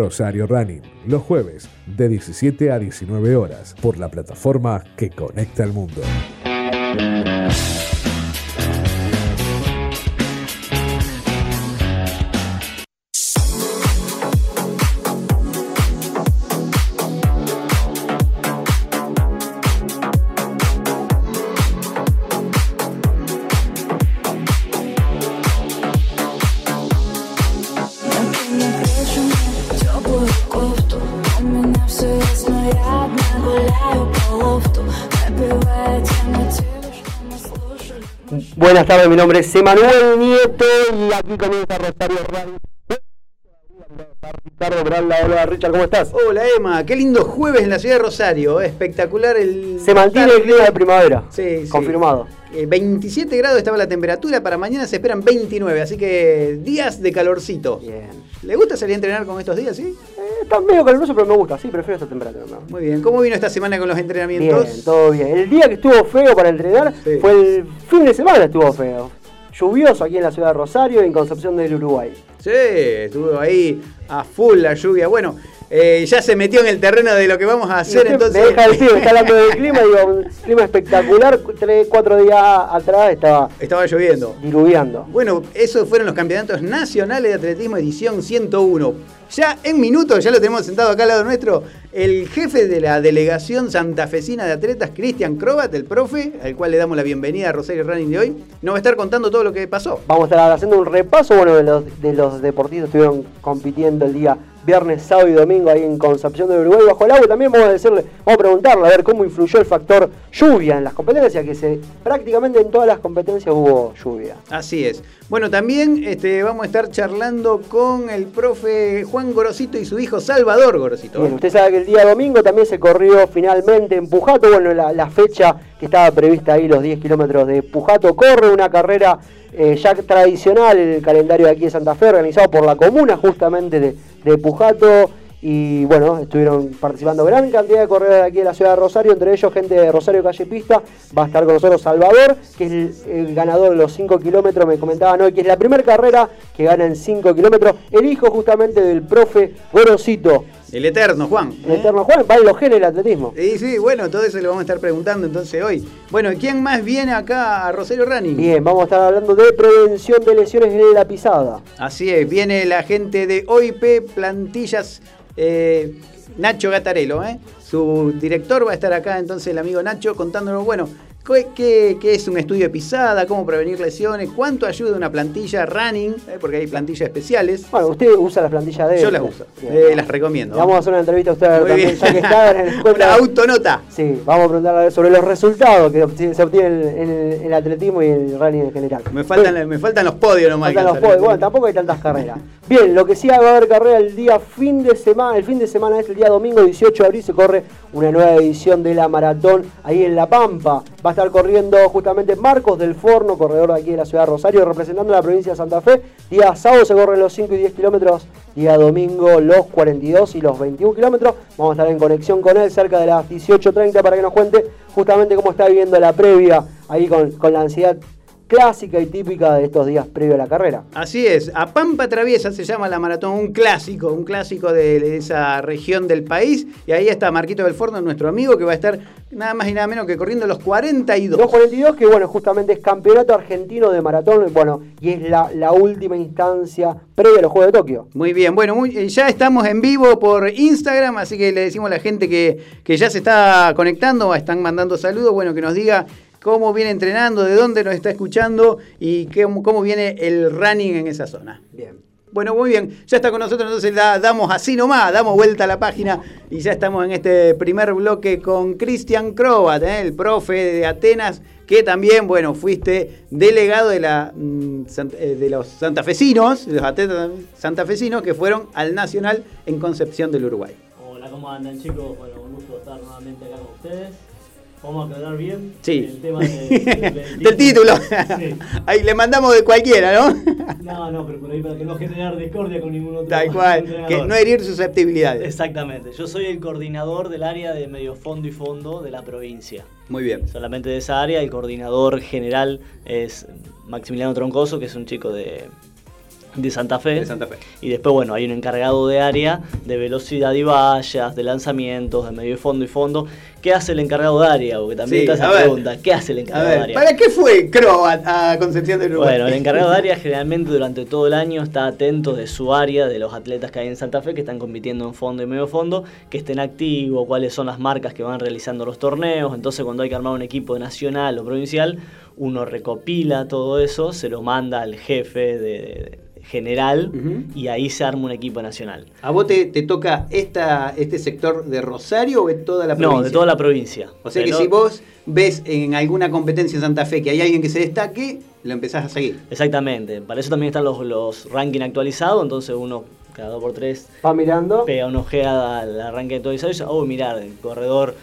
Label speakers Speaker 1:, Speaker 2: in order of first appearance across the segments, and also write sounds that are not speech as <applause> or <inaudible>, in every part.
Speaker 1: Rosario Running, los jueves de 17 a 19 horas por la plataforma que conecta al mundo.
Speaker 2: Buenas tardes, mi nombre es Emanuel Nieto y aquí comienza Rosario Radio. Ricardo Branda, hola Richard, ¿cómo estás?
Speaker 3: Hola Emma, qué lindo jueves en la ciudad de Rosario, eh, espectacular el...
Speaker 2: Se mantiene el clima de primavera.
Speaker 3: Sí, sí.
Speaker 2: Confirmado.
Speaker 3: Eh, 27 grados estaba la temperatura, para mañana se esperan 29, así que días de calorcito.
Speaker 2: Bien.
Speaker 3: ¿Le gusta salir a entrenar con estos días, sí?
Speaker 2: Eh, está medio caluroso, pero me gusta, sí, prefiero esta temperatura. ¿no?
Speaker 3: Muy bien, ¿cómo vino esta semana con los entrenamientos?
Speaker 2: Bien, todo bien. El día que estuvo feo para entrenar
Speaker 3: Sí.
Speaker 2: fue el fin de semana estuvo feo. Lluvioso aquí en la ciudad de Rosario y en Concepción del Uruguay.
Speaker 3: Sí, estuvo ahí a full la lluvia. Bueno, eh, ya se metió en el terreno de lo que vamos a hacer,
Speaker 2: usted
Speaker 3: entonces...
Speaker 2: Deja decir, está hablando del clima, digo, un clima espectacular. Tres, cuatro días atrás estaba
Speaker 3: Estaba lloviendo.
Speaker 2: diluviando.
Speaker 3: Bueno, esos fueron los campeonatos nacionales de atletismo edición 101. Ya en minutos, ya lo tenemos sentado acá al lado nuestro, el jefe de la delegación santafesina de atletas, Cristian Crobat, el profe, al cual le damos la bienvenida a Rosario Running de hoy, nos va a estar contando todo lo que pasó.
Speaker 2: Vamos a estar haciendo un repaso bueno, de, los, de los deportistas que estuvieron compitiendo el día viernes, sábado y domingo ahí en Concepción del Uruguay bajo el agua. Y también vamos a decirle, vamos a preguntarle a ver cómo influyó el factor lluvia en las competencias, que se, prácticamente en todas las competencias hubo lluvia.
Speaker 3: Así es. Bueno, también este, vamos a estar charlando con el profe Juan Gorosito y su hijo Salvador Gorosito.
Speaker 2: Bien, usted sabe que el día domingo también se corrió finalmente en Pujato, bueno, la, la fecha que estaba prevista ahí, los 10 kilómetros de Pujato, corre una carrera eh, ya tradicional en el calendario de aquí de Santa Fe, organizado por la comuna justamente de, de Pujato. Y bueno, estuvieron participando gran cantidad de corredores aquí de la ciudad de Rosario, entre ellos gente de Rosario Calle Pista. Va a estar con nosotros Salvador, que es el, el ganador de los 5 kilómetros, me comentaban hoy, que es la primera carrera que gana en 5 kilómetros. El hijo justamente del profe Gorosito.
Speaker 3: El eterno, Juan.
Speaker 2: El eterno Juan, va los genes del atletismo.
Speaker 3: Y sí, bueno, todo eso le vamos a estar preguntando entonces hoy. Bueno, ¿quién más viene acá a Rosario Running?
Speaker 2: Bien, vamos a estar hablando de prevención de lesiones de la pisada.
Speaker 3: Así es, viene la gente de OIP Plantillas, eh, Nacho Gatarelo, ¿eh? Su director va a estar acá, entonces el amigo Nacho contándonos, bueno, ¿qué, es un estudio de pisada? ¿Cómo prevenir lesiones? ¿Cuánto ayuda una plantilla running? ¿eh? Porque hay plantillas especiales.
Speaker 2: Bueno, usted usa las plantillas de él.
Speaker 3: Yo las uso, eh, las recomiendo.
Speaker 2: Le Vamos a hacer una entrevista a usted
Speaker 3: Muy
Speaker 2: también,
Speaker 3: bien.
Speaker 2: ya que está en el <laughs>
Speaker 3: Una
Speaker 2: escuela.
Speaker 3: autonota.
Speaker 2: Sí, vamos a preguntarle sobre los resultados que se obtienen en el, atletismo y el running en general.
Speaker 3: Me faltan, me faltan los podios nomás.
Speaker 2: Faltan los podios. Bueno, tampoco hay tantas carreras. Bien, lo que sí va a haber carrera el día fin de semana. El fin de semana es el día domingo 18 de abril. Se corre una nueva edición de la maratón ahí en La Pampa. Va a estar corriendo justamente Marcos del Forno, corredor de aquí de la ciudad de Rosario, representando la provincia de Santa Fe. Día sábado se corren los 5 y 10 kilómetros. Día domingo los 42 y los 21 kilómetros. Vamos a estar en conexión con él cerca de las 18.30 para que nos cuente justamente cómo está viviendo la previa ahí con la ansiedad clásica y típica de estos días previo a la carrera.
Speaker 3: Así es, a Pampa Traviesa se llama la maratón, un clásico, un clásico de, esa región del país. Y ahí está Marquito del Forno, nuestro amigo, que va a estar nada más y nada menos que corriendo los 42.
Speaker 2: 2.42 que bueno, justamente es campeonato argentino de maratón, bueno, y es la, la última instancia previa a los Juegos de Tokio.
Speaker 3: Muy bien, bueno, muy- eh, ya estamos en vivo por Instagram, así que le decimos a la gente que, que ya se está conectando, están mandando saludos, bueno, que nos diga cómo viene entrenando, de dónde nos está escuchando y qué- cómo viene el running en esa zona.
Speaker 2: Bien.
Speaker 3: Bueno, muy bien, ya está con nosotros, entonces la damos así nomás, damos vuelta a la página y ya estamos en este primer bloque con Cristian Crobat, ¿eh? el profe de Atenas, que también, bueno, fuiste delegado de, la, mm, eh, de los santafesinos, de los atletas santafesinos que fueron al Nacional en Concepción del Uruguay.
Speaker 4: Hola, ¿cómo andan chicos? Bueno, un gusto estar nuevamente acá con ustedes. Vamos a aclarar bien
Speaker 3: Sí.
Speaker 4: el tema de- <laughs>
Speaker 3: del título.
Speaker 4: Sí.
Speaker 3: Ahí le mandamos de cualquiera, ¿no?
Speaker 4: No, no, pero por ahí para que no generar discordia con ningún otro
Speaker 3: Tal cual, que no herir susceptibilidades.
Speaker 4: Exactamente, yo soy el coordinador del área de medio fondo y fondo de la provincia.
Speaker 3: Muy bien.
Speaker 4: Solamente de esa área, el coordinador general es Maximiliano Troncoso, que es un chico de, de Santa Fe.
Speaker 3: De Santa Fe.
Speaker 4: Y después, bueno, hay un encargado de área de velocidad y vallas, de lanzamientos, de medio fondo y fondo. ¿Qué hace el encargado de área? Porque también
Speaker 3: Sí,
Speaker 4: está
Speaker 3: a
Speaker 4: esa
Speaker 3: ver.
Speaker 4: pregunta. ¿Qué hace el
Speaker 3: A
Speaker 4: encargado de área?
Speaker 3: ¿para qué fue Croat a Concepción del Uruguay?
Speaker 4: Bueno, el encargado de área <laughs> generalmente durante todo el año está atento de su área, de los atletas que hay en Santa Fe que están compitiendo en fondo y medio fondo, que estén activos, cuáles son las marcas que van realizando los torneos. Entonces, cuando hay que armar un equipo nacional o provincial, uno recopila todo eso, se lo manda al jefe de, general y ahí se arma un equipo nacional.
Speaker 3: ¿A vos te, te toca esta, este sector de Rosario o de toda la provincia?
Speaker 4: No, de toda la provincia.
Speaker 3: O sea que si vos ves en alguna competencia en Santa Fe que hay alguien que se destaque, lo empezás a seguir.
Speaker 4: Exactamente, para eso también están los, los rankings actualizados, entonces uno cada dos por tres
Speaker 2: Va mirando.
Speaker 4: pega una ojeada al arranque actualizado y dice, oh, mirar, el corredor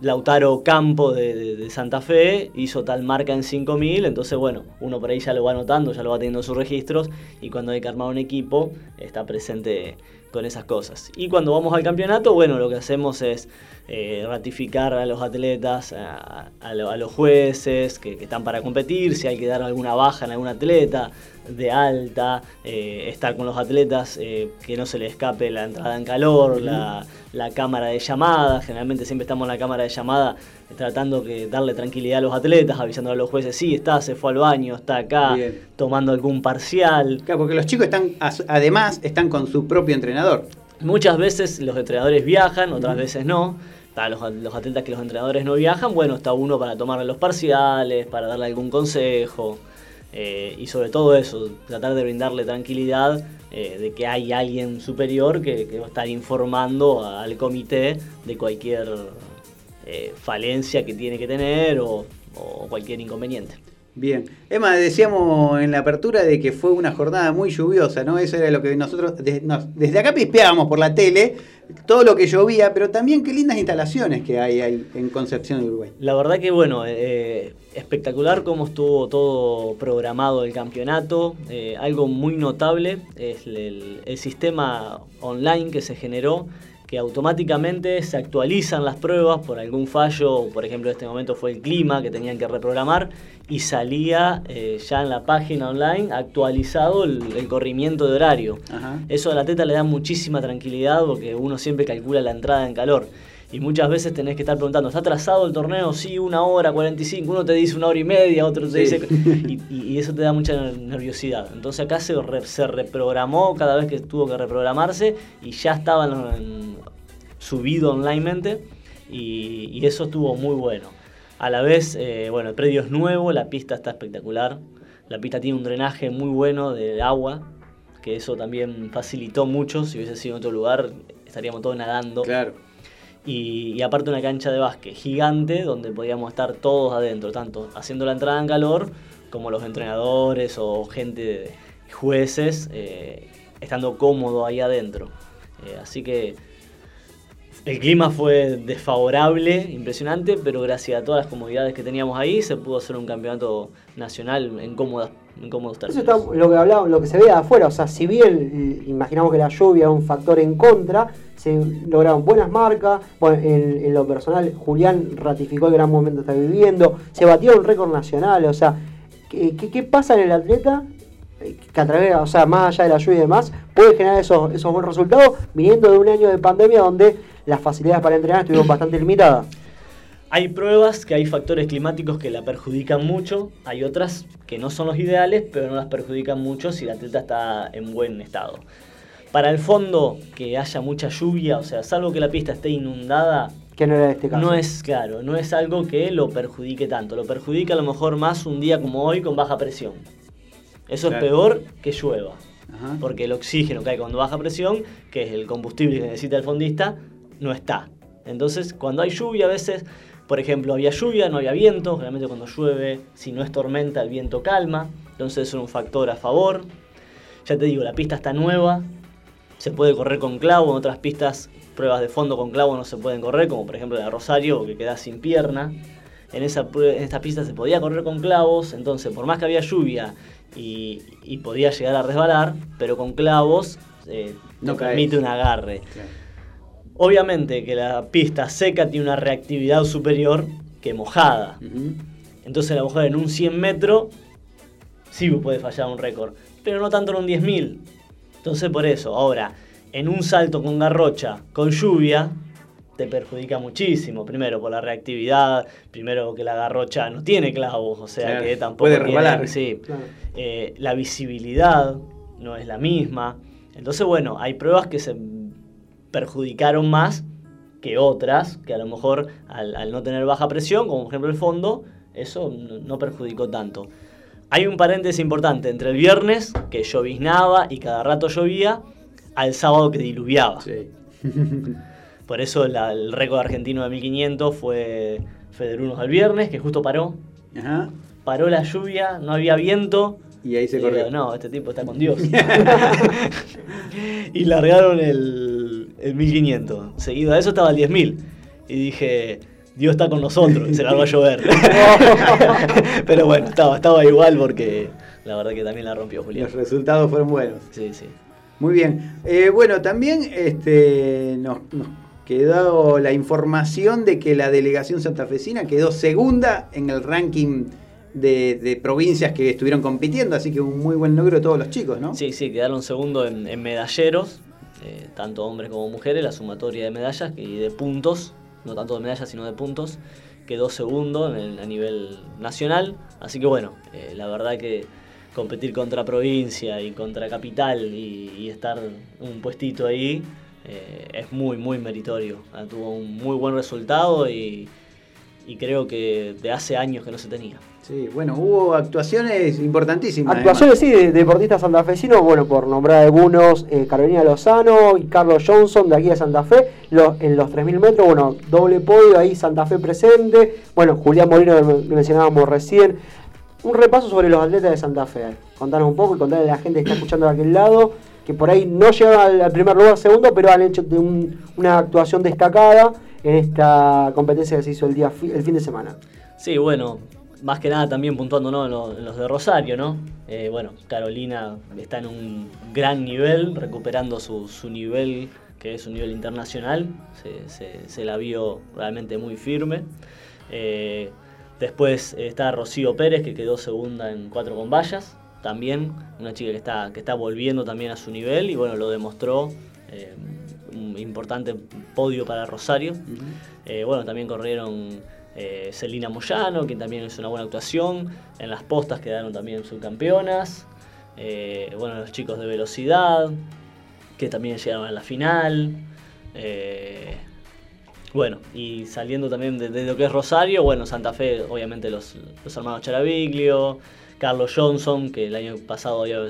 Speaker 4: Lautaro Campo de, Santa Fe hizo tal marca en 5000, entonces bueno, uno por ahí ya lo va anotando, ya lo va teniendo en sus registros y cuando hay que armar un equipo está presente con esas cosas. Y cuando vamos al campeonato, bueno, lo que hacemos es eh, ratificar a los atletas, a los jueces que, que están para competir, si hay que dar alguna baja en algún atleta de alta, eh, estar con los atletas, eh, que no se le escape la entrada en calor, la, la cámara de llamada, generalmente siempre estamos en la cámara de llamada tratando de darle tranquilidad a los atletas, avisando a los jueces, sí, está, se fue al baño, está acá,
Speaker 3: Bien.
Speaker 4: tomando algún parcial.
Speaker 3: Claro, porque los chicos están, además, están con su propio entrenador.
Speaker 4: Muchas veces los entrenadores viajan, otras veces no. Para los, los atletas que los entrenadores no viajan, bueno, está uno para tomarle los parciales, para darle algún consejo. Eh, y sobre todo eso, tratar de brindarle tranquilidad eh, de que hay alguien superior que, va a estar informando al comité de cualquier eh, falencia que tiene que tener o, cualquier inconveniente.
Speaker 3: Bien. Emma, decíamos en la apertura de que fue una jornada muy lluviosa, ¿no? Eso era lo que nosotros de- nos- desde acá pispeábamos por la tele, todo lo que llovía, pero también qué lindas instalaciones que hay ahí en Concepción de Uruguay.
Speaker 4: La verdad que bueno, eh, espectacular cómo estuvo todo programado el campeonato. Eh, algo muy notable es el, el sistema online que se generó, que automáticamente se actualizan las pruebas por algún fallo, por ejemplo en este momento fue el clima que tenían que reprogramar y salía eh, ya en la página online actualizado el, el corrimiento de horario.
Speaker 3: Ajá.
Speaker 4: Eso al atleta le da muchísima tranquilidad porque uno siempre calcula la entrada en calor. Y muchas veces tenés que estar preguntando, ¿está atrasado el torneo? Sí, una hora, 45. Uno te dice una hora y media, otro te
Speaker 3: Sí.
Speaker 4: dice... <laughs> Y, eso te da mucha ner- nerviosidad. Entonces acá se, re- se reprogramó cada vez que tuvo que reprogramarse y ya estaba en- en- subido onlinemente y, y eso estuvo muy bueno. A la vez, eh, bueno, el predio es nuevo, la pista está espectacular. La pista tiene un drenaje muy bueno de agua, que eso también facilitó mucho. Si hubiese sido en otro lugar, estaríamos todos nadando.
Speaker 3: Claro.
Speaker 4: Y, aparte una cancha de básquet gigante donde podíamos estar todos adentro, tanto haciendo la entrada en calor como los entrenadores o gente, jueces, eh, estando cómodo ahí adentro. Eh, así que el clima fue desfavorable, impresionante, pero gracias a todas las comodidades que teníamos ahí se pudo hacer un campeonato nacional en, cómodas,
Speaker 2: Eso está lo que hablamos, lo que se ve de afuera, o sea, si bien eh, imaginamos que la lluvia es un factor en contra, se lograron buenas marcas, bueno, en, en lo personal Julián ratificó el gran momento que está viviendo, se batió un récord nacional, o sea, ¿qué, qué- qué pasa en el atleta? Eh, Que a través, o sea, más allá de la lluvia y demás, puede generar esos, esos buenos resultados viniendo de un año de pandemia donde las facilidades para entrenar estuvieron bastante limitadas.
Speaker 4: Hay pruebas que hay factores climáticos que la perjudican mucho, hay otras que no son los ideales, pero no las perjudican mucho si el atleta está en buen estado. Para el fondo, que haya mucha lluvia, o sea, salvo que la pista esté inundada,
Speaker 2: Que no era este caso.
Speaker 4: no es claro, no es algo que lo perjudique tanto. Lo perjudica a lo mejor más un día como hoy con baja presión. Eso
Speaker 3: Claro.
Speaker 4: es peor que llueva.
Speaker 3: Ajá.
Speaker 4: porque el oxígeno que hay cuando baja presión, que es el combustible que necesita el fondista, no está. Entonces, cuando hay lluvia, a veces, por ejemplo, había lluvia, no había viento, realmente cuando llueve, si no es tormenta, el viento calma, entonces es un factor a favor. Ya te digo, la pista está nueva, se puede correr con clavo, en otras pistas, pruebas de fondo con clavo no se pueden correr, como por ejemplo la Rosario, que queda sin pierna. En, esa, en esta pista se podía correr con clavos, entonces por más que había lluvia y, y podía llegar a resbalar, pero con clavos eh,
Speaker 3: No
Speaker 4: te permite un agarre. Obviamente que la pista seca tiene una reactividad superior que mojada. Entonces a lo mejor en un 100 metros sí puede fallar un récord, pero no tanto en un 10.000. Entonces por eso, ahora, en un salto con garrocha, con lluvia, te perjudica muchísimo. Primero por la reactividad, primero que la garrocha no tiene clavos, o sea
Speaker 3: Claro,
Speaker 4: que tampoco
Speaker 3: puede
Speaker 4: tiene-
Speaker 3: resbalar.
Speaker 4: sí.
Speaker 2: Claro.
Speaker 4: Eh, la visibilidad no es la misma. Entonces, bueno, hay pruebas que se perjudicaron más que otras, que a lo mejor al, al no tener baja presión, como por ejemplo el fondo, eso no, no perjudicó tanto. Hay un paréntesis importante entre el viernes, que lloviznaba y cada rato llovía, al sábado que diluviaba.
Speaker 3: Sí. <laughs>
Speaker 4: Por eso la- el récord argentino de 1500 fue Federunos al viernes, que justo paró.
Speaker 3: Ajá.
Speaker 4: Paró la lluvia, no había viento,
Speaker 3: Y ahí se
Speaker 4: y
Speaker 3: corrió.
Speaker 4: digo, no, este tipo está con Dios. <laughs> <laughs> y largaron el, el 1500. Seguido a eso estaba el 10.000. Y dije, Dios está con nosotros, se largó a llover. <laughs> Pero bueno, estaba, estaba igual porque la verdad que también la rompió Julián.
Speaker 3: Los resultados fueron buenos.
Speaker 4: Sí, sí.
Speaker 3: Muy bien. Eh, bueno, también este, nos, nos quedó la información de que la delegación santafesina quedó segunda en el ranking de, de provincias que estuvieron compitiendo, así que un muy buen logro de todos los chicos, ¿no?
Speaker 4: Sí, sí, quedaron segundo en, en medalleros, eh, tanto hombres como mujeres, la sumatoria de medallas y de puntos, no tanto de medallas sino de puntos, quedó segundo en el- a nivel nacional, así que bueno, eh, la verdad que competir contra provincia y contra capital y, estar un puestito ahí eh, es muy, muy meritorio. Ah, tuvo un muy buen resultado y, y creo que de hace años que no se tenía.
Speaker 3: Sí, bueno, hubo actuaciones importantísimas.
Speaker 2: Actuaciones, sí, de deportistas santafesinos, bueno, por nombrar algunos, eh, Carolina Lozano y Carlos Johnson de aquí de Santa Fe, lo- en los 3.000 metros, bueno, doble podio ahí, Santa Fe presente, bueno, Julián Molino, que men- mencionábamos recién, un repaso sobre los atletas de Santa Fe, contanos un poco y contarle a la gente que está escuchando de aquel lado, que por ahí no llegaron al, al primer lugar, segundo, pero han hecho de un- una actuación destacada en esta competencia que se hizo el, día, el fin de semana.
Speaker 4: Sí, bueno, más que nada también puntuando ¿no? en, lo- en los de Rosario, ¿no? Eh, bueno, Carolina está en un gran nivel, recuperando su, su nivel, que es un nivel internacional, se, se- se la vio realmente muy firme. Eh, después está Rocío Pérez, que quedó segunda en cuatro con vallas, también una chica que está, que está volviendo también a su nivel y bueno, lo demostró. eh, un importante podio para Rosario. Bueno, también corrieron eh, Celina Moyano, que también hizo una buena actuación. En las postas quedaron también subcampeonas. Eh, bueno, los chicos de velocidad, que también llegaron a la final. Eh, bueno, y saliendo también de, lo que es Rosario, bueno, Santa Fe, obviamente los, los hermanos Charaviglio, Carlos Johnson, que el año pasado había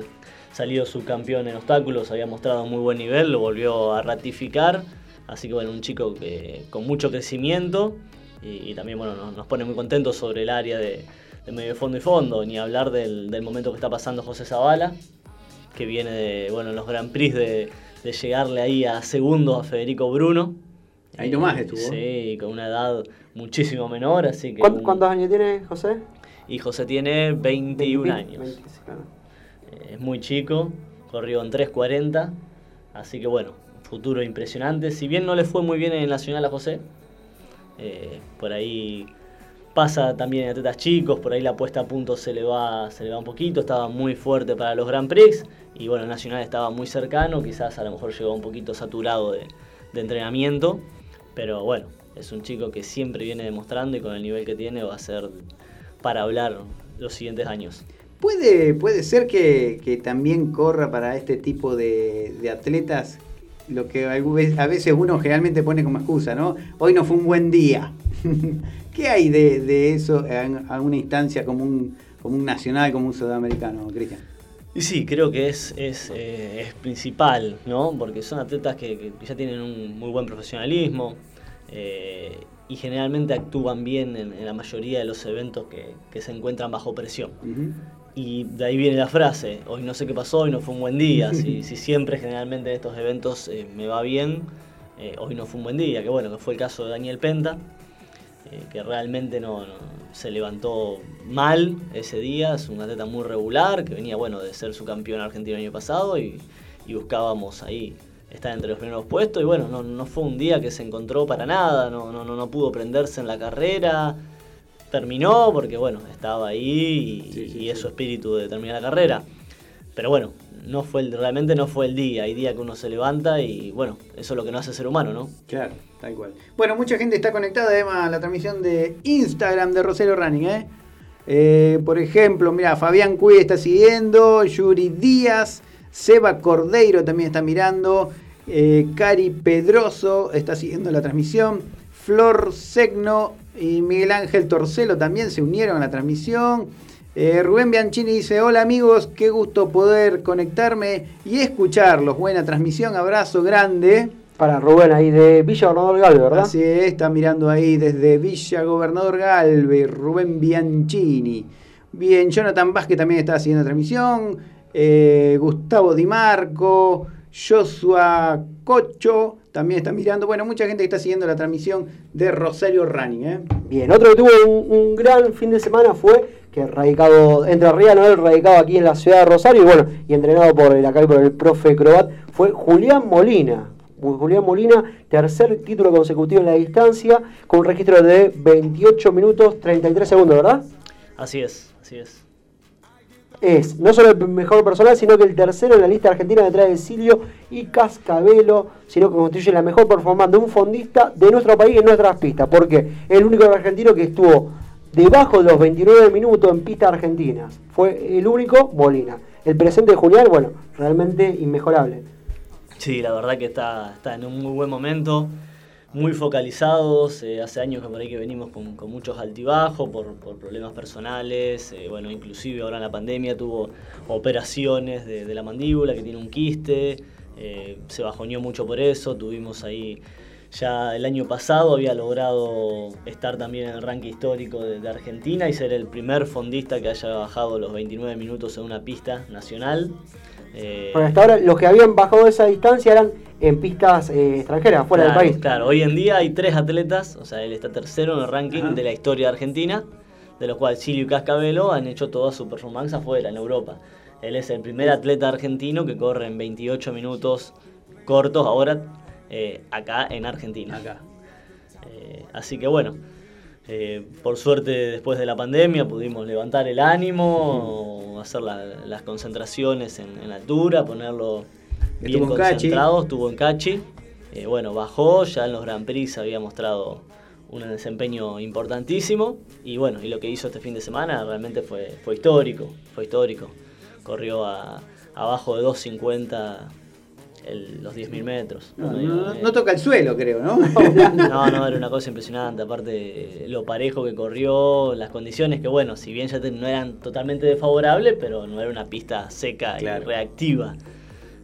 Speaker 4: salido subcampeón en obstáculos, había mostrado muy buen nivel, lo volvió a ratificar. Así que bueno, un chico que, con mucho crecimiento y, y también bueno, nos, nos pone muy contentos sobre el área de, de medio fondo y fondo, ni hablar del, del momento que está pasando José Zavala, que viene de bueno, en los Grand Prix de, de llegarle ahí a segundo a Federico Bruno.
Speaker 3: Ahí nomás estuvo.
Speaker 4: Sí, con una edad muchísimo menor, así que...
Speaker 2: ¿Cuántos,
Speaker 4: un-
Speaker 2: cuántos años tiene José?
Speaker 4: Y José tiene 21 años.
Speaker 2: 20, sí, claro.
Speaker 4: Eh, Es muy chico, corrió en 3.40, así que bueno, futuro impresionante. Si bien no le fue muy bien en el Nacional a José, eh, por ahí pasa también en atletas chicos, por ahí la puesta a punto se le va, se le va un poquito, estaba muy fuerte para los Grand Prix y bueno, Nacional estaba muy cercano, quizás a lo mejor llegó un poquito saturado de, de entrenamiento, pero bueno, es un chico que siempre viene demostrando y con el nivel que tiene va a ser para hablar los siguientes años.
Speaker 3: ¿Puede, puede ser que, que también corra para este tipo de, de atletas lo que a veces uno generalmente pone como excusa, ¿no? Hoy no fue un buen día. <laughs> ¿Qué hay de, de eso en alguna instancia como un, como un nacional, como un sudamericano, Cristian?
Speaker 4: Y sí, creo que es, es, eh, es principal, ¿no? Porque son atletas que, que ya tienen un muy buen profesionalismo eh, y generalmente actúan bien en, en la mayoría de los eventos que, que se encuentran bajo presión.
Speaker 3: Ujú.
Speaker 4: Y de ahí viene la frase, hoy no sé qué pasó, hoy no fue un buen día. Si, si siempre generalmente en estos eventos eh, me va bien, eh, hoy no fue un buen día. Que bueno, que fue el caso de Daniel Penta, eh, que realmente no, no- se levantó mal ese día. Es un atleta muy regular, que venía bueno de ser su campeón argentino el año pasado y, y buscábamos ahí estar entre los primeros puestos. Y bueno, no, no fue un día que se encontró para nada, no, no, no, no pudo prenderse en la carrera terminó porque bueno, estaba ahí y,
Speaker 3: Sí, sí,
Speaker 4: y es su espíritu de terminar la carrera. Pero bueno, no fue el- realmente no fue el día, hay día que uno se levanta y bueno, eso es lo que nos hace ser humano, ¿no?
Speaker 3: Claro, tal cual. Bueno, mucha gente está conectada además a la transmisión de Instagram de Rosario Running, ¿eh? Eh, por ejemplo, mira, Fabián Cui está siguiendo, Yuri Díaz, Seba Cordeiro también está mirando, eh, Cari Pedroso está siguiendo la transmisión, Flor Segno y Miguel Ángel Torcelo también se unieron a la transmisión. Eh, Rubén Bianchini dice, hola amigos, qué gusto poder conectarme y escucharlos. Buena transmisión, abrazo grande.
Speaker 2: Para Rubén ahí de Villa Gobernador Galve, ¿verdad?
Speaker 3: Es, está mirando ahí desde Villa Gobernador Galve, Rubén Bianchini. Bien, Jonathan Vázquez también está haciendo transmisión. eh, Gustavo Di Marco, Joshua Cocho también está mirando. Bueno, mucha gente que está siguiendo la transmisión de Rosario Running. ¿eh?
Speaker 2: Bien, otro que tuvo un, un gran fin de semana fue que radicado, entre Riano, él radicado aquí en la ciudad de Rosario y bueno, y entrenado por el acá y por el profe Crobat, fue Julián Molina. Julián Molina, tercer título consecutivo en la distancia, con un registro de 28 minutos 33 segundos, ¿verdad?
Speaker 4: Así es, así es.
Speaker 2: Es no solo el mejor personal, sino que el tercero en la lista argentina detrás de Silvio y Cascabelo, sino que constituye la mejor performance de un fondista de nuestro país en nuestras pistas, porque es el único argentino que estuvo debajo de los 29 minutos en pistas argentinas. Fue el único Molina. El presente de Julián, bueno, realmente inmejorable.
Speaker 4: Sí, la verdad que está, está en un muy buen momento, muy focalizados. eh, hace años que por ahí que venimos con, con muchos altibajos por, por problemas personales. eh, bueno, inclusive ahora en la pandemia tuvo operaciones de, de la mandíbula que tiene un quiste. eh, se bajoneó mucho por eso. Tuvimos ahí ya el año pasado había logrado estar también en el ranking histórico de, Argentina y ser el primer fondista que haya bajado los 29 minutos en una pista nacional.
Speaker 2: Porque hasta ahora los que habían bajado esa distancia eran en pistas eh, extranjeras, fuera
Speaker 4: claro,
Speaker 2: del país.
Speaker 4: Claro, hoy en día hay tres atletas, o sea, él está tercero en el ranking
Speaker 3: Ajá.
Speaker 4: de la historia de Argentina, de los cuales Silvio y Cascabelo han hecho toda su performance afuera, en Europa. Él es el primer atleta argentino que corre en 28 minutos cortos ahora eh, acá en Argentina.
Speaker 3: Acá.
Speaker 4: Eh, así que bueno, eh, por suerte después de la pandemia pudimos levantar el ánimo, hacer la- las concentraciones en, en altura, ponerlo bien
Speaker 3: Estuvo en
Speaker 4: concentrado, estuvo en Cachi. Eh, bueno, bajó, ya en los Grand Prix había mostrado un desempeño importantísimo y bueno, y lo que hizo este fin de semana realmente fue, fue histórico, fue histórico. Corrió a, abajo de 2.50 el- los 10.000 metros.
Speaker 3: No,
Speaker 4: Eh,
Speaker 3: no- no- no toca el suelo, creo, ¿no? <laughs>
Speaker 4: no, no, era una cosa impresionante. Aparte, lo parejo que corrió, las condiciones que, bueno, si bien ya te- no eran totalmente desfavorables, pero no era una pista seca
Speaker 3: Claro.
Speaker 4: y reactiva.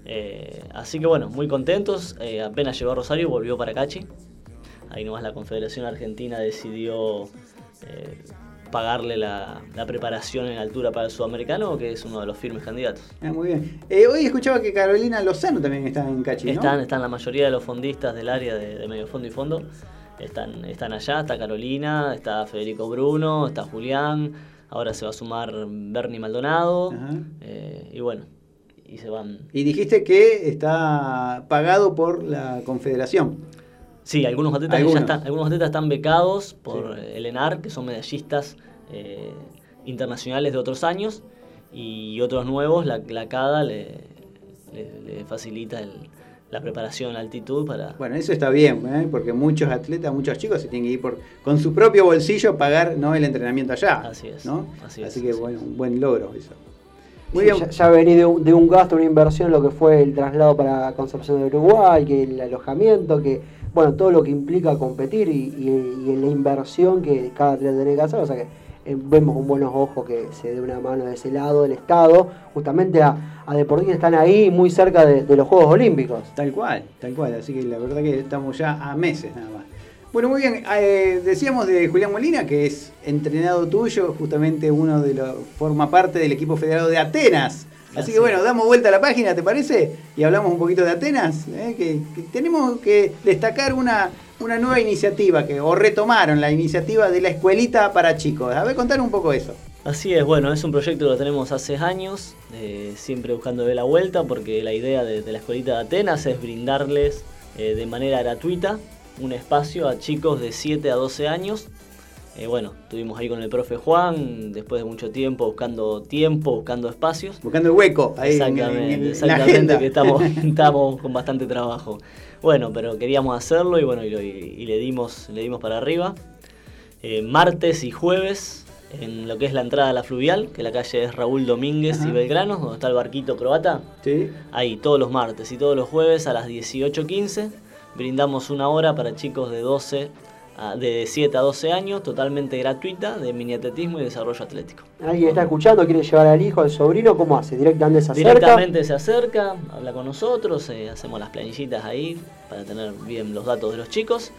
Speaker 4: Eh, así que, bueno, muy contentos. Eh, apenas llegó a Rosario, volvió para Cachi. Ahí nomás la Confederación Argentina decidió eh, pagarle la, la preparación en altura para el sudamericano, que es uno de los firmes candidatos.
Speaker 3: Ah, muy bien. Hoy escuchaba que Carolina Lozano también está en Cachi, ¿no?
Speaker 4: Están, están la mayoría de los fondistas del área de, de medio fondo y fondo. Están, están allá, está Carolina, está Federico Bruno, está Julián, ahora se va a sumar Bernie Maldonado. Y bueno, y se van.
Speaker 3: Y dijiste que está pagado por la Confederación.
Speaker 4: Sí, algunos atletas,
Speaker 3: Algunos.
Speaker 4: Ya están, algunos atletas están becados por
Speaker 3: Sí.
Speaker 4: el ENAR, que son medallistas eh, internacionales de otros años, y otros nuevos, la, la CADA le, le- le facilita el- la preparación en altitud para,
Speaker 3: Bueno, eso está bien, ¿eh? porque muchos atletas, muchos chicos se tienen que ir por, con su propio bolsillo a pagar ¿no? el entrenamiento allá.
Speaker 4: Así es,
Speaker 3: ¿no?
Speaker 4: así es,
Speaker 3: que bueno, un buen logro eso. Muy
Speaker 2: Sí,
Speaker 3: bien.
Speaker 2: Ya, ya vení de un, de un gasto, una inversión, lo que fue el traslado para Concepción de Uruguay, que el alojamiento, que bueno, todo lo que implica competir y, y- y la inversión que cada atleta tiene que hacer. O sea que eh, vemos con buenos ojos que se dé una mano de ese lado del Estado, justamente a, a deportistas que están ahí muy cerca de, de los Juegos Olímpicos.
Speaker 3: Tal cual, tal cual. Así que la verdad que estamos ya a meses nada más. Bueno, muy bien. eh, decíamos de Julián Molina, que es entrenado tuyo, justamente uno de los. forma parte del equipo federado de Atenas. Así, que bueno, damos vuelta a la página, ¿te parece? Y hablamos un poquito de Atenas. eh, que, que tenemos que destacar una, una nueva iniciativa, que, o retomaron la iniciativa de la escuelita para chicos. A ver, contar un poco eso.
Speaker 4: Así es, bueno, es un proyecto que lo tenemos hace años, eh, siempre buscando de la vuelta, porque la idea de, de la escuelita de Atenas es brindarles eh, de manera gratuita un espacio a chicos de 7 a 12 años. Eh, bueno, estuvimos ahí con el profe Juan, después de mucho tiempo buscando tiempo, buscando espacios.
Speaker 3: Buscando el hueco ahí en- en-
Speaker 4: Exactamente,
Speaker 3: en, la
Speaker 4: exactamente,
Speaker 3: agenda.
Speaker 4: que estamos, <laughs> estamos con bastante trabajo. Bueno, pero queríamos hacerlo y bueno, y, le dimos, le dimos para arriba. Eh, martes y jueves, en lo que es la entrada a la fluvial, que la calle es Raúl Domínguez y. Belgrano, donde está el barquito croata.
Speaker 3: Sí.
Speaker 4: Ahí, todos los martes y todos los jueves a las 18.15, brindamos una hora para chicos de 12 a- de 7 a 12 años, totalmente gratuita, de mini atletismo y desarrollo atlético.
Speaker 2: Alguien está escuchando, quiere llevar al hijo, al sobrino, ¿cómo hace? ¿Directamente se acerca?
Speaker 4: Directamente se acerca, habla con nosotros, eh, hacemos las planillitas ahí para tener bien los datos de los chicos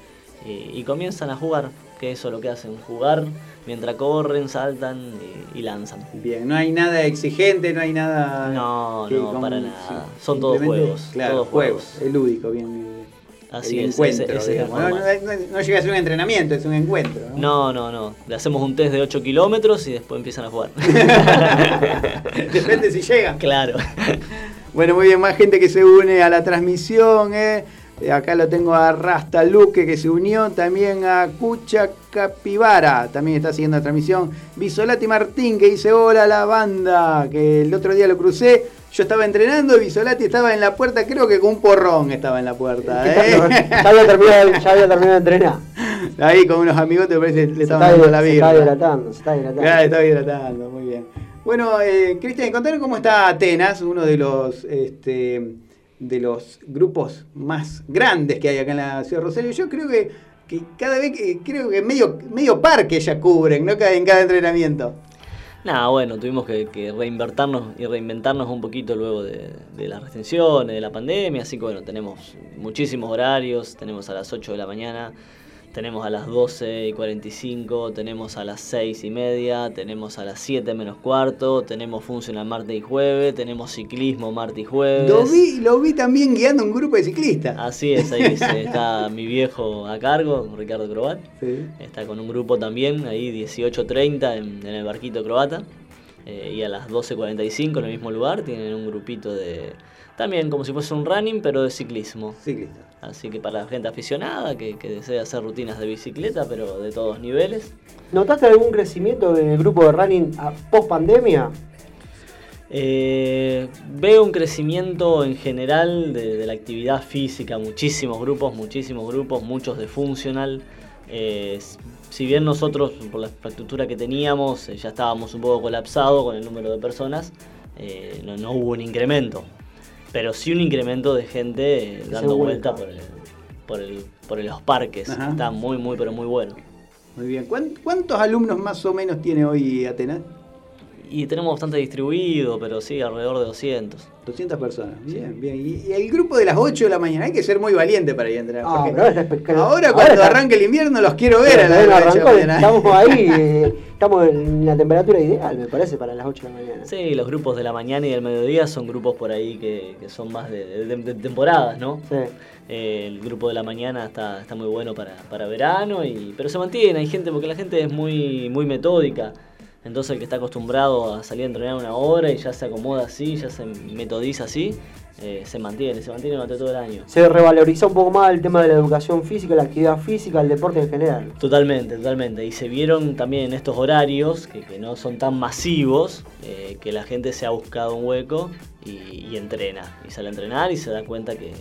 Speaker 4: y, y comienzan a jugar, que eso es lo que hacen, jugar mientras corren, saltan y, y lanzan.
Speaker 3: Bien, no hay nada exigente, no hay nada.
Speaker 4: No, no, para
Speaker 3: sí,
Speaker 4: nada. Son todos juegos,
Speaker 3: Claro,
Speaker 4: todos
Speaker 3: juegos.
Speaker 4: juegos.
Speaker 3: Es lúdico, bien.
Speaker 4: Así
Speaker 3: el
Speaker 4: es,
Speaker 3: encuentro,
Speaker 4: ese- ese es
Speaker 3: no, no- llega a ser un entrenamiento, es un encuentro. ¿no?
Speaker 4: No, no, no. Le hacemos un test de 8 kilómetros y después empiezan a jugar. <laughs>
Speaker 3: Depende si llegan.
Speaker 4: claro.
Speaker 3: Bueno, muy bien, más gente que se une a la transmisión. ¿eh? Eh, Acá lo tengo a Rasta Luque que se unió, también a Cucha Capivara, también está siguiendo la transmisión. Bisolati Martín que dice hola a la banda, que el otro día lo crucé. Yo estaba entrenando y Bisolati estaba en la puerta, creo que con un porrón estaba en la puerta. ¿eh?
Speaker 2: ya, había terminado, ya había terminado de entrenar. <laughs>
Speaker 3: Ahí con unos amigos te parece le estaban dando la
Speaker 2: se
Speaker 3: birra.
Speaker 2: está hidratando, se está hidratando.
Speaker 3: Claro, está hidratando, muy bien. Bueno, eh, Cristian, contanos cómo está Atenas, uno de los este, de los grupos más grandes que hay acá en la ciudad de Rosario. Yo creo que, que cada vez que creo que medio, medio parque ya cubren, ¿no? En cada entrenamiento.
Speaker 4: Nada, bueno, tuvimos que, reinvertirnos y reinventarnos un poquito luego de, de las restricciones, de la pandemia, así que bueno, tenemos muchísimos horarios, tenemos a las 8 de la mañana, tenemos a las 12 y 45, tenemos a las 6 y media, tenemos a las 7 menos cuarto, tenemos funcional martes y jueves, tenemos ciclismo martes y jueves.
Speaker 3: Lo vi, lo vi también guiando un grupo de ciclistas.
Speaker 4: Así es, ahí se- está mi viejo a cargo, Ricardo Croat.
Speaker 3: Sí.
Speaker 4: Está con un grupo también, ahí 18.30 en, en el barquito croata. Eh, y a las 12.45 en el mismo lugar tienen un grupito de... También como si fuese un running, pero de ciclismo.
Speaker 3: Ciclistas.
Speaker 4: Así que para la gente aficionada que, que desea hacer rutinas de bicicleta, pero de todos niveles.
Speaker 2: ¿Notaste algún crecimiento en el grupo de running post pandemia?
Speaker 4: Eh, veo un crecimiento en general de, de la actividad física, muchísimos grupos, muchísimos grupos, muchos de funcional. Eh, si bien nosotros, por la infraestructura que teníamos, eh, ya estábamos un poco colapsados con el número de personas, eh, no, no hubo un incremento. Pero sí un incremento de gente eh, dando vuelta por, el- por, el- por los parques.
Speaker 3: Ajá.
Speaker 4: Está muy, muy, pero muy bueno.
Speaker 3: Muy bien. ¿Cuán- ¿Cuántos alumnos más o menos tiene hoy Atenas?
Speaker 4: Y tenemos bastante distribuido, pero sí, alrededor de 200.
Speaker 3: 200 personas. Bien, bien. Y, y el grupo de las 8 de la mañana, hay que ser muy valiente para ir a entrenar.
Speaker 2: Ah,
Speaker 3: porque
Speaker 2: pero ahora
Speaker 3: cuando
Speaker 2: está-
Speaker 3: arranque el invierno los quiero ver a la hora de mañana.
Speaker 2: estamos ahí, <laughs> eh, estamos en la temperatura ideal, me parece, para las 8 de la mañana.
Speaker 4: Sí, los grupos de la mañana y del mediodía son grupos por ahí que, que son más de, de- de temporadas, ¿no?
Speaker 2: Sí.
Speaker 4: Eh, el grupo de la mañana está, está muy bueno para, para verano, y, pero se mantiene, hay gente, porque la gente es muy, muy metódica. Entonces el que está acostumbrado a salir a entrenar una hora y ya se acomoda así, ya se metodiza así, eh, se mantiene, se mantiene durante todo el año.
Speaker 2: Se revaloriza un poco más el tema de la educación física, la actividad física, el deporte en general.
Speaker 4: Totalmente, totalmente. Y se vieron también en estos horarios, que, que no son tan masivos, eh, que la gente se ha buscado un hueco y, y entrena. Y sale a entrenar y se da cuenta que,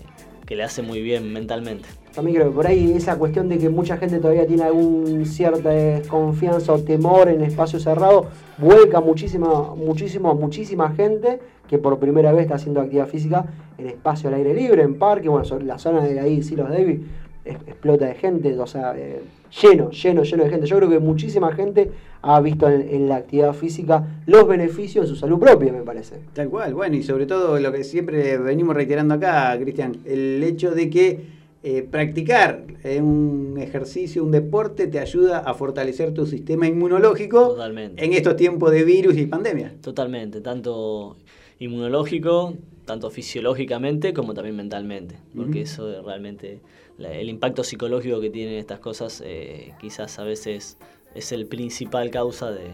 Speaker 4: que le hace muy bien mentalmente.
Speaker 2: También creo que por ahí esa cuestión de que mucha gente todavía tiene algún cierta desconfianza o temor en espacios cerrados, vuelca muchísima, muchísimo, muchísima gente que por primera vez está haciendo actividad física en espacio al aire libre, en parque, bueno, sobre la zona de ahí, Silos Davis, explota de gente, o sea, eh, lleno, lleno, lleno de gente. Yo creo que muchísima gente ha visto en, en la actividad física los beneficios en su salud propia, me parece.
Speaker 3: Tal cual, bueno, y sobre todo lo que siempre venimos reiterando acá, Cristian, el hecho de que eh, practicar eh, un ejercicio, un deporte, te ayuda a fortalecer tu sistema inmunológico
Speaker 4: Totalmente.
Speaker 3: en estos tiempos de virus y pandemia.
Speaker 4: Totalmente, tanto inmunológico, tanto fisiológicamente como también mentalmente, porque eso es realmente, la- el impacto psicológico que tienen estas cosas eh, quizás a veces es el principal causa de,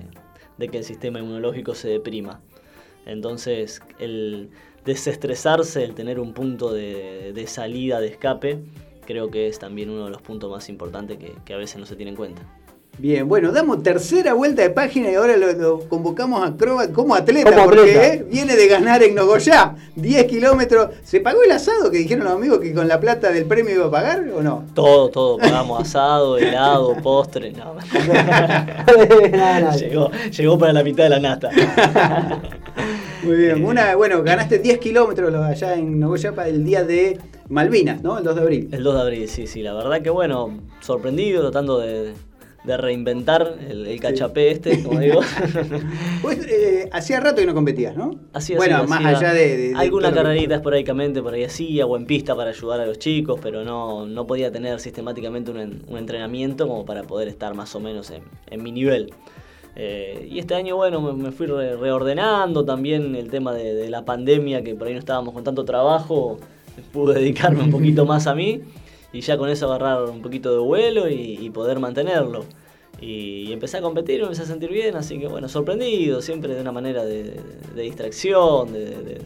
Speaker 4: de que el sistema inmunológico se deprima. Entonces, el desestresarse, el tener un punto de, de salida, de escape, creo que es también uno de los puntos más importantes que, que a veces no se tiene en cuenta.
Speaker 3: Bien, bueno, damos tercera vuelta de página y ahora lo, lo convocamos a Crobat como atleta,
Speaker 2: Como
Speaker 3: porque
Speaker 2: atleta.
Speaker 3: eh, viene de ganar en Nogoyá, 10 kilómetros. ¿Se pagó el asado que dijeron los amigos que con la plata del premio iba a pagar o no?
Speaker 4: Todo, todo, pagamos asado, helado, <laughs> postre, no. <laughs> Llegó, llegó para la mitad de la nata. <laughs>
Speaker 3: Muy bien, una, bueno, ganaste 10 kilómetros allá en Nogoyá para el día de Malvinas, ¿no? El 2 de abril.
Speaker 4: El 2 de abril, sí, sí, la verdad que bueno, sorprendido, tratando de, de reinventar el, el cachapé este, como <laughs> digo.
Speaker 3: Pues eh, hacía rato que no competías, ¿no?
Speaker 4: Así,
Speaker 3: bueno, más
Speaker 4: hacía
Speaker 3: allá de...
Speaker 4: alguna carrerita esporádicamente por ahí hacía, o en pista para ayudar a los chicos, pero no, no podía tener sistemáticamente un, un entrenamiento como para poder estar más o menos en, en mi nivel. Eh, y este año, bueno, me, me fui re- reordenando también el tema de, de la pandemia, que por ahí no estábamos con tanto trabajo, pude dedicarme un poquito <laughs> más a mí y ya con eso agarrar un poquito de vuelo y, y poder mantenerlo. Y, y empecé a competir, me empecé a sentir bien, así que bueno, sorprendido, siempre de una manera de, distracción, de-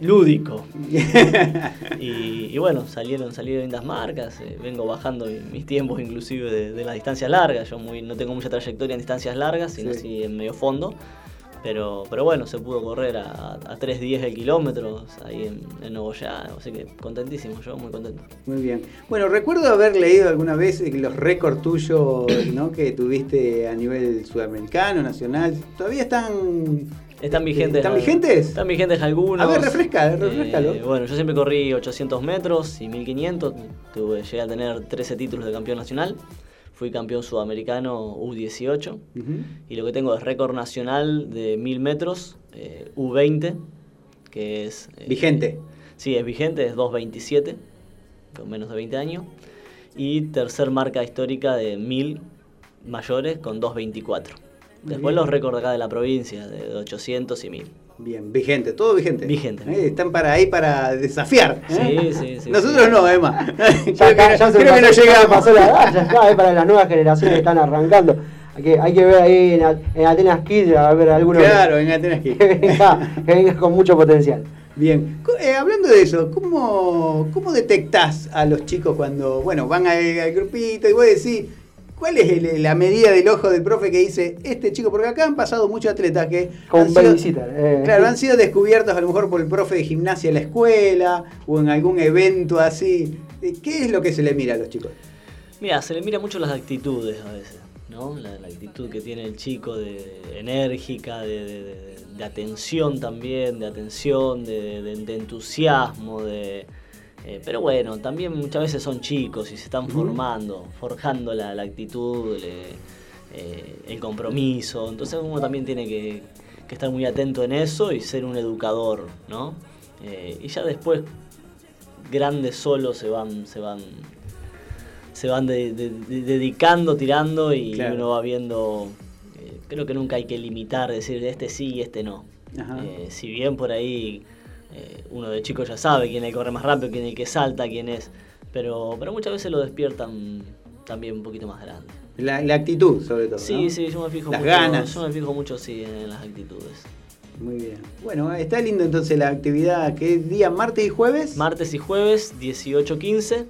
Speaker 4: lúdico. <laughs> Y, y bueno, salieron, salieron lindas marcas, eh, vengo bajando mi- mis tiempos inclusive de, de las distancias largas, yo muy, no tengo mucha trayectoria en distancias largas, sino
Speaker 3: Sí.
Speaker 4: así en medio fondo. Pero, pero bueno, se pudo correr a, a 3.10 el kilómetro ahí en, en Nogoyá, así que contentísimo, yo muy contento.
Speaker 3: Muy bien. Bueno, recuerdo haber leído alguna vez eh, los récords tuyos ¿no? que tuviste a nivel sudamericano, nacional. ¿Todavía están
Speaker 4: ¿Están vigentes?
Speaker 3: ¿Están vigentes?
Speaker 4: Están vigentes algunos.
Speaker 3: A ver, refresca, refrescalo.
Speaker 4: Eh, bueno, yo siempre corrí 800 metros y 1500. Tuve, llegué a tener 13 títulos de campeón nacional. Fui campeón sudamericano U18.
Speaker 3: Ujú.
Speaker 4: Y lo que tengo es récord nacional de 1000 metros eh, U20, que es... eh,
Speaker 3: Vigente.
Speaker 4: Sí, es vigente, es 2.27, con menos de 20 años. Y tercer marca histórica de 1000 mayores con 2.24. Después
Speaker 3: bien.
Speaker 4: los récords acá de la provincia, de 800 y 1000.
Speaker 3: Bien, vigente, todo vigente.
Speaker 4: Vigente.
Speaker 3: Eh, Están para ahí para desafiar. ¿eh?
Speaker 4: Sí, sí, sí.
Speaker 3: Nosotros
Speaker 4: sí.
Speaker 3: no, además.
Speaker 2: Ya, <laughs> acá-
Speaker 3: que,
Speaker 2: ya se
Speaker 3: creo que no llegamos.
Speaker 2: pasó la <laughs> edad, ya está, es para las nuevas generaciones que están arrancando. Hay que, hay que ver ahí en, en Atenas Kids, a ver algunos
Speaker 3: Claro, en Atenas
Speaker 2: que, <laughs>
Speaker 3: que.
Speaker 2: venga, que venga con mucho potencial.
Speaker 3: Bien, eh, hablando de eso, ¿cómo, ¿cómo detectás a los chicos cuando, bueno, van al, al grupito y vos decís, ¿cuál es el- la medida del ojo del profe que dice, este chico, porque acá han pasado muchos atletas que... Han sido-
Speaker 2: eh.
Speaker 3: Claro, han sido descubiertos a lo mejor por el profe de gimnasia en la escuela o en algún evento así. Eh, ¿Qué es lo que se le mira a los chicos?
Speaker 4: Mira, se le mira mucho las actitudes a veces, ¿no? La, la actitud que tiene el chico de, de enérgica, de, de- de- de atención también, de atención, de, de- de entusiasmo, de... eh, pero bueno, también muchas veces son chicos y se están formando, forjando la, la actitud, eh, el compromiso. Entonces uno también tiene que, que estar muy atento en eso y ser un educador, ¿no? Eh, y ya después, grandes solos se van, se van se van de- de- de- dedicando, tirando y
Speaker 3: Claro.
Speaker 4: uno va viendo. creo que nunca hay que limitar, decir este sí y este no. Si bien por ahí eh, uno de chico ya sabe quién es el que corre más rápido, quién es el que salta, quién es. Pero, pero muchas veces lo despiertan también un poquito más grande.
Speaker 3: La, la actitud, sobre todo.
Speaker 4: Sí,
Speaker 3: ¿no?
Speaker 4: sí, yo me fijo
Speaker 3: Las
Speaker 4: mucho.
Speaker 3: ganas.
Speaker 4: Yo me fijo mucho sí en las actitudes.
Speaker 3: Muy bien. Bueno, está lindo entonces la actividad. ¿Qué día? ¿Martes y jueves?
Speaker 4: Martes y jueves, 18.15,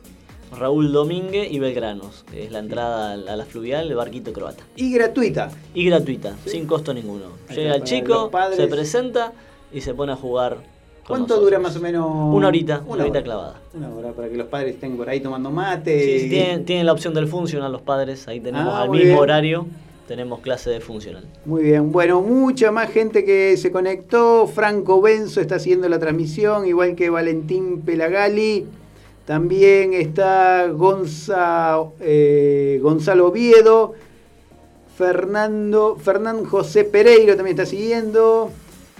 Speaker 4: Raúl Domínguez y Belgranos. que Es la entrada a la fluvial, el barquito croata.
Speaker 3: y gratuita.
Speaker 4: Y gratuita, sin costo ninguno. Llega el chico, se presenta y se pone a jugar.
Speaker 3: ¿Cuánto dura más o menos?
Speaker 4: Una horita, una horita
Speaker 3: hora.
Speaker 4: clavada.
Speaker 3: Una hora para que los padres estén por ahí tomando mate.
Speaker 4: Sí, sí, tienen, tienen la opción del funcional los padres, ahí tenemos
Speaker 3: Ah,
Speaker 4: al mismo
Speaker 3: bien.
Speaker 4: horario, tenemos clase de funcional.
Speaker 3: Muy bien, bueno, mucha más gente que se conectó. Franco Benzo está haciendo la transmisión, igual que Valentín Pelagali. También está Gonza- eh, Gonzalo Oviedo. Fernando, Fernán José Pereiro también está siguiendo.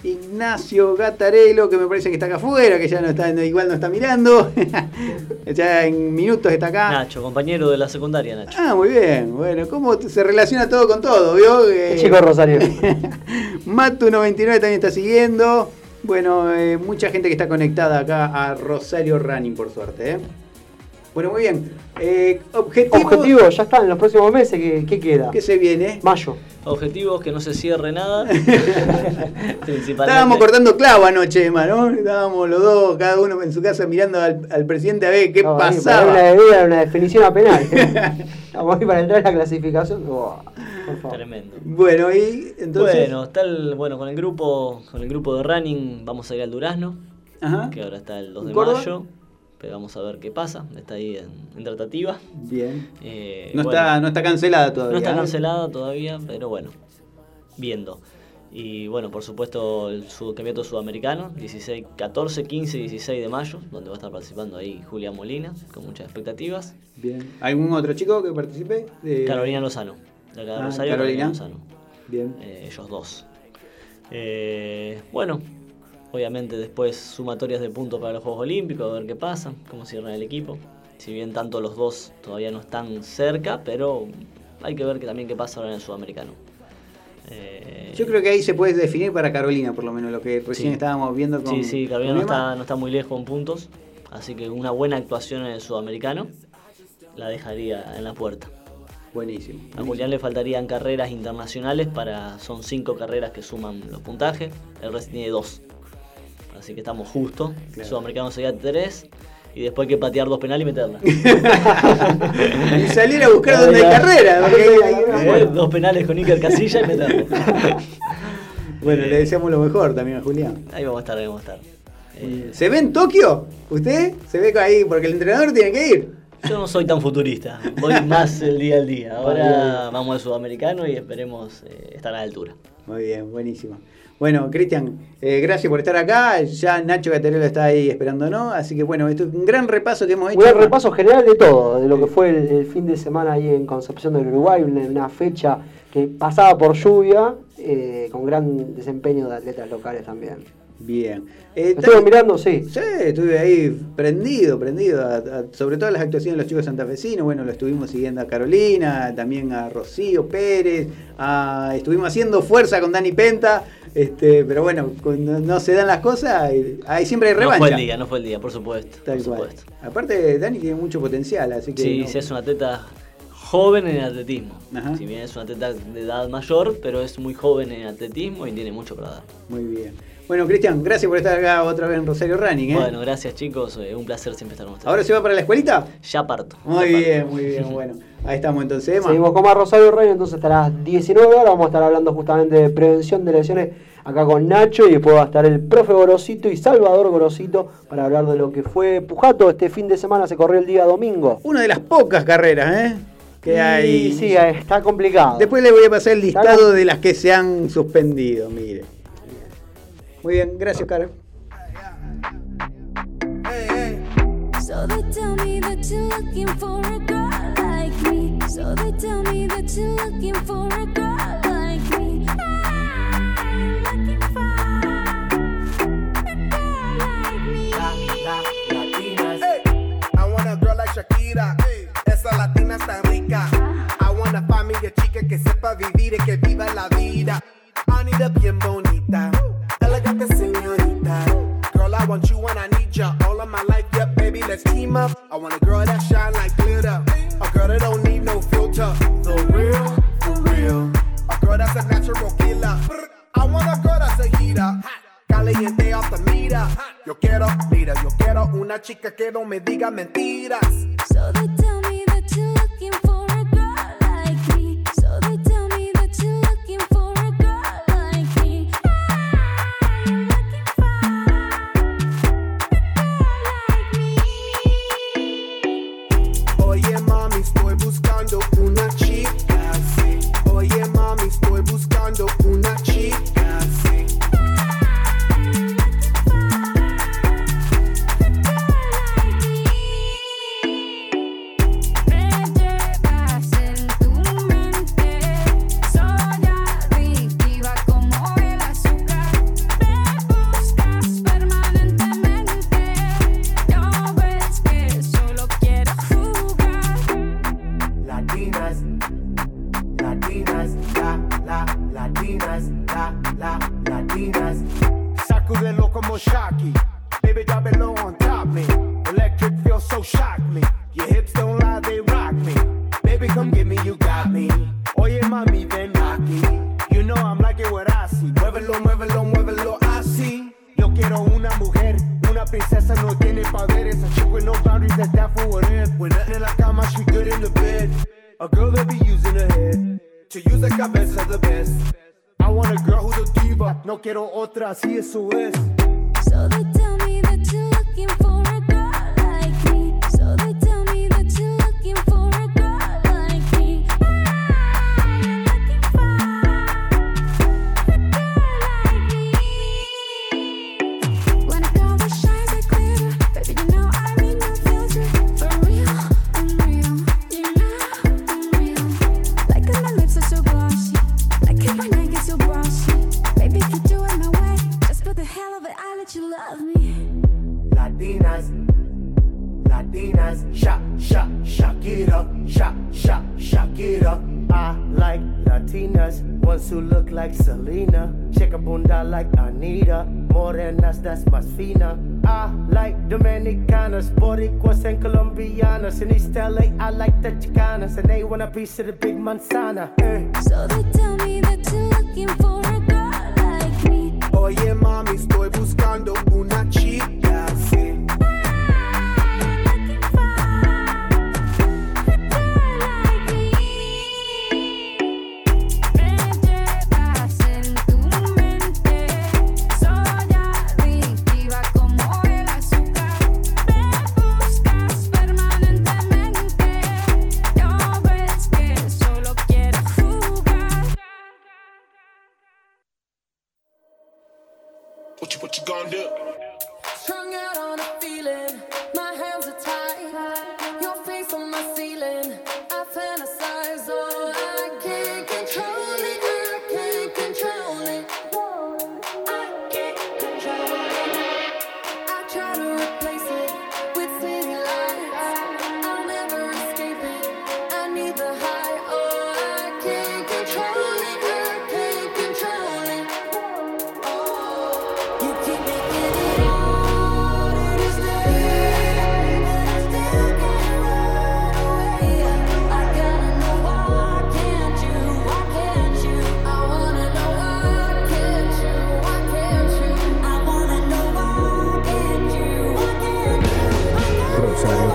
Speaker 3: Ignacio Gatarelo, que me parece que está acá afuera, que ya no está, igual no está mirando. <laughs> ya en minutos está acá.
Speaker 4: Nacho, compañero de la secundaria, Nacho.
Speaker 3: Ah, muy bien. Bueno, ¿cómo se relaciona todo con todo? ¿Vio? Eh,
Speaker 2: Chico Rosario. <laughs>
Speaker 3: Matu99 también está siguiendo. Bueno, eh, mucha gente que está conectada acá a Rosario Running, por suerte. ¿eh? Bueno, muy bien. Eh, objetivos.
Speaker 2: Objetivo, ya está, en los próximos meses, ¿qué, qué queda?
Speaker 3: ¿Qué se viene?
Speaker 2: Mayo.
Speaker 4: Objetivos que no se cierre nada. <laughs> Principalmente.
Speaker 3: Estábamos cortando clavo anoche, Emma, ¿no? Estábamos los dos, cada uno en su casa, mirando al, al presidente a ver qué
Speaker 2: No,
Speaker 3: pasaba.
Speaker 2: para Una debida, una definición a penal. <laughs> Estamos ahí para entrar en la clasificación. Buah, por favor.
Speaker 4: Tremendo.
Speaker 3: Bueno, y entonces.
Speaker 4: Bueno, está el, bueno, con el grupo, con el grupo de running vamos a ir al Durazno,
Speaker 3: Ajá.
Speaker 4: que ahora está el 2 de
Speaker 3: ¿Córdoba?
Speaker 4: mayo. Pero vamos a ver qué pasa. Está ahí en, en tratativa.
Speaker 3: Bien.
Speaker 4: Eh,
Speaker 3: No,
Speaker 4: bueno,
Speaker 3: está, no está cancelada todavía.
Speaker 4: no está
Speaker 3: ¿eh?
Speaker 4: cancelada todavía, pero bueno, viendo. Y bueno, por supuesto, el campeonato sudamericano, 16, 14, 15 y 16 de mayo, donde va a estar participando ahí Julián Molina, con muchas expectativas.
Speaker 3: Bien. ¿Algún otro chico que participe?
Speaker 4: Carolina Lozano, de acá de
Speaker 3: Ah,
Speaker 4: Rosario,
Speaker 3: Carolina.
Speaker 4: Carolina Lozano.
Speaker 3: Bien.
Speaker 4: eh, ellos dos. Bueno, obviamente después sumatorias de puntos para los Juegos Olímpicos, a ver qué pasa, cómo cierra el equipo. Si bien tanto los dos todavía no están cerca, pero hay que ver que también qué pasa ahora en el sudamericano. Eh,
Speaker 3: Yo creo que ahí se puede definir para Carolina, por lo menos, lo que recién
Speaker 4: Sí.
Speaker 3: estábamos viendo con.
Speaker 4: Sí, sí, Carolina no está, no está muy lejos en puntos, así que una buena actuación en el sudamericano la dejaría en la puerta.
Speaker 3: Buenísimo.
Speaker 4: A Julián le faltarían carreras internacionales para. Son cinco carreras que suman los puntajes. El resto tiene dos. Así que estamos justo. El
Speaker 3: Claro.
Speaker 4: sudamericano sería tres. Y después hay que patear dos penales y meterla. <laughs>
Speaker 3: Y salir a buscar donde hay carrera. porque hay- hay-
Speaker 4: dos penales con Iker Casilla y meterlo. <laughs>
Speaker 3: Bueno, le deseamos lo mejor también a Julián.
Speaker 4: Ahí vamos a estar, ahí vamos a estar. Eh,
Speaker 3: ¿Se ve en Tokio? ¿Usted? ¿Se ve ahí? Porque el entrenador tiene que ir.
Speaker 4: yo no soy tan futurista. Voy más el día al día. <laughs> Ahora vamos al sudamericano y esperemos eh, estar a la altura.
Speaker 3: Muy bien, buenísimo. Bueno, Cristian, eh, gracias por estar acá. Ya Nacho Caterelo está ahí esperándonos. Así que bueno, esto es un gran repaso que hemos hecho.
Speaker 2: Un gran repaso general de todo, de lo que fue el, el fin de semana ahí en Concepción del Uruguay, una, una fecha que pasaba por lluvia, eh, con gran desempeño de atletas locales también.
Speaker 3: Bien. Eh,
Speaker 2: Estuve
Speaker 3: también-
Speaker 2: mirando, sí.
Speaker 3: Sí, estuve ahí prendido, prendido, a- a- sobre todo las actuaciones de los chicos santafesinos. Bueno, lo estuvimos siguiendo a Carolina, también a Rocío Pérez, a- estuvimos haciendo fuerza con Dani Penta, este, pero bueno, cuando no se dan las cosas, ahí siempre hay
Speaker 4: No
Speaker 3: revancha.
Speaker 4: fue el día, no fue el día, por supuesto.
Speaker 3: Tal
Speaker 4: por
Speaker 3: cual.
Speaker 4: supuesto.
Speaker 3: Aparte, Dani tiene mucho potencial, así que.
Speaker 4: Sí,
Speaker 3: no-
Speaker 4: sí, es un atleta joven en atletismo.
Speaker 3: Ajá.
Speaker 4: Si bien es un atleta de edad mayor, pero es muy joven en atletismo y tiene mucho para dar.
Speaker 3: Muy bien. Bueno, Cristian, gracias por estar acá otra vez en Rosario Running. ¿eh?
Speaker 4: Bueno, gracias chicos, eh, un placer siempre estar con ustedes.
Speaker 3: ¿Ahora se va para la escuelita?
Speaker 4: Ya parto.
Speaker 3: Muy
Speaker 4: ya
Speaker 3: bien,
Speaker 4: parto.
Speaker 3: muy bien, bueno. Ahí estamos entonces, Emma.
Speaker 2: Seguimos con más Rosario Rey, entonces hasta las 19 horas vamos a estar hablando justamente de prevención de lesiones acá con Nacho y después va a estar el profe Gorosito y Salvador Gorosito para hablar de lo que fue Pujato. Este fin de semana se corrió el día domingo.
Speaker 3: Una de las pocas carreras, ¿eh? Que hay.
Speaker 2: sí, está complicado.
Speaker 3: Después le voy a pasar el listado de las que se han suspendido, mire. Muy bien, gracias, Karen.
Speaker 5: So they tell me that you're looking for a girl like me. So they tell me that you're looking for a girl like me. I'm looking for a girl like me.
Speaker 6: Hey, I want a girl like Shakira. Esa latina está rica. I me a chica que sepa vivir y que viva la vida. Anita bien bonita. Want you and I need ya. All of my life, yeah, baby, let's team up. I want a girl that shine like glitter. A girl that don't need no filter. The real, the real. A girl that's a natural killer. I want a girl that's a heater. Caliente off the mira. Yo quiero, mira, yo quiero una chica que no me diga mentiras.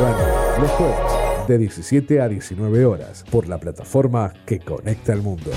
Speaker 1: Los jueves de 17 a 19 horas por la plataforma que conecta al mundo.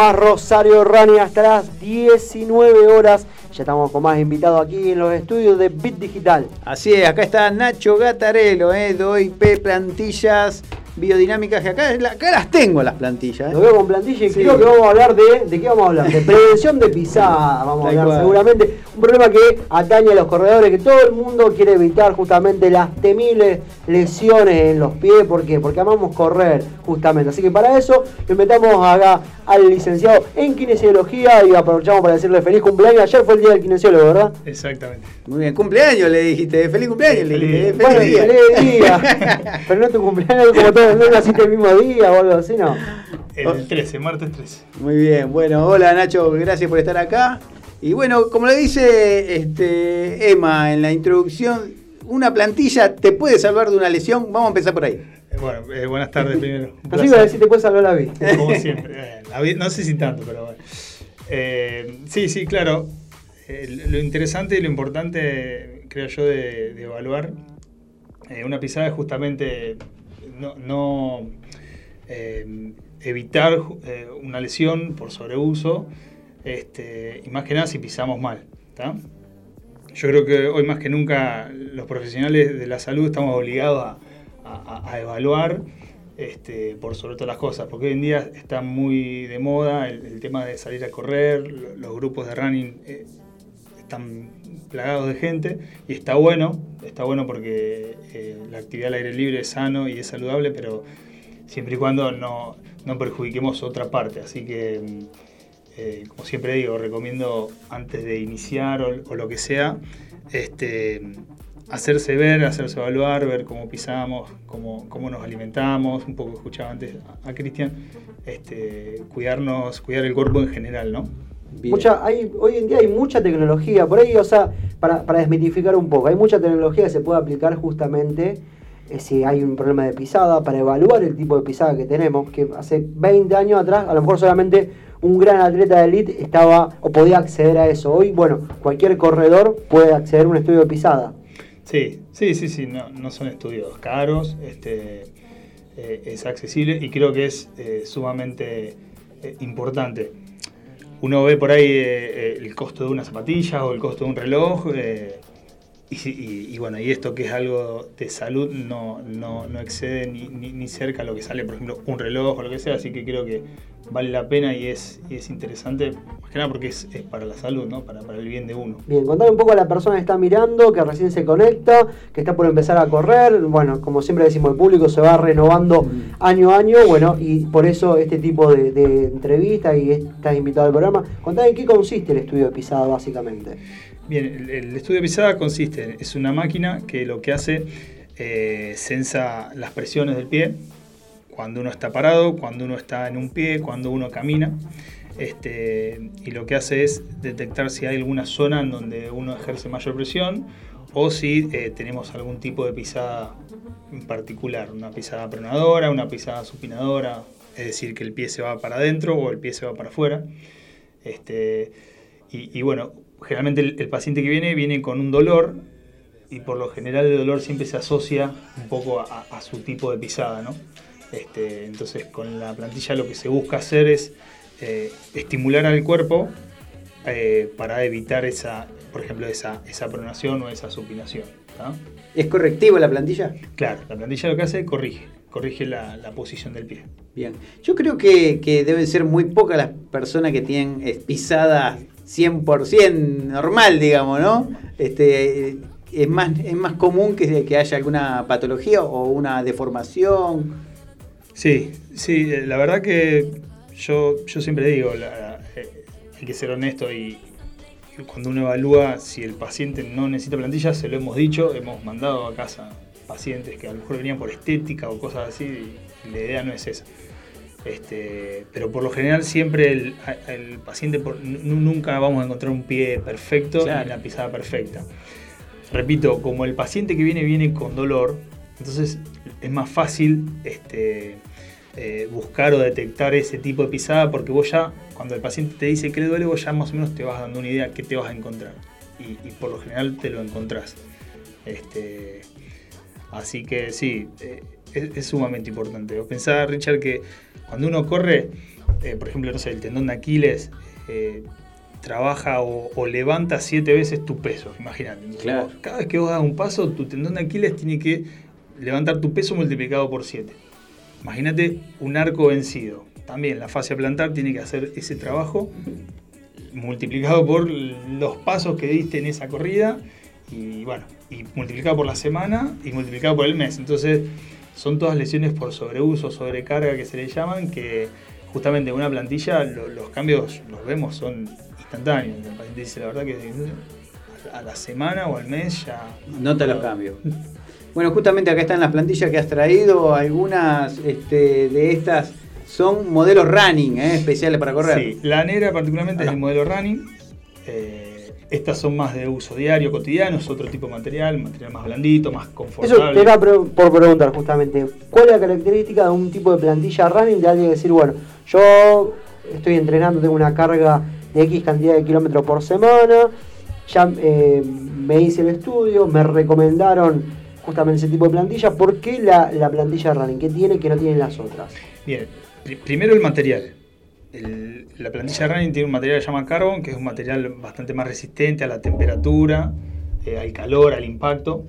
Speaker 2: Más Rosario Rani hasta las 19 horas. Ya estamos con más invitados aquí en los estudios de Bit Digital.
Speaker 3: Así es, acá está Nacho Gatarelo, ¿eh? Doy P plantillas biodinámicas, que acá, acá las tengo las plantillas. ¿eh?
Speaker 2: Lo veo con plantilla y
Speaker 3: Sí.
Speaker 2: creo que vamos a hablar de. ¿De qué vamos a hablar? De prevención de pisada. <laughs> Vamos a hablar
Speaker 3: cual.
Speaker 2: seguramente. Un problema que atañe a los corredores, que todo el mundo quiere evitar justamente las temibles lesiones en los pies. ¿Por qué? Porque amamos correr, justamente. Así que para eso invitamos acá al licenciado en kinesiología y aprovechamos para decirle feliz cumpleaños. Ayer fue el día del kinesiólogo, ¿verdad?
Speaker 7: Exactamente.
Speaker 3: Muy bien, cumpleaños le dijiste, feliz cumpleaños le dijiste, eh,
Speaker 2: Bueno,
Speaker 3: feliz día.
Speaker 2: feliz día. <laughs> Pero no tu cumpleaños como todos, no naciste el mismo día o algo así, ¿no?
Speaker 7: El 13, martes 13.
Speaker 3: Muy bien, bueno, hola Nacho, gracias por estar acá. Y bueno, como le dice este, Emma en la introducción, una plantilla te puede salvar de una lesión. Vamos a empezar por ahí.
Speaker 7: Eh, Bueno, eh, buenas tardes primero. <laughs>
Speaker 2: Así iba a decir, te puedes salvar la vida. <laughs>
Speaker 7: Como siempre. Eh, la no sé si tanto, pero bueno. Eh, sí, sí, claro. Eh, lo interesante y lo importante, creo yo, de, de evaluar eh, una pisada es justamente no, no, eh, evitar eh, una lesión por sobreuso este, y más que nada si pisamos mal. ¿tá? Yo creo que hoy más que nunca los profesionales de la salud estamos obligados a, evaluar este, por sobre todas las cosas, porque hoy en día está muy de moda el, tema de salir a correr, lo- los grupos de running eh, están plagados de gente y está bueno, está bueno porque eh, la actividad al aire libre es sano y es saludable, pero siempre y cuando no, no perjudiquemos otra parte. Así que, mm, eh, como siempre digo, recomiendo antes de iniciar o, o lo que sea, este, hacerse ver, hacerse evaluar, ver cómo pisamos, cómo, cómo nos alimentamos, un poco escuchaba antes a, a Cristian, este, cuidarnos, cuidar el cuerpo en general, ¿no?
Speaker 2: Mucha, hay, hoy en día hay mucha tecnología, por ahí, o sea, para, para desmitificar un poco, hay mucha tecnología que se puede aplicar justamente eh, si hay un problema de pisada, para evaluar el tipo de pisada que tenemos, que hace 20 años atrás, a lo mejor solamente un gran atleta de elite estaba o podía acceder a eso. Hoy, bueno, cualquier corredor puede acceder a un estudio de pisada.
Speaker 7: Sí, sí, sí, sí, no, no son estudios caros, este, eh, es accesible y creo que es eh, sumamente eh, importante. Uno ve por ahí el costo de una zapatilla o el costo de un reloj y, y- y bueno, y esto que es algo de salud no, no, no excede ni, ni- ni cerca a lo que sale, por ejemplo, un reloj o lo que sea, así que creo que vale la pena y es, y es interesante, más que nada porque es, es para la salud, ¿no? para, para el bien de uno.
Speaker 2: Bien, contame un poco a la persona que está mirando, que recién se conecta, que está por empezar a correr. Bueno, como siempre decimos, el público se va renovando año a año, bueno, y por eso este tipo de, de entrevistas y estás invitado al programa. Contame en qué consiste el estudio de pisada, básicamente.
Speaker 7: Bien, el, el estudio de pisada consiste, es una máquina que lo que hace, eh, sensa las presiones del pie, cuando uno está parado, cuando uno está en un pie, cuando uno camina. Este, y lo que hace es detectar si hay alguna zona en donde uno ejerce mayor presión o si eh, tenemos algún tipo de pisada en particular, una pisada pronadora, una pisada supinadora, es decir, que el pie se va para adentro o el pie se va para afuera. Este, y, y bueno, generalmente el, el paciente que viene viene con un dolor y por lo general el dolor siempre se asocia un poco a, a su tipo de pisada, ¿no? Este, entonces con la plantilla lo que se busca hacer es eh, estimular al cuerpo eh, para evitar esa, por ejemplo, esa, esa pronación o esa supinación. ¿tá?
Speaker 3: ¿Es correctivo la plantilla?
Speaker 7: Claro, la plantilla lo que hace es corrige, corrige la, la posición del pie.
Speaker 3: Bien. Yo creo que, que deben ser muy pocas las personas que tienen eh, pisada 100% normal, digamos, ¿no? Este, eh, es, más, es más común que, haya alguna patología o una deformación.
Speaker 7: Sí, sí, la verdad que yo, yo siempre digo, eh, hay que ser honesto y, cuando uno evalúa si el paciente no necesita plantilla, se lo hemos dicho, hemos mandado a casa pacientes que a lo mejor venían por estética o cosas así, y la idea no es esa. Este, pero por lo general siempre el, paciente, por- nunca vamos a encontrar un pie perfecto
Speaker 3: Claro.
Speaker 7: ni la pisada perfecta. Repito, como el paciente que viene viene con dolor, entonces es más fácil este, eh, buscar o detectar ese tipo de pisada porque vos ya, cuando el paciente te dice que le duele, vos ya más o menos te vas dando una idea qué te vas a encontrar. Y, y por lo general te lo encontrás. Este, así que sí, eh, es, es sumamente importante. Vos pensá, Richard, que cuando uno corre, eh, por ejemplo, no sé, el tendón de Aquiles, eh, trabaja o, o levanta siete veces tu peso, imagínate.
Speaker 3: Claro.
Speaker 7: vos, cada vez que vos das un paso, tu tendón de Aquiles tiene que levantar tu peso multiplicado por 7. Imagínate un arco vencido. También la fascia plantar tiene que hacer ese trabajo multiplicado por los pasos que diste en esa corrida y bueno, y multiplicado por la semana y multiplicado por el mes. Entonces, son todas lesiones por sobreuso, sobrecarga que se le llaman, que justamente en una plantilla lo- los cambios los vemos son instantáneos. El paciente dice la verdad que a la semana o al mes ya.
Speaker 3: Nota los cambios. <laughs> Bueno, justamente acá están las plantillas que has traído. Algunas este, de estas son modelos running, ¿eh? especiales para correr.
Speaker 7: Sí, la negra particularmente es el modelo running. Eh, estas son más de uso diario, cotidiano, es otro tipo de material, material más blandito, más
Speaker 2: Eso
Speaker 7: confortable.
Speaker 2: te era pre- por preguntar justamente, ¿cuál es la característica de un tipo de plantilla running de alguien que decir, bueno, yo estoy entrenando, tengo una carga de X cantidad de kilómetros por semana, ya eh, me hice el estudio, me recomendaron justamente ese tipo de plantilla, ¿por qué la, la plantilla running? ¿Qué tiene que no tienen las otras?
Speaker 7: Bien, pri- primero el material. El- la plantilla running tiene un material que se llama carbon, que es un material bastante más resistente a la temperatura, eh, al calor, al impacto.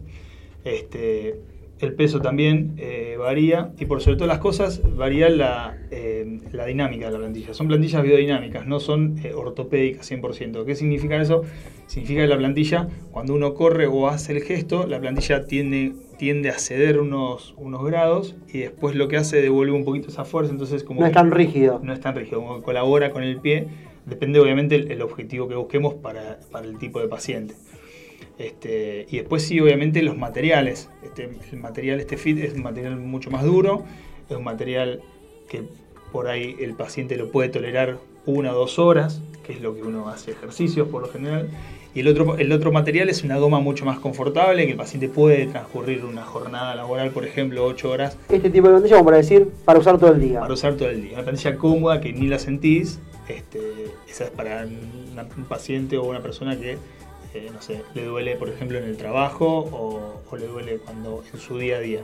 Speaker 7: Este, el peso también eh, varía y por sobre todas las cosas varía la, eh, la dinámica de la plantilla. Son plantillas biodinámicas, no son eh, ortopédicas 100%. ¿Qué significa eso? Significa que la plantilla, cuando uno corre o hace el gesto, la plantilla tiende, tiende a ceder unos, unos grados y después lo que hace devuelve un poquito esa fuerza. Entonces, como
Speaker 2: No es tan rígido.
Speaker 7: no es tan rígido, como que colabora con el pie. Depende obviamente el, el objetivo que busquemos para, para el tipo de paciente. Este, y después sí, obviamente los materiales. Este, el material, este fit es un material mucho más duro, es un material que por ahí el paciente lo puede tolerar una o dos horas, que es lo que uno hace ejercicios por lo general. Y el otro, el otro material es una goma mucho más confortable, que el paciente puede transcurrir una jornada laboral, por ejemplo, 8 horas,
Speaker 2: Este tipo de plantilla, como para decir, para usar todo el día.
Speaker 7: para usar todo el día. Una plantilla cómoda que ni la sentís, este, esa es para una- un paciente o una persona que, eh, no sé, le duele, por ejemplo, en el trabajo o, o le duele cuando en su día a día.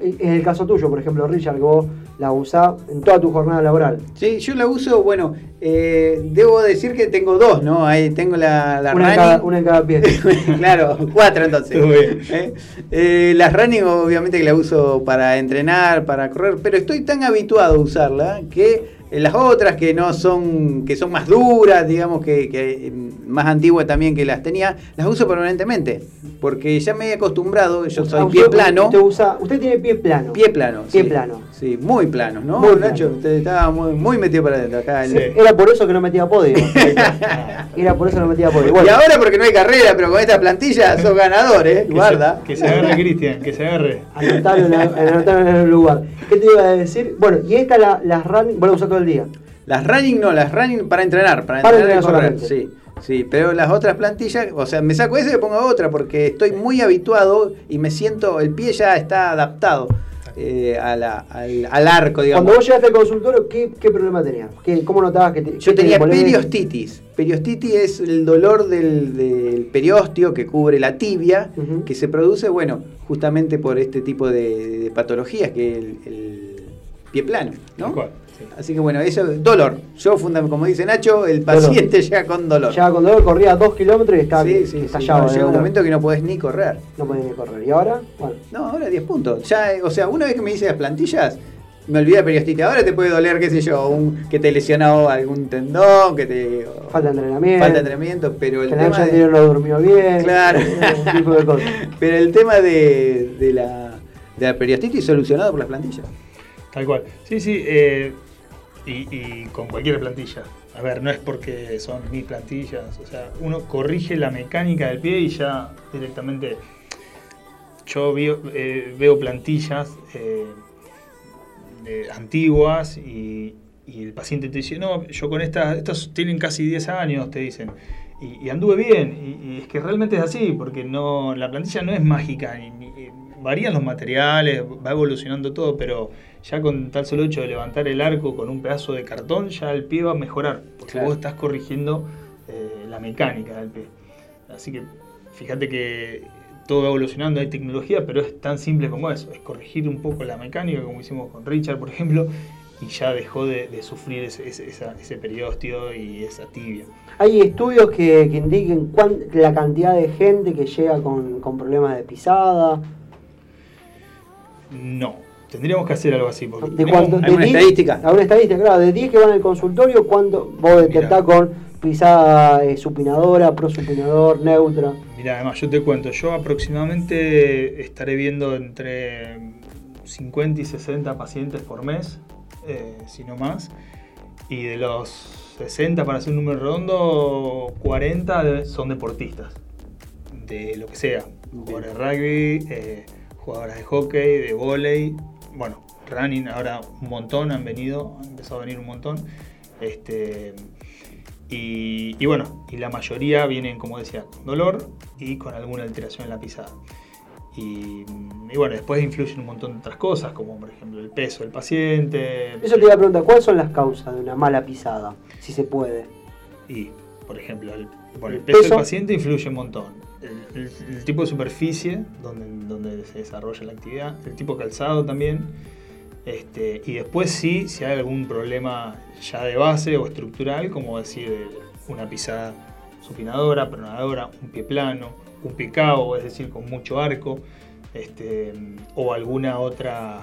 Speaker 2: En el caso tuyo, por ejemplo, Richard, que vos la usás en toda tu jornada laboral.
Speaker 3: Sí, yo la uso, bueno, eh, debo decir que tengo dos, ¿no? Ahí tengo la, la
Speaker 2: Una en,
Speaker 3: running.
Speaker 2: cada, una en cada pie. <laughs>
Speaker 3: claro, cuatro entonces.
Speaker 7: Bien.
Speaker 3: ¿Eh? Eh, las running obviamente que la uso para entrenar, para correr, pero estoy tan habituado a usarla que las otras que no son, que son más duras, digamos que, que, eh, más antiguas también que las tenía, las uso permanentemente, porque ya me he acostumbrado, yo soy
Speaker 2: Ah,
Speaker 3: pie
Speaker 2: usted-
Speaker 3: plano.
Speaker 2: Usted, usa, usted tiene pie plano.
Speaker 3: Pie plano.
Speaker 2: Pie
Speaker 3: sí.
Speaker 2: plano.
Speaker 3: Sí, muy planos, ¿no?
Speaker 2: Muy
Speaker 3: Nacho,
Speaker 2: plano.
Speaker 3: usted estaba muy, muy metido para adentro acá.
Speaker 7: Sí.
Speaker 2: Era por eso que no metía podio. <laughs> Era por eso que no metía podio. Bueno,
Speaker 3: Y ahora porque no hay carrera, pero con esta plantilla sos ganador, ¿eh?
Speaker 7: Que
Speaker 3: Guarda.
Speaker 7: se, que se agarre Cristian, que se agarre. <laughs>
Speaker 2: anotarlo en, el lugar. ¿Qué te iba a decir? Bueno, y esta la, las running, la usás todo el día.
Speaker 3: Las running no, las running para entrenar, para,
Speaker 2: Para
Speaker 3: entrenar y
Speaker 2: entrenar
Speaker 3: correr.
Speaker 2: solamente.
Speaker 3: Sí, sí, pero las otras plantillas, o sea, me saco esa y me pongo otra porque estoy muy habituado y me siento, el pie ya está adaptado eh, a la- al, al arco, digamos.
Speaker 2: Cuando vos llegaste al consultorio, ¿qué, qué problema tenías? ¿Qué, ¿Cómo notabas que te,
Speaker 3: Yo
Speaker 2: te
Speaker 3: tenía periostitis. Periostitis es el dolor del, del periósteo que cubre la tibia, que se produce, bueno, justamente por este tipo de, de patologías que el, el pie plano, ¿no? Así que bueno, eso dolor. Yo, funda- como dice Nacho, el paciente llega con dolor.
Speaker 2: Ya cuando él corría dos kilómetros y estaba
Speaker 3: sí, sí,
Speaker 2: estallado.
Speaker 3: Llega un
Speaker 2: dolor.
Speaker 3: momento que no podés ni correr.
Speaker 2: No podía ni correr. ¿Y ahora? Bueno.
Speaker 3: No, ahora 10 puntos. Ya, eh, o sea, una vez que me hice las plantillas, me olvidé de periostitis. Ahora te puede doler, qué sé yo, un, que te lesionó algún tendón, que te.
Speaker 2: Falta de entrenamiento.
Speaker 3: Falta de entrenamiento, pero el
Speaker 2: Que
Speaker 3: tema. de-
Speaker 2: no durmió bien.
Speaker 3: Claro. <laughs>
Speaker 2: Ese tipo de cosas. <laughs>
Speaker 3: Pero el tema de, de la, de la periostitis solucionado por las plantillas.
Speaker 7: Tal cual. Sí, sí, eh, y, y con cualquier plantilla. A ver, no es porque son mis plantillas, o sea, uno corrige la mecánica del pie y ya directamente yo veo, eh, plantillas eh, de- antiguas y, el paciente te dice, no, yo con estas, estos tienen casi 10 años, te dicen. Y, y anduve bien, y es que realmente es así, porque no la plantilla no es mágica, ni- ni- varían los materiales, va evolucionando todo, pero ya con tal solo hecho de levantar el arco con un pedazo de cartón, ya el pie va a mejorar, porque
Speaker 3: Claro.
Speaker 7: vos estás corrigiendo eh, la mecánica del pie. Así que fíjate que todo va evolucionando, hay tecnología, pero es tan simple como eso, es corregir un poco la mecánica, como hicimos con Richard, por ejemplo, y ya dejó de, de sufrir ese, ese, esa- ese periósteo y esa tibia.
Speaker 2: Hay estudios que, que indiquen cuán- la cantidad de gente que llega con, con problemas de pisada.
Speaker 7: No, tendríamos que hacer algo así. Porque
Speaker 2: ¿De cuánto- de
Speaker 3: ¿Alguna
Speaker 2: 10
Speaker 3: estadística?
Speaker 2: ¿Alguna estadística? Claro, de 10 que van al consultorio, ¿cuánto vos detectás con pisada eh, supinadora, prosupinador, neutra?
Speaker 7: Mira, además yo te cuento, yo aproximadamente estaré viendo entre 50 y 60 pacientes por mes, eh, si no más, y de los 60, para hacer un número redondo, 40 de- son deportistas, de lo que sea, jugadores rugby, eh, jugadoras de hockey, de volei, bueno, running, ahora un montón han venido, han empezado a venir un montón, este, y, y bueno, y la mayoría vienen, como decía, con dolor y con alguna alteración en la pisada. Y, y bueno, después influyen un montón de otras cosas, como por ejemplo el peso del paciente.
Speaker 2: Eso te iba a preguntar, ¿cuáles son las causas de una mala pisada? Si se puede.
Speaker 7: Y, por ejemplo, el, bueno, el
Speaker 2: ¿El
Speaker 7: peso,
Speaker 2: peso?
Speaker 7: del paciente influye un montón. El, tipo de superficie donde, donde se desarrolla la actividad, el tipo calzado también. Este, y después sí, si hay algún problema ya de base o estructural, como decir una pisada supinadora, pronadora, un pie plano, un pie cabo, es decir, con mucho arco, este, o alguna otra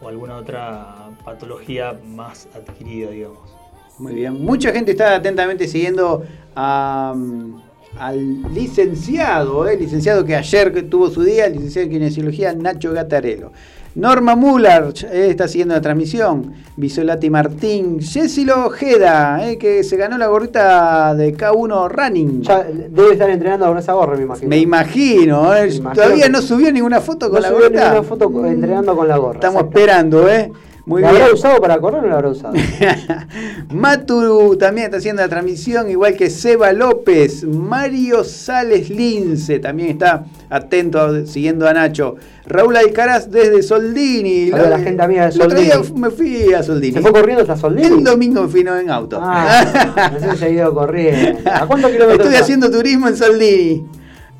Speaker 7: o alguna otra patología más adquirida, digamos.
Speaker 3: Muy bien. Mucha gente está atentamente siguiendo a, mm, al licenciado, ¿eh? licenciado que ayer tuvo su día, el licenciado en kinesiología Nacho Gatarello. Norma Muller eh, está siguiendo la transmisión. Bisolati Martín. Jessilo Ojeda, eh, que se ganó la gorrita de K1 Running.
Speaker 2: Ya debe estar entrenando con esa gorra, me imagino.
Speaker 3: Me imagino, eh,
Speaker 2: Me imagino
Speaker 3: todavía no subió ninguna foto con
Speaker 2: No
Speaker 3: la
Speaker 2: subió
Speaker 3: gorrita.
Speaker 2: ninguna foto entrenando con la gorra.
Speaker 3: Estamos
Speaker 2: exacto.
Speaker 3: esperando, ¿eh? Muy
Speaker 2: ¿La
Speaker 3: bien.
Speaker 2: habrá usado para correr o no la habrá usado? <laughs>
Speaker 3: Matu también está haciendo la transmisión, igual que Seba López. Mario Sales Lince también está atento, siguiendo a Nacho. Raúl Alcaraz desde Soldini.
Speaker 2: A la gente amiga de
Speaker 3: El otro día
Speaker 2: Soldini.
Speaker 3: me fui a Soldini.
Speaker 2: ¿Se fue corriendo hasta Soldini?
Speaker 3: El domingo me fui no, en auto.
Speaker 2: Ah, no sé si ha ido corriendo. ¿A cuántos <laughs> kilómetros
Speaker 3: Estoy haciendo turismo en Soldini.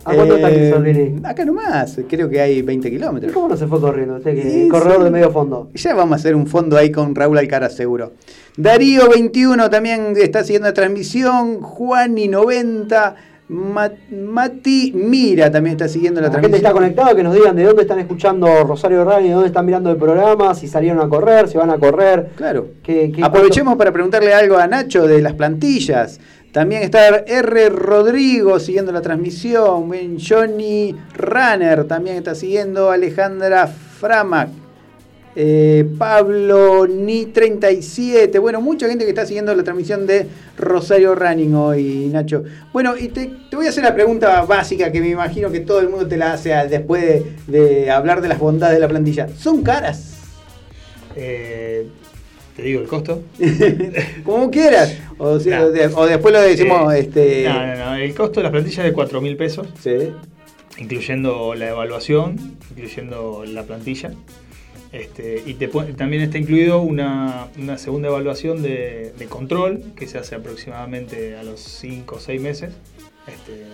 Speaker 2: ¿A cuánto está
Speaker 3: Eh? Acá nomás, creo que hay 20
Speaker 2: ¿Y
Speaker 3: kilómetros.
Speaker 2: ¿Cómo no se fue corriendo? Usted que
Speaker 3: Sí,
Speaker 2: es corredor
Speaker 3: sí.
Speaker 2: de medio fondo.
Speaker 3: Ya vamos a hacer un fondo ahí con Raúl Alcaraz seguro. Darío 21 también está siguiendo la transmisión. Juani 90. Ma- Mati Mira también está siguiendo la,
Speaker 2: La gente
Speaker 3: transmisión.
Speaker 2: está conectada, que nos digan de dónde están escuchando Rosario Rani, de dónde están mirando el programa, si salieron a correr, si van a correr.
Speaker 3: Claro.
Speaker 2: ¿Qué- qué-
Speaker 3: Aprovechemos para preguntarle algo a Nacho de las plantillas. También está R. Rodrigo siguiendo la transmisión. Johnny Runner también está siguiendo. Alejandra Framac. Eh, Pablo Ni 37. Bueno, mucha gente que está siguiendo la transmisión de Rosario Running hoy, Nacho. Bueno, y te, voy a hacer la pregunta básica que me imagino que todo el mundo te la hace después de, de hablar de las bondades de la plantilla. ¿Son caras?
Speaker 7: Eh, te digo el costo. <laughs>
Speaker 3: Como quieras. O, de- después lo decimos.
Speaker 7: Eh,
Speaker 3: este,
Speaker 7: No, no, no. El costo de la plantilla es de 4 mil pesos,
Speaker 3: Sí.
Speaker 7: incluyendo la evaluación, incluyendo la plantilla. Este, y te también está incluido una, una segunda evaluación de, de control que se hace aproximadamente a los 5 o 6 meses. Este,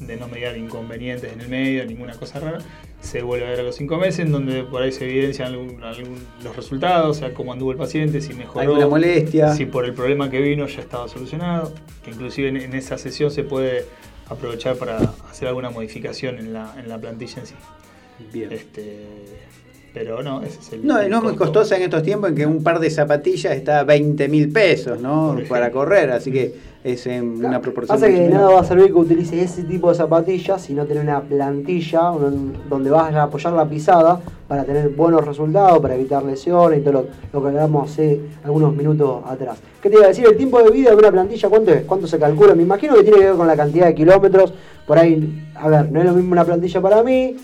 Speaker 7: de no mediar inconvenientes en el medio, ninguna cosa rara. Se vuelve a ver a los 5 meses, en donde por ahí se evidencian algún- algún- los resultados, o sea, cómo anduvo el paciente, si mejoró.
Speaker 3: Alguna molestia.
Speaker 7: Si por el problema que vino ya estaba solucionado. Que inclusive en, en esa sesión se puede aprovechar para hacer alguna modificación en la, en la plantilla en sí.
Speaker 3: Bien.
Speaker 7: Este, pero no, ese es el.
Speaker 3: No,
Speaker 7: el
Speaker 3: no es muy
Speaker 7: costo.
Speaker 3: costosa en estos tiempos en que un par de zapatillas está a 20 mil pesos, ¿no? Para correr, así que es en una proporción.
Speaker 2: Pasa que de nada va a servir que utilices ese tipo de zapatillas si no tenés una plantilla donde vas a apoyar la pisada para tener buenos resultados, para evitar lesiones y todo lo, lo que hablamos hace algunos minutos atrás. ¿Qué te iba a decir? El tiempo de vida de una plantilla, ¿cuánto es? ¿Cuánto se calcula? Me imagino que tiene que ver con la cantidad de kilómetros. Por ahí, a ver, no es lo mismo una plantilla para mí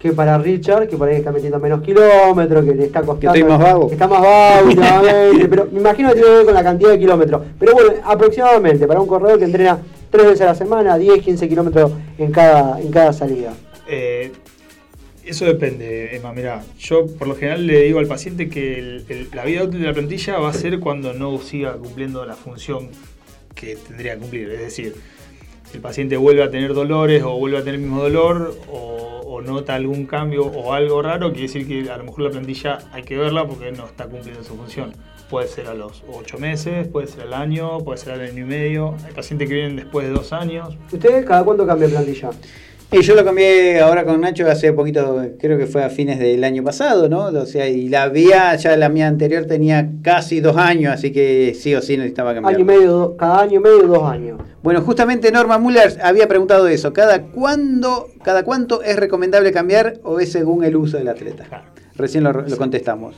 Speaker 2: que para Richard, que por ahí está metiendo menos kilómetros, que le está costando.
Speaker 3: estoy más vago.
Speaker 2: está más vago <laughs> últimamente, pero me imagino que tiene que ver con la cantidad de kilómetros. Pero bueno, aproximadamente, para un corredor que entrena tres veces a la semana, 10, 15 kilómetros en cada, en cada salida.
Speaker 7: Eh, eso depende, Emma. Mira, yo por lo general le digo al paciente que el- el- la vida útil de la plantilla va a ser cuando no siga cumpliendo la función que tendría que cumplir. Es decir, el paciente vuelve a tener dolores o vuelve a tener el mismo dolor o, nota algún cambio o algo raro, quiere decir que a lo mejor la plantilla hay que verla porque no está cumpliendo su función. Puede ser a los 8 meses, puede ser al año, puede ser al año y medio. Hay pacientes que vienen después de dos años.
Speaker 2: ¿Ustedes cada cuánto cambia plantilla?
Speaker 3: Y yo lo cambié ahora con Nacho hace poquito, creo que fue a fines del año pasado, ¿no? O sea, y la vía, ya la mía anterior tenía casi dos años, así que sí o sí necesitaba cambiar.
Speaker 2: Año y medio, cada año y medio, dos años.
Speaker 3: Bueno, justamente Norma Müller había preguntado eso. ¿Cada cuándo, cada cuánto es recomendable cambiar o es según el uso del atleta? Recién lo, lo contestamos.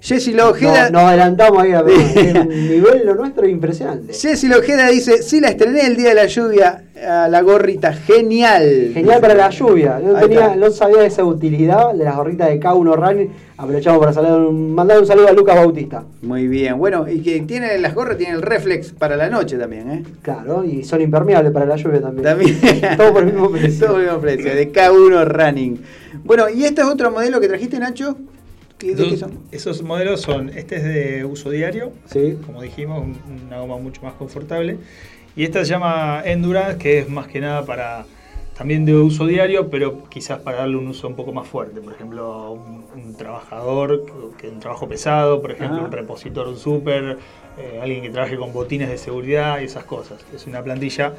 Speaker 3: Jessy Lojeda.
Speaker 2: No- nos adelantamos ahí a pregunta. <laughs> El nivel lo nuestro es impresionante.
Speaker 3: Jessy Lojeda dice, sí la estrené el día de la lluvia, a la gorrita, genial.
Speaker 2: Genial para la lluvia. No,
Speaker 3: Ahí
Speaker 2: tenía, no sabía de esa utilidad de las gorritas de K1 Running. Aprovechamos para saludar un- mandar un saludo a Lucas Bautista.
Speaker 3: Muy bien, bueno, y que tiene las gorras, tiene el reflex para la noche también, ¿eh?
Speaker 2: Claro, y son impermeables para la lluvia también.
Speaker 3: También. <laughs>
Speaker 2: Todo por el mismo precio. <laughs>
Speaker 3: Todo por el mismo precio, de K1 Running. Bueno, ¿y este es otro modelo que trajiste, Nacho? ¿Qué- de qué son?
Speaker 7: esos modelos son, este es de uso diario,
Speaker 2: Sí.
Speaker 7: como dijimos, un- una goma mucho más confortable. Y esta se llama Endurance, que es más que nada para también de uso diario, pero quizás para darle un uso un poco más fuerte. Por ejemplo, un, un trabajador que un trabajo pesado, por ejemplo,
Speaker 3: Ah.
Speaker 7: un repositor, un súper, eh, alguien que trabaje con botines de seguridad y esas cosas. Es una plantilla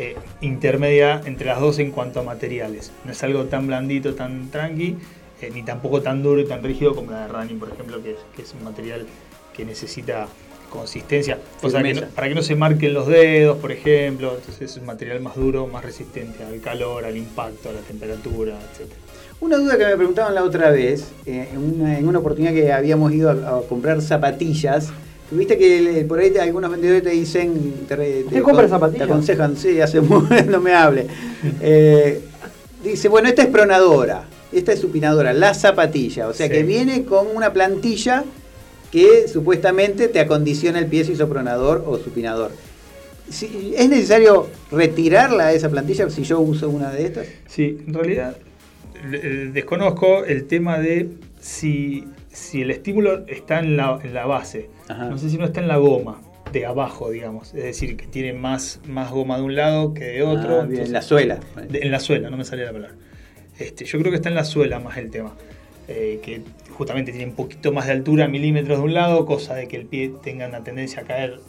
Speaker 7: eh, intermedia entre las dos en cuanto a materiales. No es algo tan blandito, tan tranqui, eh, ni tampoco tan duro y tan rígido como la de running, por ejemplo, que es, que es un material que necesita consistencia, o sea, que no- para que no se marquen los dedos, por ejemplo, entonces es un material más duro, más resistente al calor, al impacto, a la temperatura, etc.
Speaker 3: Una duda que me preguntaban la otra vez, eh, en, una, en una oportunidad que habíamos ido a, a comprar zapatillas, viste que el- por ahí te- algunos vendedores te dicen... Te, re-
Speaker 2: ¿Usted compra
Speaker 3: te
Speaker 2: zapatillas?
Speaker 3: aconsejan, sí, hace <laughs> no me hable. Eh, dice, bueno, esta es pronadora, esta es supinadora, la zapatilla, o sea
Speaker 7: Sí.
Speaker 3: que viene con una plantilla que supuestamente te acondiciona el pie si sos pronador o supinador. Si- ¿Es necesario retirarla esa plantilla si yo uso una de estas?
Speaker 7: Sí, en realidad eh, desconozco el tema de si, si el estímulo está en la, en la base.
Speaker 3: Ajá.
Speaker 7: No sé si no está en la goma de abajo, digamos. Es decir, que tiene más, más goma de un lado que de otro.
Speaker 3: Ah, bien,
Speaker 7: entonces-
Speaker 3: la suela.
Speaker 7: de- en la suela, no me sale la palabra. Este, yo creo que está en la suela más el tema. Eh, que justamente tiene un poquito más de altura, milímetros de un lado, cosa de que el pie tenga una tendencia a caer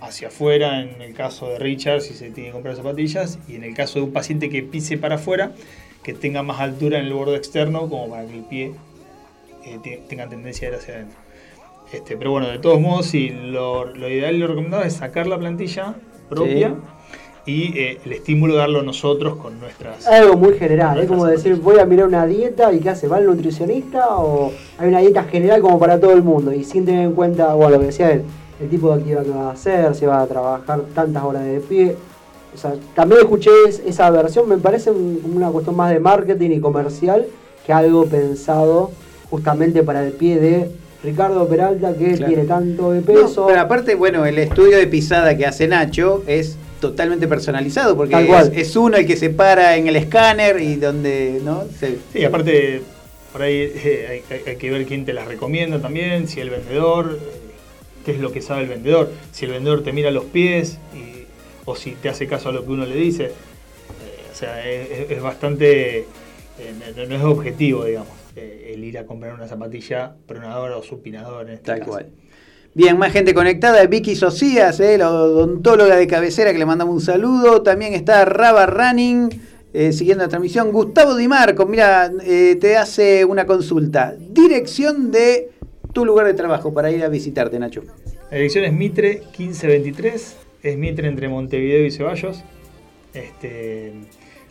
Speaker 7: hacia afuera, en el caso de Richard, si se tiene que comprar zapatillas, y en el caso de un paciente que pise para afuera, que tenga más altura en el borde externo, como para que el pie eh, te- tenga tendencia a ir hacia adentro. Este, pero bueno, de todos modos, sí, lo, lo ideal y lo recomendado es sacar la plantilla propia y eh, el estímulo darlo nosotros con nuestras...
Speaker 2: Es algo muy general, es como decir, voy a mirar una dieta y qué hace, ¿va el nutricionista o hay una dieta general como para todo el mundo? Y sin tener en cuenta, bueno, lo que decía él, el tipo de actividad que va a hacer, si va a trabajar tantas horas de pie. O sea, también escuché es- esa versión, me parece un- una cuestión más de marketing y comercial que algo pensado justamente para el pie de Ricardo Peralta que
Speaker 3: Claro.
Speaker 2: tiene tanto de
Speaker 3: No,
Speaker 2: peso.
Speaker 3: pero aparte, bueno, el estudio de pisada que hace Nacho es totalmente personalizado porque
Speaker 2: Tal
Speaker 3: es,
Speaker 2: cual.
Speaker 3: es uno el que se para en el escáner y donde, ¿no? Se-
Speaker 7: Sí, aparte, por ahí <laughs> eh, hay, hay- que ver quién te las recomienda también, si el vendedor, eh, qué es lo que sabe el vendedor, si el vendedor te mira los pies y- o si te hace caso a lo que uno le dice. Eh, o sea, es, es- bastante, eh, no, no es objetivo, digamos, eh, el ir a comprar una zapatilla pronadora o supinadora en este
Speaker 3: Tal
Speaker 7: caso.
Speaker 3: cual. Bien, más gente conectada. Vicky Socias, eh, la odontóloga de cabecera, que le mandamos un saludo. También está Raba Running, eh, siguiendo la transmisión. Gustavo Di Marco, mira, eh, te hace una consulta. Dirección de tu lugar de trabajo para ir a visitarte, Nacho.
Speaker 7: La dirección es Mitre 1523, es Mitre entre Montevideo y Ceballos. Este,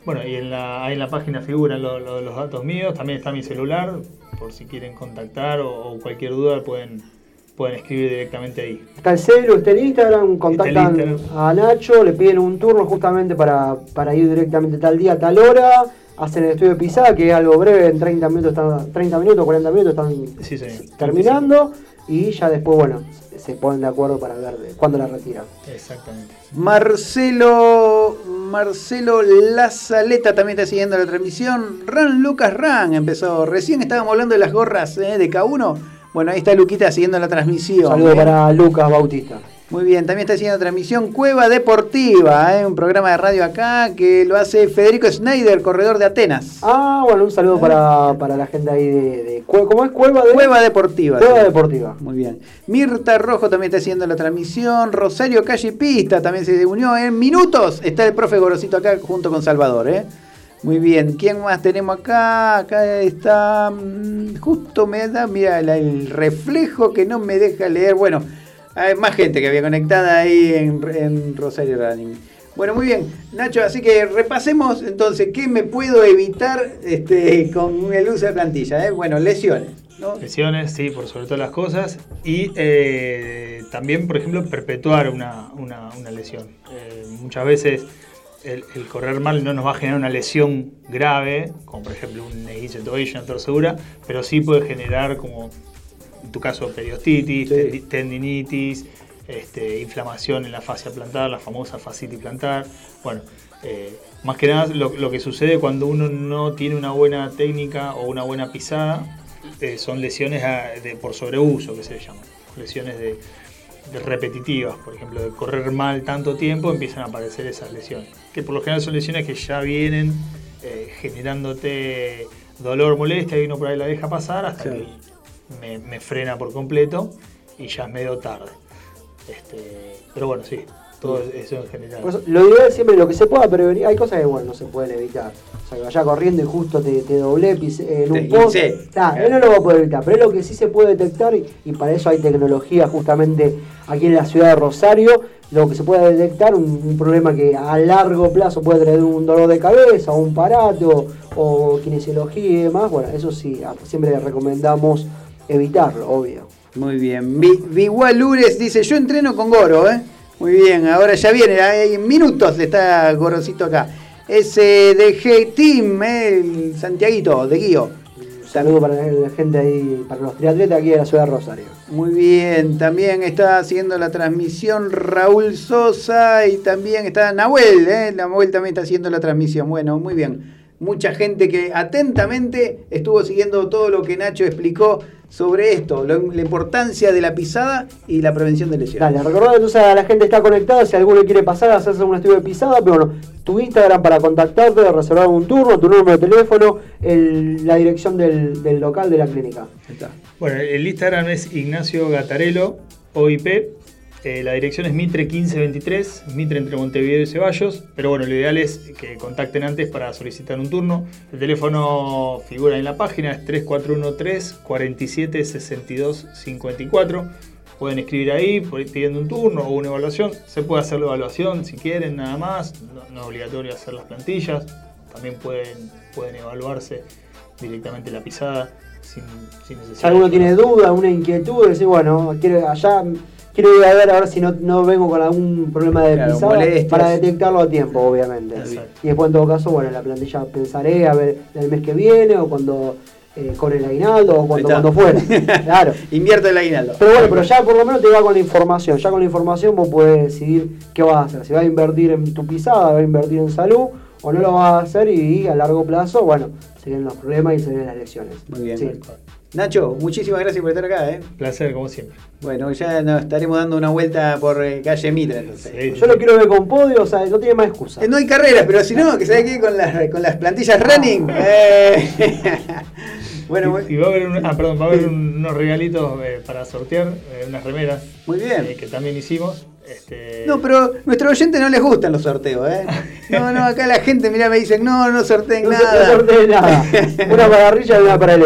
Speaker 7: bueno, y en la, ahí en la página figuran lo- lo- los datos míos, también está mi celular, por si quieren contactar o cualquier duda pueden, pueden escribir directamente ahí.
Speaker 2: Está el celu, está el Instagram, contactan
Speaker 7: Instagram.
Speaker 2: a Nacho, le piden un turno justamente para, para ir directamente tal día, tal hora, hacen el estudio de pisada, que es algo breve, en 30 minutos, están, 30 minutos, 40 minutos están
Speaker 7: Sí,
Speaker 2: terminando y ya después, bueno, se ponen de acuerdo para ver de- cuándo la retiran.
Speaker 7: Exactamente.
Speaker 3: Marcelo Marcelo Lazaleta también está siguiendo la transmisión. Ran Lucas Ran empezó. Recién estábamos hablando de las gorras eh, de K1. Bueno, ahí está Luquita siguiendo la transmisión.
Speaker 2: Saludo
Speaker 3: eh.
Speaker 2: para Lucas Bautista.
Speaker 3: Muy bien, también está haciendo transmisión Cueva Deportiva, eh, un programa de radio acá que lo hace Federico Schneider, corredor de Atenas.
Speaker 2: Ah, bueno, un saludo para, para la gente ahí de, ¿Cómo es? Cueva de
Speaker 3: Cueva Deportiva.
Speaker 2: Cueva. Deportiva.
Speaker 3: Muy bien. Mirta Rojo también está haciendo la transmisión. Rosario Calle Pista también se unió en minutos. Está el profe Gorosito acá junto con Salvador, ¿eh? Muy bien. ¿Quién más tenemos acá? Acá está. mm, Justo me da, mira, el reflejo que no me deja leer. Bueno, hay más gente que había conectada ahí en, en Rosario Running. Bueno, muy bien, Nacho, así que repasemos entonces qué me puedo evitar este, con el uso de plantilla. ¿eh? Bueno, lesiones. ¿no?
Speaker 7: Lesiones, sí, por sobre todas las cosas. Y eh, también, por ejemplo, perpetuar una, una- una lesión. Eh, muchas veces el, el correr mal no nos va a generar una lesión grave, como por ejemplo un de tobillo, una torcedura, pero sí puede generar, como en tu caso, periostitis, tendi- tendinitis, este, inflamación en la fascia plantar, la famosa fascitis plantar. Bueno, eh, más que nada lo, lo que sucede cuando uno no tiene una buena técnica o una buena pisada eh, son lesiones a- de- por sobreuso, que se le llaman. Lesiones de, de repetitivas, por ejemplo, de correr mal tanto tiempo empiezan a aparecer esas lesiones. Que por lo general son lesiones que ya vienen eh, generándote dolor, molestia y uno por ahí la deja pasar hasta que me, me frena por completo y ya es medio tarde. Este, pero bueno, sí, todo eso en general.
Speaker 2: Por eso, lo ideal siempre lo que se pueda prevenir, hay cosas que bueno, no se pueden evitar. O sea, que vaya corriendo y justo te, te doblé pise- en un post.
Speaker 3: guincé.
Speaker 2: Nah, él no lo va a poder evitar, pero es lo que sí se puede detectar y, y para eso hay tecnología justamente aquí en la ciudad de Rosario. Lo que se puede detectar, un, problema que a largo plazo puede traer un dolor de cabeza, un parato o kinesiología y demás, bueno, eso sí, siempre recomendamos evitarlo, obvio.
Speaker 3: Muy bien. Vigual Lures dice, yo entreno con Goro, ¿eh? Muy bien, ahora ya viene, hay minutos le está Gorosito acá. Ese de G Team, ¿eh? el Santiaguito, de Guío.
Speaker 2: Saludo para la gente ahí, para los triatletas aquí de la ciudad de Rosario.
Speaker 3: Muy bien, también está haciendo la transmisión Raúl Sosa y también está Nahuel, ¿eh? Nahuel también está haciendo la transmisión. Bueno, muy bien. Mucha gente que atentamente estuvo siguiendo todo lo que Nacho explicó sobre esto, lo- la importancia de la pisada y la prevención de lesiones.
Speaker 2: Dale, recordad entonces a la gente está conectada, si alguno quiere pasar a hacerse un estudio de pisada, pero bueno, tu Instagram para contactarte, reservar un turno, tu número de teléfono, el- la dirección del, del local de la clínica.
Speaker 7: Bueno, el Instagram es Ignacio Gatarello, OIP. Eh, la dirección es Mitre 1523, Mitre entre Montevideo y Ceballos. Pero bueno, lo ideal es que contacten antes para solicitar un turno. El teléfono figura en la página, es 3413 47 62 54. Pueden escribir ahí por- pidiendo un turno o una evaluación. Se puede hacer la evaluación si quieren, nada más. No, no es obligatorio hacer las plantillas. También pueden, pueden evaluarse directamente la pisada sin, sin necesidad.
Speaker 2: Si alguno tiene duda, una inquietud, decir, bueno, quiero allá, quiero ir a ver a ver si no, no vengo con algún problema de
Speaker 3: Claro,
Speaker 2: pisada,
Speaker 3: molestias.
Speaker 2: para detectarlo a tiempo, obviamente.
Speaker 7: Exacto.
Speaker 2: Y después en todo caso, bueno, la plantilla pensaré a ver el mes que viene o cuando eh, con el aguinaldo o cuando, cuando fuera. <laughs> Claro.
Speaker 3: Invierte el aguinaldo.
Speaker 2: Pero bueno, pero ya por lo menos te va con la información. Ya con la información vos podés decidir qué vas a hacer. Si vas a invertir en tu pisada, vas a invertir en salud o no lo vas a hacer y, a largo plazo, bueno, se vienen los problemas y se vienen las lesiones.
Speaker 3: Muy bien.
Speaker 2: Sí.
Speaker 3: Nacho, muchísimas gracias por estar acá, ¿eh?
Speaker 7: Placer, como siempre.
Speaker 3: Bueno, ya nos estaremos dando una vuelta por eh, calle Mitre, entonces.
Speaker 2: Yo lo quiero ver con podio, o sea, no tiene más excusa.
Speaker 3: Eh, No hay carreras, pero si no, que se qué con, las- con las plantillas running. Eh. <laughs> bueno,
Speaker 7: y, y va a haber, un- ah, perdón, va a haber un- unos regalitos eh, para sortear, eh, unas remeras.
Speaker 3: Muy bien.
Speaker 7: eh, que también hicimos. Este,
Speaker 3: No, pero nuestro oyente no les gustan los sorteos, ¿eh? No, no, acá la gente, mira, me dicen, no, no sorteen
Speaker 2: No,
Speaker 3: nada. <laughs>
Speaker 2: no sortees nada. Una para Garrilla y una para.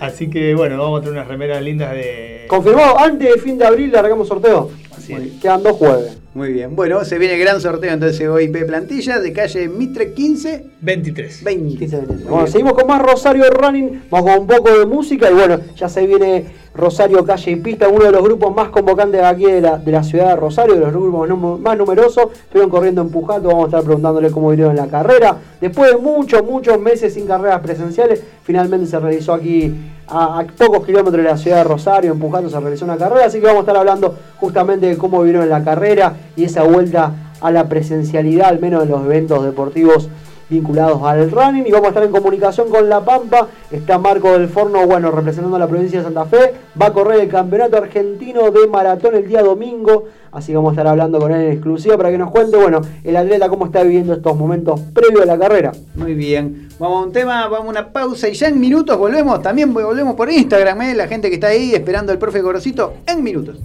Speaker 7: Así que bueno, vamos a tener unas remeras lindas de.
Speaker 2: Confirmado, antes de fin de abril largamos sorteo.
Speaker 7: Así es.
Speaker 2: Quedan dos jueves.
Speaker 8: Muy bien. Bueno, se viene el gran sorteo entonces OIP Plantilla de calle Mitre 15.
Speaker 7: 23.
Speaker 8: 20.
Speaker 2: Bueno, seguimos con más Rosario Running, vamos con un poco de música y bueno, ya se viene Rosario Calle y Pista, uno de los grupos más convocantes aquí de la, de la ciudad de Rosario, de los grupos num- más numerosos, estuvieron corriendo en Pujato, vamos a estar preguntándole cómo vivieron la carrera. Después de muchos, muchos meses sin carreras presenciales, finalmente se realizó aquí a, pocos kilómetros de la ciudad de Rosario, en Pujato se realizó una carrera, así que vamos a estar hablando justamente de cómo vivieron la carrera y esa vuelta a la presencialidad, al menos en los eventos deportivos vinculados al running y vamos a estar en comunicación con La Pampa. Está Marco del Forno, bueno, representando a la provincia de Santa Fe. Va a correr el Campeonato Argentino de Maratón el día domingo. Así que vamos a estar hablando con él en exclusiva para que nos cuente, bueno, el atleta cómo está viviendo estos momentos previos a la carrera.
Speaker 8: Muy bien. Vamos a un tema, vamos a una pausa y ya en minutos volvemos. También volvemos por Instagram, ¿eh? la gente que está ahí esperando el profe Gorosito en minutos.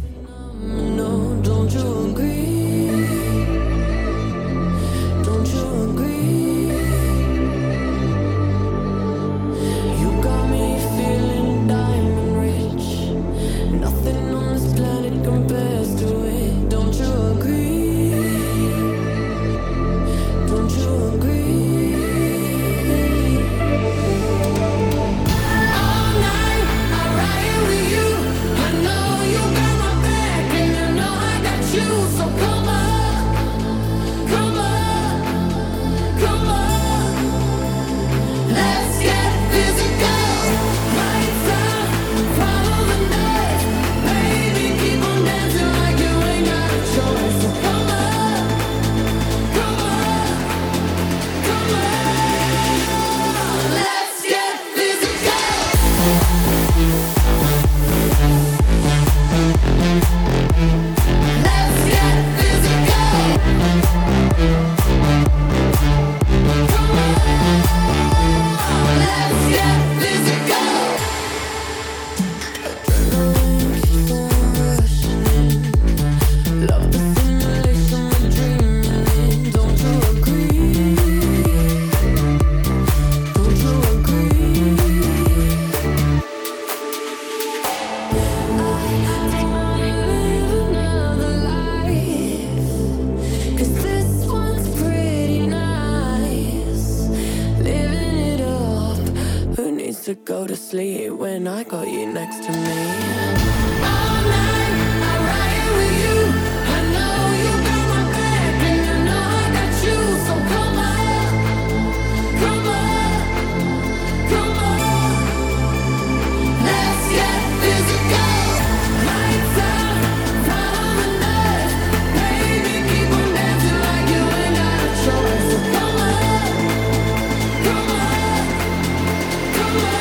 Speaker 9: Yeah.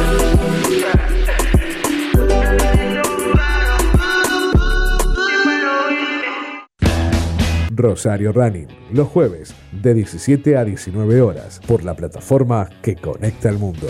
Speaker 1: Rosario Running, los jueves, de 17 a 19 horas, por la plataforma que conecta al mundo.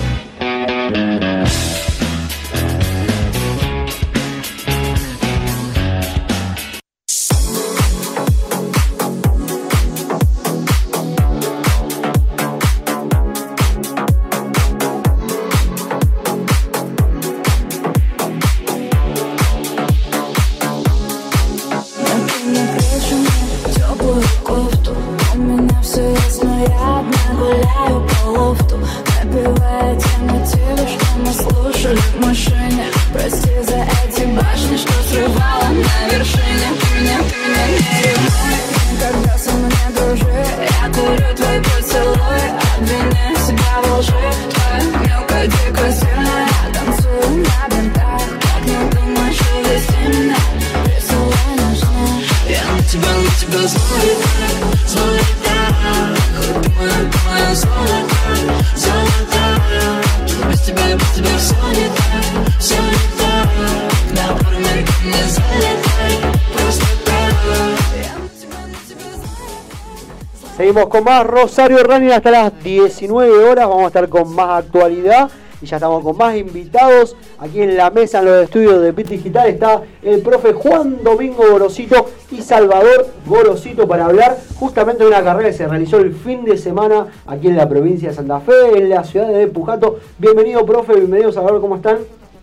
Speaker 2: Con más Rosario Running hasta las 19 horas. Vamos a estar con más actualidad y ya estamos con más invitados. Aquí en la mesa, en los estudios de Pit Digital, está el profe Juan Domingo Gorosito y Salvador Gorosito para hablar justamente de una carrera que se realizó el fin de semana aquí en la provincia de Santa Fe, en la ciudad de Pujato. Bienvenido, profe, bienvenido, Salvador, ¿cómo están?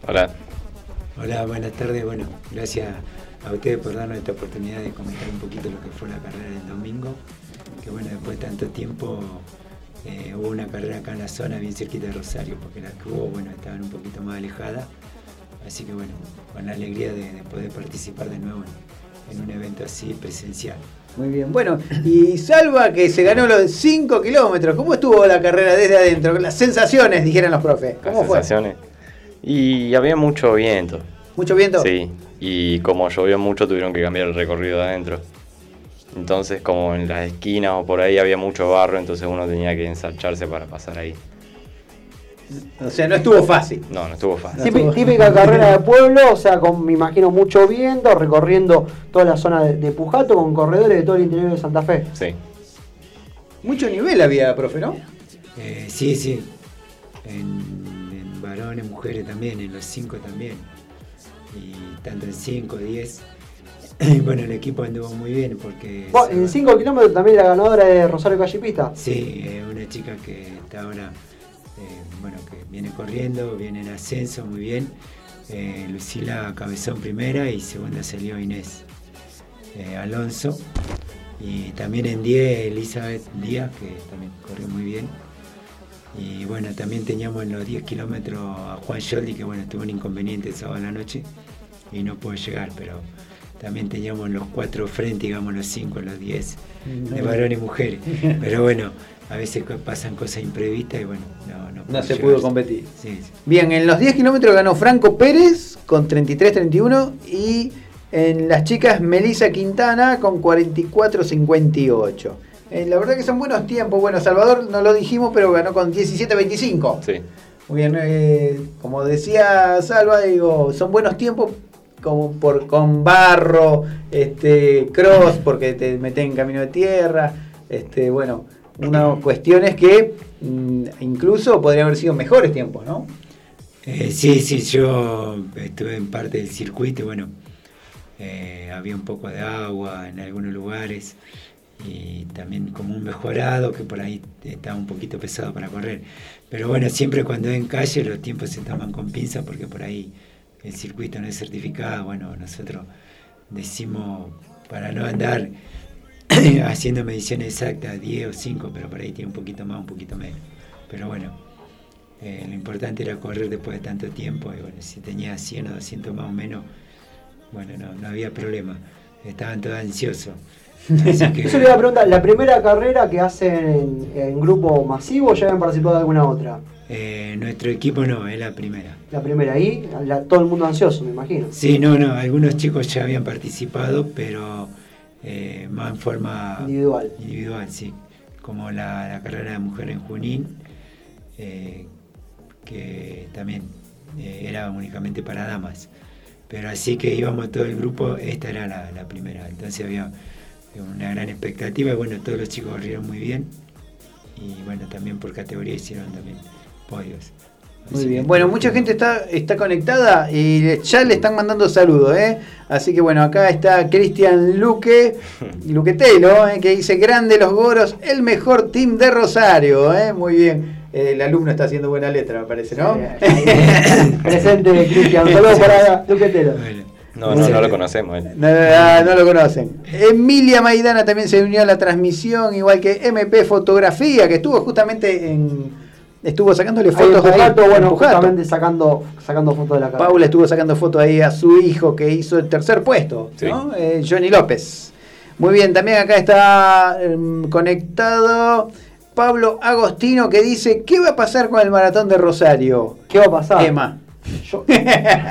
Speaker 10: Hola.
Speaker 11: Hola, buenas tardes. Bueno, gracias a ustedes por darnos esta oportunidad de comentar un poquito lo que fue la carrera del domingo. Que bueno, después de tanto tiempo eh, hubo una carrera acá en la zona, bien cerquita de Rosario, porque las que hubo, bueno, estaban un poquito más alejadas. Así que bueno, con la alegría de, de poder participar de nuevo en, en un evento así presencial.
Speaker 3: Muy bien. Bueno, y Salva que se ganó los 5 kilómetros. ¿Cómo estuvo la carrera desde adentro? Las sensaciones, dijeron los profes. ¿Cómo
Speaker 10: Las
Speaker 3: fue?
Speaker 10: sensaciones. Y había mucho viento.
Speaker 3: ¿Mucho viento?
Speaker 10: Sí. Y como llovió mucho, tuvieron que cambiar el recorrido de adentro. Entonces, como en las esquinas o por ahí había mucho barro, entonces uno tenía que ensarcharse para pasar ahí.
Speaker 3: O sea, no estuvo fácil.
Speaker 10: No, no estuvo fácil.
Speaker 2: Típi- Típica carrera de pueblo, o sea, con, me imagino, mucho viento, recorriendo toda la zona de, de Pujato con corredores de todo el interior de Santa Fe.
Speaker 10: Sí.
Speaker 3: Mucho nivel había, profe, ¿no?
Speaker 11: Eh, sí, sí. En, en varones, mujeres también, en los 5 también. Y tanto en 5, 10. <laughs> bueno, el equipo anduvo muy bien porque...
Speaker 2: En 5 kilómetros también la ganadora de Rosario Callipista.
Speaker 11: Sí, eh, una chica que está ahora, eh, bueno, que viene corriendo, viene en ascenso muy bien. Eh, Lucila Cabezón primera y segunda salió Inés eh, Alonso. Y también en 10 Elizabeth Díaz, que también corrió muy bien. Y bueno, también teníamos en los 10 kilómetros a Juan Scholdi, que bueno, tuvo un inconveniente el sábado a la noche y no pudo llegar, pero también teníamos los cuatro frentes, digamos los cinco, los diez, de varones y mujeres. <laughs> Pero bueno, a veces pasan cosas imprevistas y bueno, no, no,
Speaker 3: No se
Speaker 11: llegar.
Speaker 3: pudo competir.
Speaker 11: Sí, sí.
Speaker 3: Bien, en los 10 kilómetros ganó Franco Pérez con 33-31 y en las chicas Melissa Quintana con 44-58. Eh, la verdad que son buenos tiempos. Bueno, Salvador no lo dijimos, pero ganó con 17-25.
Speaker 10: Sí.
Speaker 3: Muy bien, eh, como decía Salva, digo, son buenos tiempos como por con barro, este cross, porque te meten en camino de tierra, este bueno, unas cuestiones que mm, incluso podría haber sido mejores tiempos, ¿no?
Speaker 11: Eh, sí, sí, yo estuve en parte del circuito bueno, eh, había un poco de agua en algunos lugares y también como un mejorado que por ahí estaba un poquito pesado para correr. Pero bueno, siempre cuando en calle los tiempos se toman con pinza porque por ahí el circuito no es certificado. Bueno, nosotros decimos para no andar <clears throat> haciendo mediciones exactas 10 o 5, pero por ahí tiene un poquito más, un poquito menos. Pero bueno, eh, lo importante era correr después de tanto tiempo y bueno, si tenía 100 o 200 más o menos, bueno, no, no había problema. Estaban todos ansiosos. <laughs> Que-
Speaker 2: Eso le iba a preguntar, la primera carrera que hacen en, en grupo masivo, ¿ya habían participado de alguna otra?
Speaker 11: Eh, nuestro equipo no, es la primera.
Speaker 2: La primera ahí, la- todo el mundo ansioso, me imagino.
Speaker 11: Sí, no, no, algunos chicos ya habían participado, pero eh, más en forma
Speaker 2: Individual.
Speaker 11: individual, sí. Como la, la carrera de mujer en Junín, eh, que también eh, era únicamente para damas. Pero así que íbamos todo el grupo, esta era la, la primera. Entonces había una gran expectativa y bueno, todos los chicos corrieron muy bien. Y bueno, también por categoría hicieron también podios.
Speaker 3: Muy bien. Bueno, mucha gente está, está conectada y ya le están mandando saludos, ¿eh? Así que bueno, acá está Cristian Luque, <laughs> Luquetelo, ¿eh? que dice, grande los goros, el mejor team de Rosario, ¿eh? Muy bien. Eh, el alumno está haciendo buena letra, me parece, ¿no? <laughs>
Speaker 2: Presente, Cristian. Un saludo para Luquetelo.
Speaker 10: No, no, no lo conocemos. eh.
Speaker 3: No, no, no lo conocen. Emilia Maidana también se unió a la transmisión, igual que MP Fotografía, que estuvo justamente en... Estuvo sacándole
Speaker 2: Ahí
Speaker 3: fotos
Speaker 2: Pujato,
Speaker 3: en
Speaker 2: bueno, justamente sacando, sacando fotos de la carrera.
Speaker 3: Paula estuvo sacando fotos ahí a su hijo que hizo el tercer puesto, ¿no? Eh, Johnny López. Muy bien, también acá está em, conectado Pablo Agostino que dice, ¿qué va a pasar con el maratón de Rosario?
Speaker 2: ¿Qué va a pasar?
Speaker 3: Emma. <laughs>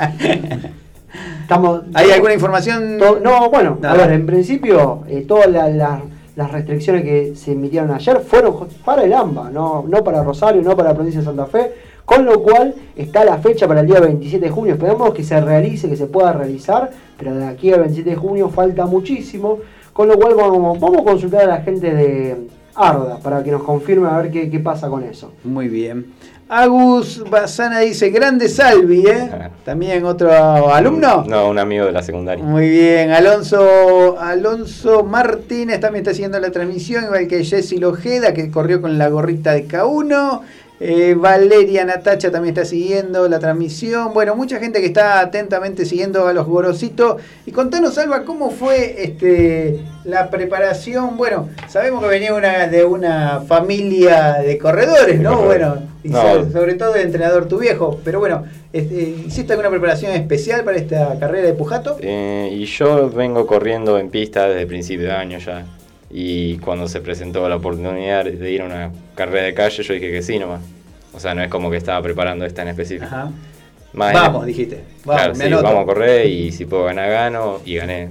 Speaker 2: Estamos,
Speaker 3: ¿Hay alguna información?
Speaker 2: To- No, bueno, a ver, en principio eh, todas la- la- las restricciones que se emitieron ayer fueron para el AMBA, no, no para Rosario, no para la provincia de Santa Fe, con lo cual está la fecha para el día 27 de junio. Esperamos que se realice, que se pueda realizar, pero de aquí al 27 de junio falta muchísimo, con lo cual vamos, vamos a consultar a la gente de Arda para que nos confirme a ver qué, qué pasa con eso.
Speaker 3: Muy bien. Agus Bazana dice, grande Salvi, ¿eh? También otro alumno.
Speaker 10: No, un amigo de la secundaria.
Speaker 3: Muy bien, Alonso Alonso Martínez también está siguiendo la transmisión, igual que Jessy Lojeda, que corrió con la gorrita de K1. Eh, Valeria Natacha también está siguiendo la transmisión. Bueno, mucha gente que está atentamente siguiendo a los gorositos. Y contanos, Alba, ¿cómo fue este, la preparación? Bueno, sabemos que venía una, de una familia de corredores, ¿no? Bueno, y
Speaker 10: No.
Speaker 3: sobre, sobre todo de entrenador tu viejo. Pero bueno, este, ¿hiciste alguna preparación especial para esta carrera de Pujato?
Speaker 10: Eh, y yo vengo corriendo en pista desde principio de año ya. Y cuando se presentó la oportunidad de ir a una carrera de calle, yo dije que sí nomás. O sea, no es como que estaba preparando esta en específico.
Speaker 3: Ajá.
Speaker 10: Más
Speaker 3: Vamos, dijiste. Vamos,
Speaker 10: claro,
Speaker 3: me
Speaker 10: sí, vamos a correr y si puedo ganar, gano y gané.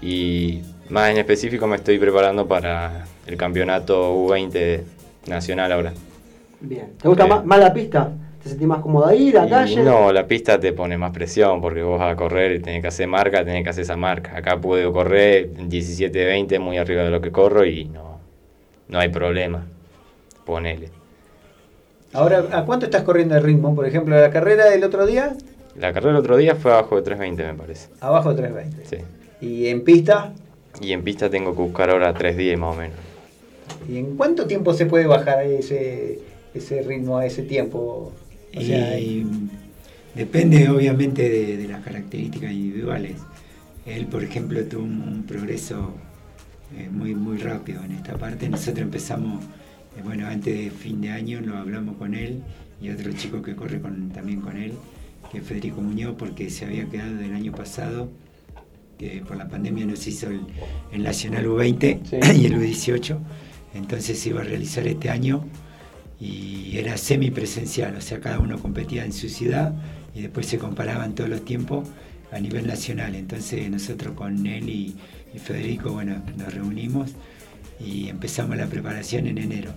Speaker 10: Y más en específico me estoy preparando para el campeonato U20 nacional ahora.
Speaker 2: Bien. ¿Te gusta
Speaker 10: Eh.
Speaker 2: más, más la pista? ¿Te sentís más cómodo ahí, la
Speaker 10: Y
Speaker 2: calle?
Speaker 10: No, la pista te pone más presión porque vos vas a correr y tenés que hacer marca, tenés que hacer esa marca. Acá puedo correr en 17-20 muy arriba de lo que corro y no, no hay problema. Ponele.
Speaker 3: Ahora, ¿a cuánto estás corriendo el ritmo? Por ejemplo, la carrera del otro día,
Speaker 10: La carrera el otro día fue abajo de 3.20 me parece.
Speaker 3: abajo de 3.20.
Speaker 10: Sí.
Speaker 3: Y en pista,
Speaker 10: Y en pista tengo que buscar ahora 3.10 más o menos.
Speaker 3: ¿y en cuánto tiempo se puede bajar ese, ese ritmo a ese tiempo? O sea,
Speaker 11: y depende obviamente de, de las características individuales. Él, por ejemplo, tuvo un, un progreso eh, muy, muy rápido en esta parte. Nosotros empezamos, eh, bueno, antes de fin de año lo hablamos con él y otro chico que corre con, también con él, que es Federico Muñoz, porque se había quedado del año pasado que por la pandemia no se hizo el, el Nacional U20
Speaker 2: Sí. <clears throat>
Speaker 11: y el U18, entonces se iba a realizar este año y era semipresencial, o sea, cada uno competía en su ciudad y después se comparaban todos los tiempos a nivel nacional. Entonces nosotros con él y, Federico, bueno, nos reunimos y empezamos la preparación en enero.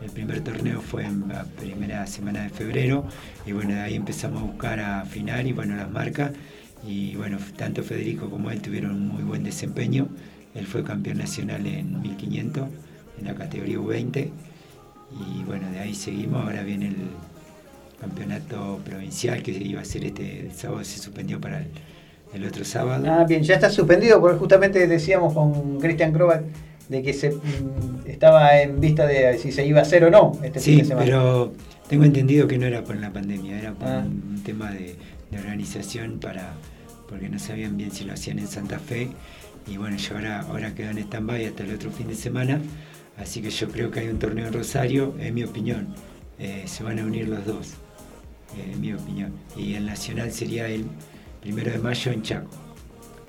Speaker 11: El primer torneo fue en la primera semana de febrero y bueno, de ahí empezamos a buscar a afinar y bueno, las marcas y bueno, tanto Federico como él tuvieron un muy buen desempeño. Él fue campeón nacional en 1500 en la categoría U20 y bueno, de ahí seguimos, ahora viene el campeonato provincial que iba a ser este sábado, se suspendió para el, el otro sábado.
Speaker 3: Ah, bien, ya está suspendido porque justamente decíamos con Christian Krobat de que se mm, estaba en vista de si se iba a hacer o no este fin de semana.
Speaker 11: pero tengo entendido que no era por la pandemia, era por
Speaker 3: Ah.
Speaker 11: un tema de, de organización para porque no sabían bien si lo hacían en Santa Fe y bueno, yo ahora, ahora quedo en stand-by hasta el otro fin de semana, así que yo creo que hay un torneo en Rosario, en mi opinión, eh, se van a unir los dos, eh, en mi opinión, y el nacional sería el primero de mayo en Chaco,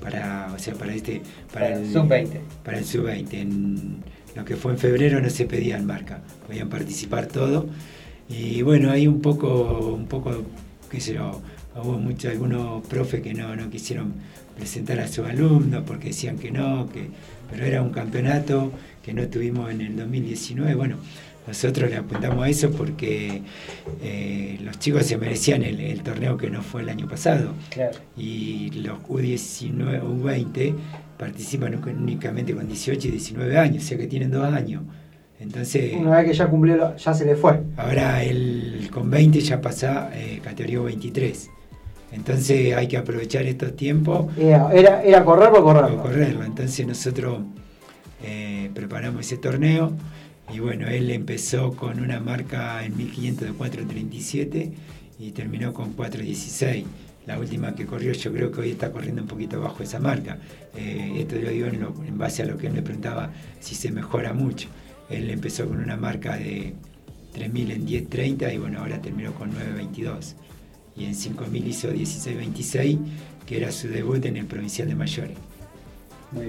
Speaker 11: para, o sea, para este, para,
Speaker 3: Para el sub-20.
Speaker 11: para el sub-20. En lo que fue en febrero no se pedían marca, podían participar todo. Y bueno, hay un poco, un poco, qué sé yo, hubo muchos, algunos profes que no, no quisieron presentar a sus alumnos porque decían que no, que, pero era un campeonato que no tuvimos en el 2019. Bueno, nosotros le apuntamos a eso porque eh, los chicos se merecían el, el torneo que no fue el año pasado
Speaker 3: Claro.
Speaker 11: y los U19, U20 participan únicamente con 18 y 19 años, o sea que tienen dos años. Entonces,
Speaker 2: Una vez que ya cumplió, ya se le fue.
Speaker 11: ahora el con 20 ya pasa eh, categoría 23. Entonces hay que aprovechar estos tiempos
Speaker 2: Era, era, era
Speaker 11: para
Speaker 2: correrlo.
Speaker 11: correrlo. Entonces nosotros preparamos ese torneo y bueno, él empezó con una marca en 1500 de 4.37 y terminó con 4.16. La última que corrió yo creo que hoy está corriendo un poquito bajo esa marca. Eh, esto lo digo en, en base a lo que él me preguntaba si se mejora mucho. Él empezó con una marca de 3.000 en 10.30 y bueno, ahora terminó con 9.22. Y en 5.000 hizo 16.26, que era su debut en el Provincial de Mayores.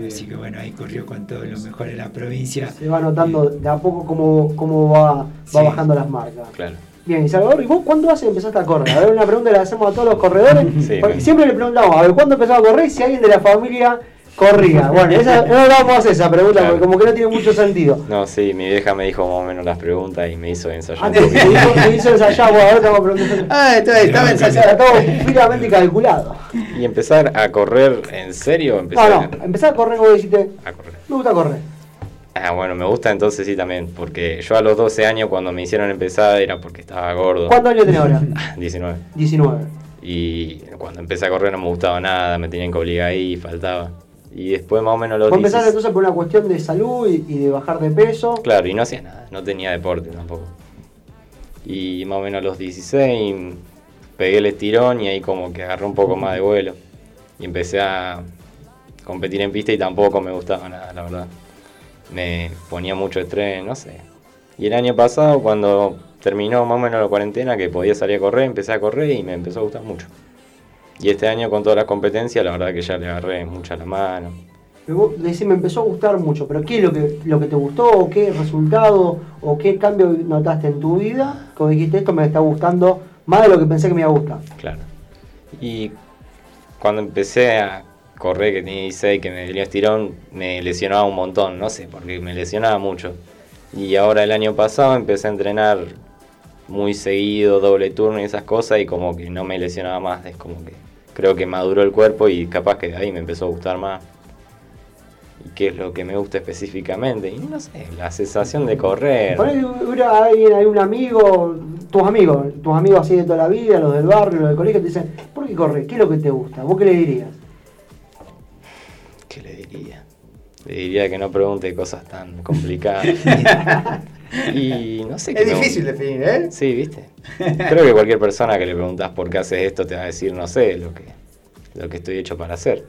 Speaker 11: Así que bueno, ahí corrió con todo lo mejor de la provincia.
Speaker 2: Se va notando de a poco cómo, cómo va, bajando las marcas.
Speaker 10: Claro.
Speaker 2: Bien, y Salvador, ¿y vos cuándo hace empezaste a correr? A ver, una pregunta que le hacemos a todos los corredores. <laughs>
Speaker 10: Sí,
Speaker 2: Porque Siempre le preguntamos, a ver, ¿cuándo empezó a correr? Si alguien de la familia corría. <laughs> Bueno, esa, no vamos a hacer esa pregunta
Speaker 10: Claro.
Speaker 2: porque como que no tiene mucho sentido.
Speaker 10: No, sí, mi vieja me dijo más o menos las preguntas y me hizo ensayar
Speaker 2: Antes
Speaker 10: poquito.
Speaker 2: te hizo, ensayar, bueno, ahora te vamos a preguntar.
Speaker 3: Ah, entonces estaba ensayado.
Speaker 2: todo fríamente calculado.
Speaker 10: Y empezar a correr en serio,
Speaker 2: No,
Speaker 10: empezar
Speaker 2: no, empezar a correr, vos dijiste,
Speaker 10: a correr.
Speaker 2: me gusta correr.
Speaker 10: Ah, bueno, me gusta entonces sí también, porque yo a los 12 años cuando me hicieron empezar era porque estaba gordo.
Speaker 2: ¿Cuántos años tenés ahora? <laughs>
Speaker 10: 19.
Speaker 2: 19.
Speaker 10: Y cuando empecé a correr no me gustaba nada, me tenían que obligar ahí, faltaba. Y después más o menos los
Speaker 2: Vos empezaste
Speaker 10: 16
Speaker 2: entonces por una cuestión de salud y, y de bajar de peso.
Speaker 10: Claro, y no hacía nada, no tenía deporte tampoco. Y más o menos a los 16 pegué el estirón y ahí como que agarré un poco más de vuelo. Y empecé a competir en pista y tampoco me gustaba nada, la verdad. Me ponía mucho estrés, no sé. Y el año pasado, cuando terminó más o menos la cuarentena, que podía salir a correr, empecé a correr y me empezó a gustar mucho. Y este año con todas las competencias, la verdad que ya le agarré mucho a la mano.
Speaker 2: Decís, me empezó a gustar mucho, pero ¿qué es lo que, lo que te gustó? ¿O qué resultado? ¿O qué cambio notaste en tu vida? Como dijiste, esto me está gustando más de lo que pensé que me iba a gustar.
Speaker 10: Claro. Y cuando empecé a correr, que tenía 16, que me dio estirón, me lesionaba un montón, no sé, porque me lesionaba mucho. Y ahora el año pasado empecé a entrenar muy seguido, doble turno y esas cosas, y como que no me lesionaba más, es como que creo que maduró el cuerpo y capaz que de ahí me empezó a gustar más. ¿Y qué es lo que me gusta específicamente? Y no sé, la sensación de correr.
Speaker 2: Que hubiera alguien, hay un amigo, tus amigos, tus amigos así de toda la vida, los del barrio, los del colegio, te dicen, ¿por qué corres? ¿Qué es lo que te gusta? ¿Vos qué le dirías?
Speaker 10: ¿Qué le diría? Le diría que no pregunte cosas tan complicadas. <laughs> y <laughs> no sé qué
Speaker 3: Es
Speaker 10: me-
Speaker 3: difícil definir, ¿eh?
Speaker 10: Sí, ¿viste? <laughs> Creo que cualquier persona que le preguntas por qué haces esto te va a decir, no sé, lo que, lo que estoy hecho para hacer.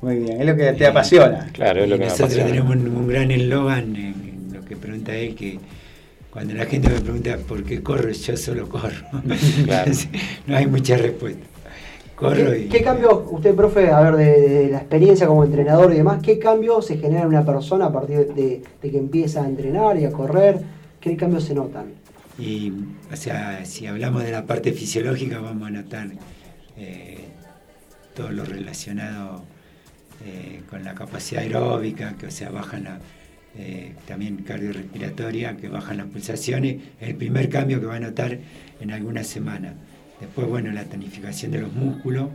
Speaker 3: Muy bien, es lo que te apasiona.
Speaker 10: Claro, es lo
Speaker 11: Y
Speaker 10: que me
Speaker 11: nosotros
Speaker 10: apasiona.
Speaker 11: tenemos un, un gran eslogan en, en lo que pregunta él, que cuando la gente me pregunta por qué corro, yo solo corro. <laughs>
Speaker 10: Claro.
Speaker 11: no hay mucha respuesta. Corro
Speaker 2: ¿Qué,
Speaker 11: y...
Speaker 2: qué cambios, usted, profe, a ver, de, de la experiencia como entrenador y demás, qué cambios se genera en una persona a partir de, de que empieza a entrenar y a correr? ¿Qué cambios se notan?
Speaker 11: Y, o sea, si hablamos de la parte fisiológica, vamos a notar eh, todo lo relacionado eh, con la capacidad aeróbica, que o sea, bajan la, eh, también cardiorrespiratoria, que bajan las pulsaciones, es el primer cambio que va a notar en algunas semanas. Después, bueno, la tonificación de los músculos,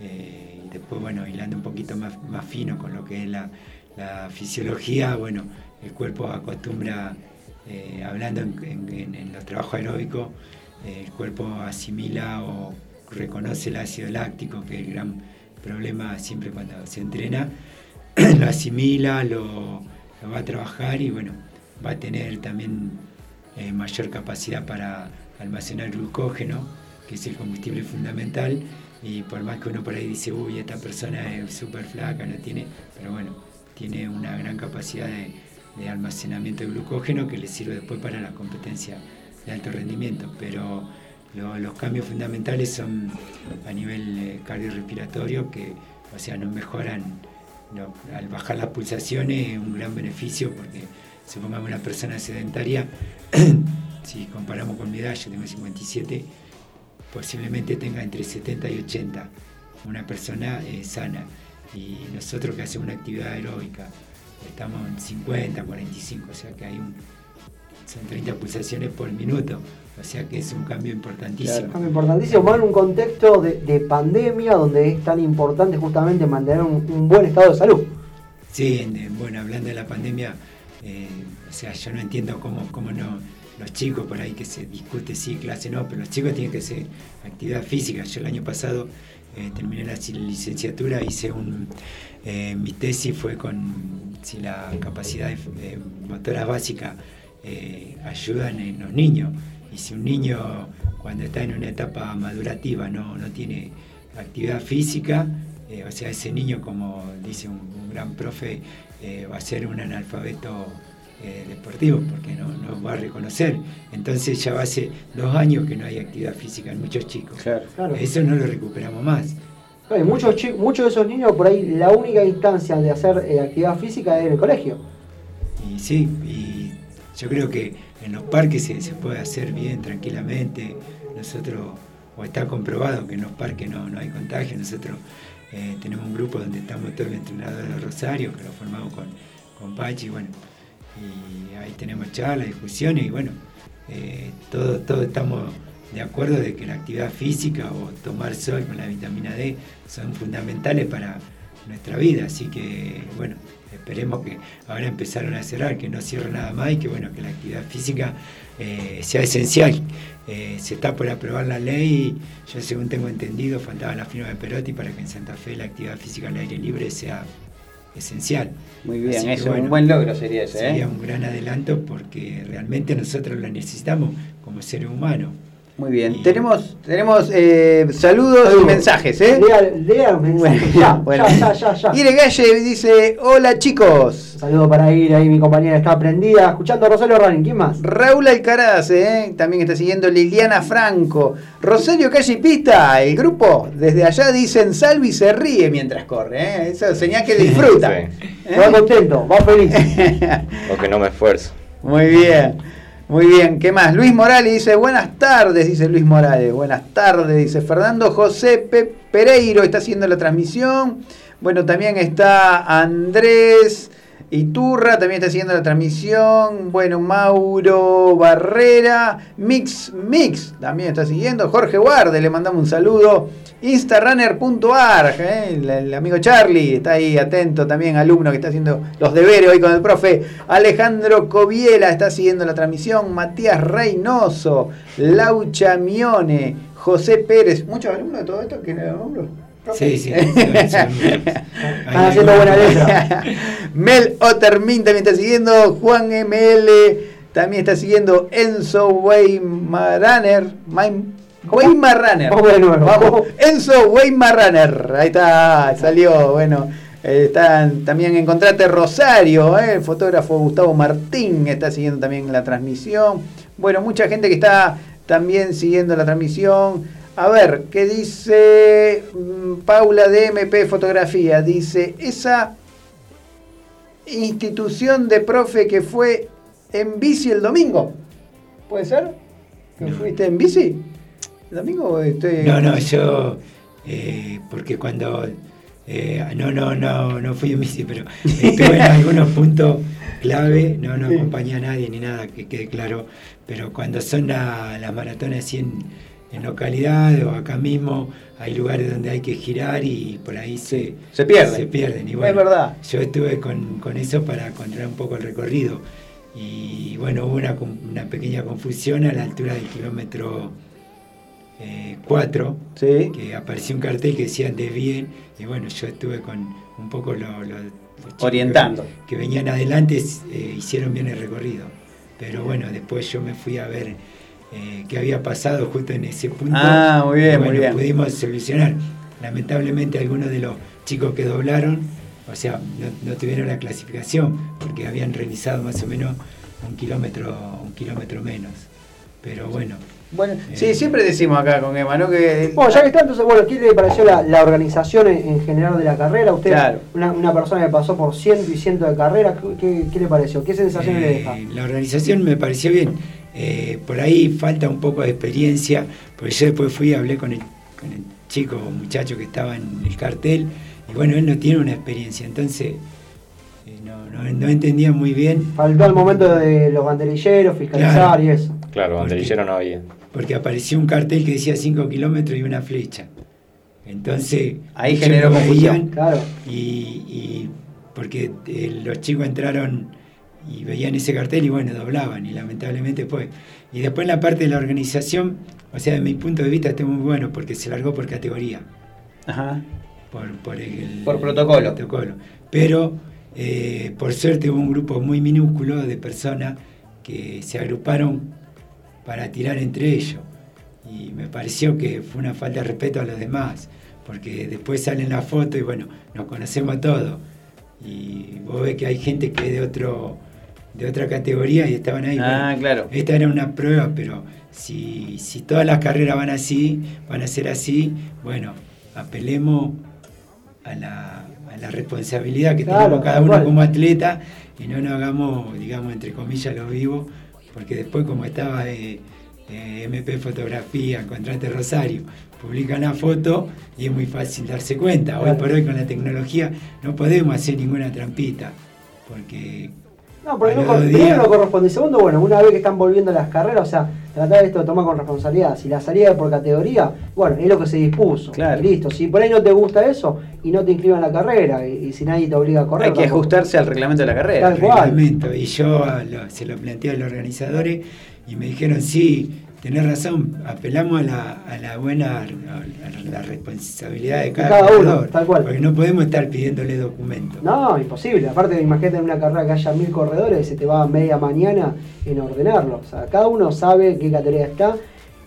Speaker 11: eh, y después, bueno, hilando un poquito más, más fino con lo que es la, la fisiología, bueno, el cuerpo acostumbra, eh, hablando en, los trabajos aeróbicos, eh, el cuerpo asimila o reconoce el ácido láctico, que es el gran problema siempre cuando se entrena, <clears throat> lo asimila, lo, va a trabajar y bueno, va a tener también mayor capacidad para almacenar glucógeno, que es el combustible fundamental, y por más que uno por ahí dice, uy, esta persona es súper flaca, no tiene, pero bueno, tiene una gran capacidad de, almacenamiento de glucógeno que le sirve después para la competencia de alto rendimiento, pero lo- los cambios fundamentales son a nivel eh, cardiorrespiratorio, que o sea, nos mejoran, no, al bajar las pulsaciones es un gran beneficio porque supongamos una persona sedentaria, <clears throat> si comparamos con mi edad, yo tengo 57, posiblemente tenga entre 70 y 80, una persona eh, sana. Y nosotros que hacemos una actividad aeróbica, estamos en 50, 45, o sea que hay un, son 30 pulsaciones por minuto, o sea que es un cambio importantísimo.
Speaker 2: Cambio importantísimo, más en un contexto de, de pandemia donde es tan importante justamente mantener un, un buen estado de salud.
Speaker 11: Sí, en- en- bueno, hablando de la pandemia, eh, o sea, yo no entiendo cómo, cómo no, los chicos por ahí que se discute sí, clase no, pero los chicos tienen que hacer actividad física. Yo el año pasado eh, terminé la ci- licenciatura, hice un, eh, mi tesis fue con si la capacidad de, eh, motora básica eh, ayudan en los niños. Y si un niño cuando está en una etapa madurativa no, no tiene actividad física, o sea, ese niño, como dice un, un gran profe, va a ser un analfabeto eh, deportivo porque no, no va a reconocer. Entonces ya va hace dos años que no hay actividad física en muchos chicos.
Speaker 2: Claro.
Speaker 11: Eso no lo recuperamos más.
Speaker 2: Muchos, muchos de esos niños por ahí la única instancia de hacer eh, actividad física es en el colegio.
Speaker 11: Y sí, y yo creo que en los parques se, se puede hacer bien, tranquilamente. Nosotros, o está comprobado que en los parques no, no hay contagio. Nosotros eh, tenemos un grupo donde estamos todos los entrenadores de Rosario, que lo formamos con, con Pachi, bueno, y ahí tenemos charlas, discusiones, y bueno, eh, todos estamos de acuerdo de que la actividad física o tomar sol con la vitamina D son fundamentales para nuestra vida, así que bueno, esperemos que ahora empezaron a cerrar, que no cierre nada más y que bueno, que la actividad física eh, sea esencial. Eh, se está por aprobar la ley, yo según tengo entendido, faltaba la firma de Perotti para que en Santa Fe la actividad física al aire libre sea esencial.
Speaker 3: Muy bien,
Speaker 11: Así que,
Speaker 3: eso, un buen logro sería ese, ¿eh?
Speaker 11: Sería un gran adelanto porque realmente nosotros lo necesitamos como seres humanos.
Speaker 3: Muy bien. Tenemos, tenemos eh, saludos y mensajes, ¿eh?
Speaker 2: Lea, lea mensajes, ya,
Speaker 3: Bueno.
Speaker 2: ya, <laughs> ya, ya, ya.
Speaker 3: Ire Galle dice, hola chicos.
Speaker 2: Saludo para ir ahí, mi compañera está prendida, escuchando a Rosario Running. ¿Quién más?
Speaker 3: Raúl Alcaraz, ¿eh? también está siguiendo Liliana Franco. Rosario Calle y Pista, el grupo, desde allá dicen Salvi se ríe mientras corre. ¿eh? Eso señal que disfruta.
Speaker 10: Sí.
Speaker 3: ¿eh?
Speaker 2: Va contento, va feliz. <laughs>
Speaker 10: O que no me esfuerzo.
Speaker 3: Muy bien, muy bien. ¿Qué más? Luis Morales dice, buenas tardes, dice Luis Morales. Buenas tardes, dice Fernando José Pe- Pereiro, está haciendo la transmisión. Bueno, también está Andrés Iturra, también está haciendo la transmisión. Bueno, Mauro Barrera, Mix Mix, también está siguiendo. Jorge Guarde, le mandamos un saludo. Instarunner.ar, ¿eh? el, el amigo Charlie está ahí atento también, alumno que está haciendo los deberes hoy con el profe. Alejandro Coviela está siguiendo la transmisión. Matías Reynoso, Laucha Mione, José Pérez. Muchos alumnos de todo esto.
Speaker 11: Sí, sí, sí, sí. <laughs>
Speaker 2: Están haciendo buena letra. <laughs>
Speaker 3: Mel Ottermin también está siguiendo. Juan ML también está siguiendo. Enzo Weimaraner. Weimaraner.
Speaker 2: Vamos.
Speaker 3: Enzo Weimaraner. Ahí está, salió. Bueno, eh, están también encontrate Rosario, eh, el fotógrafo Gustavo Martín está siguiendo también la transmisión. Bueno, mucha gente que está también siguiendo la transmisión. A ver, ¿qué dice mm, Paula de MP Fotografía? Dice, esa institución de profe que fue en bici el domingo. ¿Puede ser? ¿Que fuiste en bici? ¿El domingo estoy...
Speaker 11: No, no, yo, eh, porque cuando, eh, no, no, no, no fui en bici, pero estuve en <laughs> algunos puntos clave, no, no acompañé a nadie ni nada, que quede claro, pero cuando son la- las maratones así en, en localidad o acá mismo, hay lugares donde hay que girar y por ahí se,
Speaker 3: se pierden.
Speaker 11: Se pierden. Y
Speaker 3: Es verdad.
Speaker 11: Yo estuve con, con eso para controlar un poco el recorrido. Y bueno, hubo una, una pequeña confusión a la altura del kilómetro 4, que apareció un cartel que decía desvíen, y bueno, yo estuve con un poco lo- lo- los chicos
Speaker 3: Orientando.
Speaker 11: Que, que venían adelante, eh, hicieron bien el recorrido. Pero bueno, después yo me fui a ver eh, qué había pasado justo en ese punto.
Speaker 3: Ah, muy bien,
Speaker 11: bueno,
Speaker 3: muy bien.
Speaker 11: pudimos solucionar. Lamentablemente algunos de los chicos que doblaron, o sea, no, no tuvieron la clasificación porque habían realizado más o menos un kilómetro, un kilómetro menos. Pero bueno.
Speaker 3: Bueno, sí, siempre decimos acá con Emma, ¿no? Que
Speaker 2: Bueno, ya que está, entonces, bueno, ¿qué le pareció la, la organización en, en general de la carrera? Usted,
Speaker 3: Claro.
Speaker 2: una, una persona que pasó por ciento y ciento de carreras, ¿qué, qué- qué le pareció? ¿Qué sensaciones le deja?
Speaker 11: Eh, la organización me pareció bien. Eh, por ahí falta un poco de experiencia, porque yo después fui y hablé con el, con el chico o muchacho que estaba en el cartel, y bueno, él no tiene una experiencia, entonces eh, no, no- no entendía muy bien.
Speaker 2: Faltó el momento de los banderilleros, fiscalizar
Speaker 11: Claro.
Speaker 2: y eso.
Speaker 10: Claro, banderillero no había.
Speaker 11: Porque apareció un cartel que decía 5 kilómetros y una flecha. Entonces,
Speaker 3: Ahí generó confusión.
Speaker 2: Claro.
Speaker 11: Y, y porque eh, los chicos entraron y veían ese cartel y bueno, doblaban y lamentablemente fue. Y después en la parte de la organización, o sea, de mi punto de vista está muy bueno porque se largó por categoría.
Speaker 3: Ajá.
Speaker 11: Por, por, el,
Speaker 3: Por protocolo.
Speaker 11: protocolo. Pero eh, por suerte hubo un grupo muy minúsculo de personas que se agruparon para tirar entre ellos. Y me pareció que fue una falta de respeto a los demás, porque después salen las fotos y bueno, nos conocemos todos. Y vos ves que hay gente que es de otro de otra categoría y estaban ahí.
Speaker 3: Ah,
Speaker 11: Bueno,
Speaker 3: claro.
Speaker 11: Esta era una prueba, pero si, si todas las carreras van así, van a ser así, bueno, apelemos a la, a la responsabilidad que
Speaker 2: Claro,
Speaker 11: tenemos cada uno
Speaker 2: cual.
Speaker 11: como atleta y no nos hagamos, digamos, entre comillas, los vivos, porque después como estaba eh, eh, MP Fotografía, Contrate Rosario, publican la foto y es muy fácil darse cuenta. Hoy
Speaker 2: Claro.
Speaker 11: por hoy con la tecnología no podemos hacer ninguna trampita, porque
Speaker 2: No, porque no, primero no corresponde. Segundo, bueno, una vez que están volviendo las carreras, o sea, tratar esto de tomar con responsabilidad. Si la salida es por categoría, bueno, es lo que se dispuso.
Speaker 3: Claro.
Speaker 2: Y listo. Si por ahí no te gusta eso y no te inscriban en la carrera, y, y si nadie te obliga a correr.
Speaker 3: Hay que
Speaker 2: tampoco.
Speaker 3: ajustarse al reglamento de la carrera.
Speaker 2: Tal cual.
Speaker 11: reglamento. Y yo lo- se lo planteé a los organizadores y me dijeron, sí, tenés razón, apelamos a la, a la buena, a la responsabilidad de cada,
Speaker 2: cada uno,
Speaker 11: corredor,
Speaker 2: tal cual.
Speaker 11: Porque no podemos estar pidiéndole documentos.
Speaker 2: No, imposible. Aparte, imagínate en una carrera que haya mil corredores y se te va a media mañana en ordenarlo. O sea, cada uno sabe qué categoría está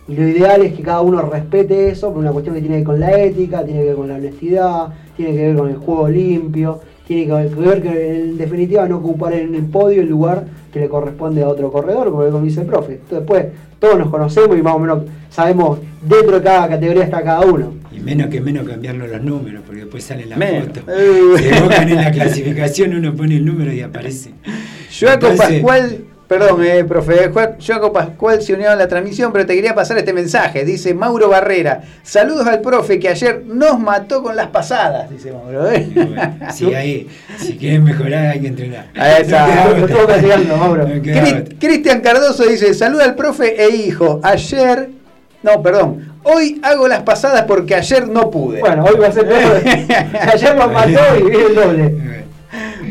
Speaker 2: y lo ideal es que cada uno respete eso por una cuestión que tiene que ver con la ética, tiene que ver con la honestidad, tiene que ver con el juego limpio, tiene que ver que en definitiva no ocupar en el podio el lugar que le corresponde a otro corredor, como dice el profe. Entonces, después todos nos conocemos y más o menos sabemos dentro de cada categoría está cada uno.
Speaker 11: Y menos que menos cambiarlo los números, porque después sale la
Speaker 3: Menos.
Speaker 11: foto. <laughs> Se en la clasificación, uno pone el número y aparece.
Speaker 3: Joaco
Speaker 11: Entonces-
Speaker 3: Pascual, perdón, eh, profe, Joa- Joaco Pascual se unió a la transmisión, pero te quería pasar este mensaje. Dice Mauro Barrera, saludos al profe que ayer nos mató con las pasadas, dice Mauro. ¿eh?
Speaker 11: Si, hay, <laughs> si quieren mejorar hay que entrenar.
Speaker 3: Ahí está. <laughs>
Speaker 11: No
Speaker 2: castigando, Mauro.
Speaker 11: No.
Speaker 3: Cristian Cardoso dice, saluda al profe e hijo. Ayer, no, perdón, hoy hago las pasadas porque ayer no pude.
Speaker 2: Bueno, hoy va a ser <laughs> Ayer lo mató y viene el doble.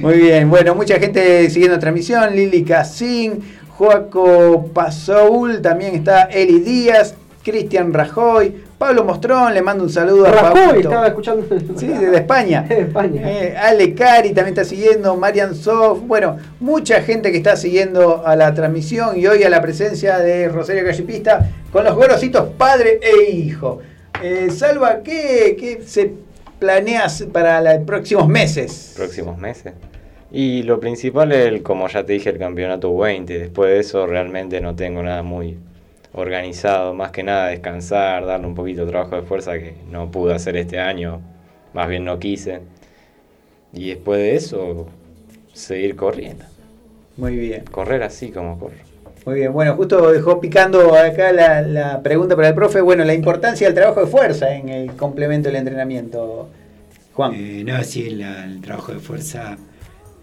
Speaker 3: Muy bien, bueno, mucha gente siguiendo transmisión, Lili Casín, Joaco Pasoul, también está Eli Díaz, Cristian Rajoy, Pablo Mostrón, le mando un saludo a
Speaker 2: Rajoy, estaba escuchando.
Speaker 3: Sí, desde España. <laughs>
Speaker 2: De España.
Speaker 3: Eh, Ale Cari también está siguiendo, Marian Sof, bueno, mucha gente que está siguiendo a la transmisión y hoy a la presencia de Rosario Callipista con los gorositos padre e hijo. Eh, Salva, ¿qué, qué se planea para los próximos meses?
Speaker 10: próximos meses. Y lo principal es, el, como ya te dije, el campeonato 20. Después de eso realmente no tengo nada muy organizado, más que nada descansar, darle un poquito de trabajo de fuerza que no pude hacer este año, más bien no quise. Y después de eso, seguir corriendo.
Speaker 3: Muy bien.
Speaker 10: Correr así como corro.
Speaker 3: Muy bien, bueno, justo dejó picando acá la, pregunta para el profe, bueno, la importancia del trabajo de fuerza en el complemento del entrenamiento. Juan.
Speaker 11: Eh, no, sí, la- el trabajo de fuerza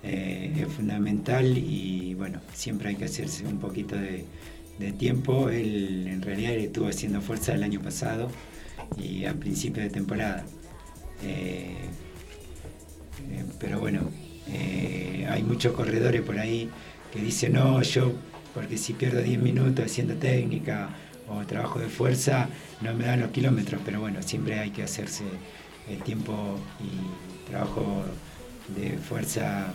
Speaker 11: eh, es fundamental y bueno, siempre hay que hacerse un poquito de, tiempo. Él en realidad estuvo haciendo fuerza el año pasado y a principio de temporada. Eh, pero bueno, hay muchos corredores por ahí que dicen, no, yo, porque si pierdo 10 minutos haciendo técnica o trabajo de fuerza, no me dan los kilómetros, pero bueno, siempre hay que hacerse el tiempo y trabajo de fuerza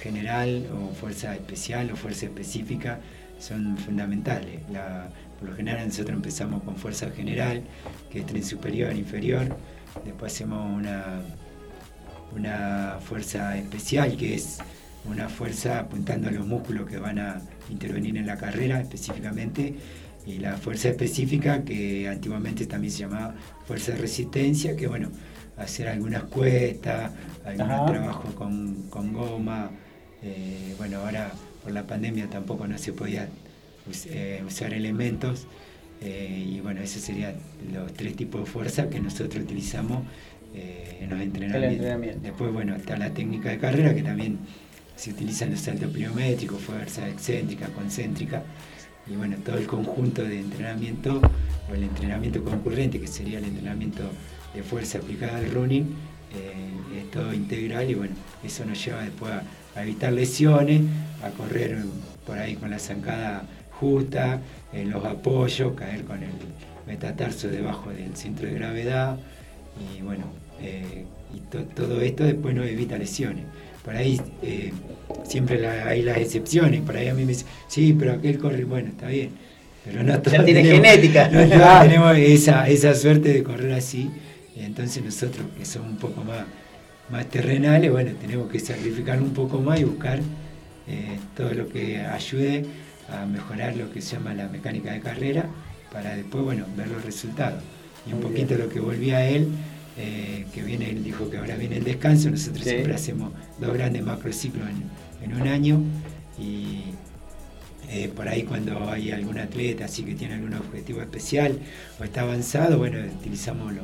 Speaker 11: general o fuerza especial o fuerza específica son fundamentales. La- por lo general nosotros empezamos con fuerza general, que es tren superior, inferior, después hacemos una, una fuerza especial, que es una fuerza apuntando a los músculos que van a intervenir en la carrera específicamente, y la fuerza específica, que antiguamente también se llamaba fuerza de resistencia, que bueno, hacer algunas cuestas, algún
Speaker 3: Ajá.
Speaker 11: trabajo con, con goma, eh, bueno, ahora por la pandemia tampoco no se podía eh, usar elementos, eh, y bueno, esos serían los tres tipos de fuerza que nosotros utilizamos en los entrenamientos.
Speaker 3: entrenamiento.
Speaker 11: Después, bueno, está la técnica de carrera que también se utilizan los saltos pliométricos, fuerza excéntrica, concéntrica, y bueno, todo el conjunto de entrenamiento, o el entrenamiento concurrente, que sería el entrenamiento de fuerza aplicada al running, eh, es todo integral y bueno, eso nos lleva después a, evitar lesiones, a correr por ahí con la zancada justa, en los apoyos, caer con el metatarso debajo del centro de gravedad y bueno, eh, todo esto después nos evita lesiones. Por ahí eh, siempre la- hay las excepciones, por ahí a mí me dicen, sí, pero aquel corre, bueno, está bien, pero no todos
Speaker 3: tiene
Speaker 11: tenemos-
Speaker 3: genética. <laughs>
Speaker 11: no todos tenemos esa, esa suerte de correr así, y entonces nosotros que somos un poco más, más terrenales, bueno, tenemos que sacrificar un poco más y buscar eh, todo lo que ayude a mejorar lo que se llama la mecánica de carrera para después, bueno, ver los resultados. Y un
Speaker 3: Muy
Speaker 11: poquito
Speaker 3: bien.
Speaker 11: lo que volvía a él, eh, que viene, él dijo que ahora viene el descanso, nosotros
Speaker 3: Sí.
Speaker 11: siempre hacemos dos grandes macrociclos en, en un año y eh, por ahí cuando hay algún atleta así que tiene algún objetivo especial o está avanzado, bueno, utilizamos lo,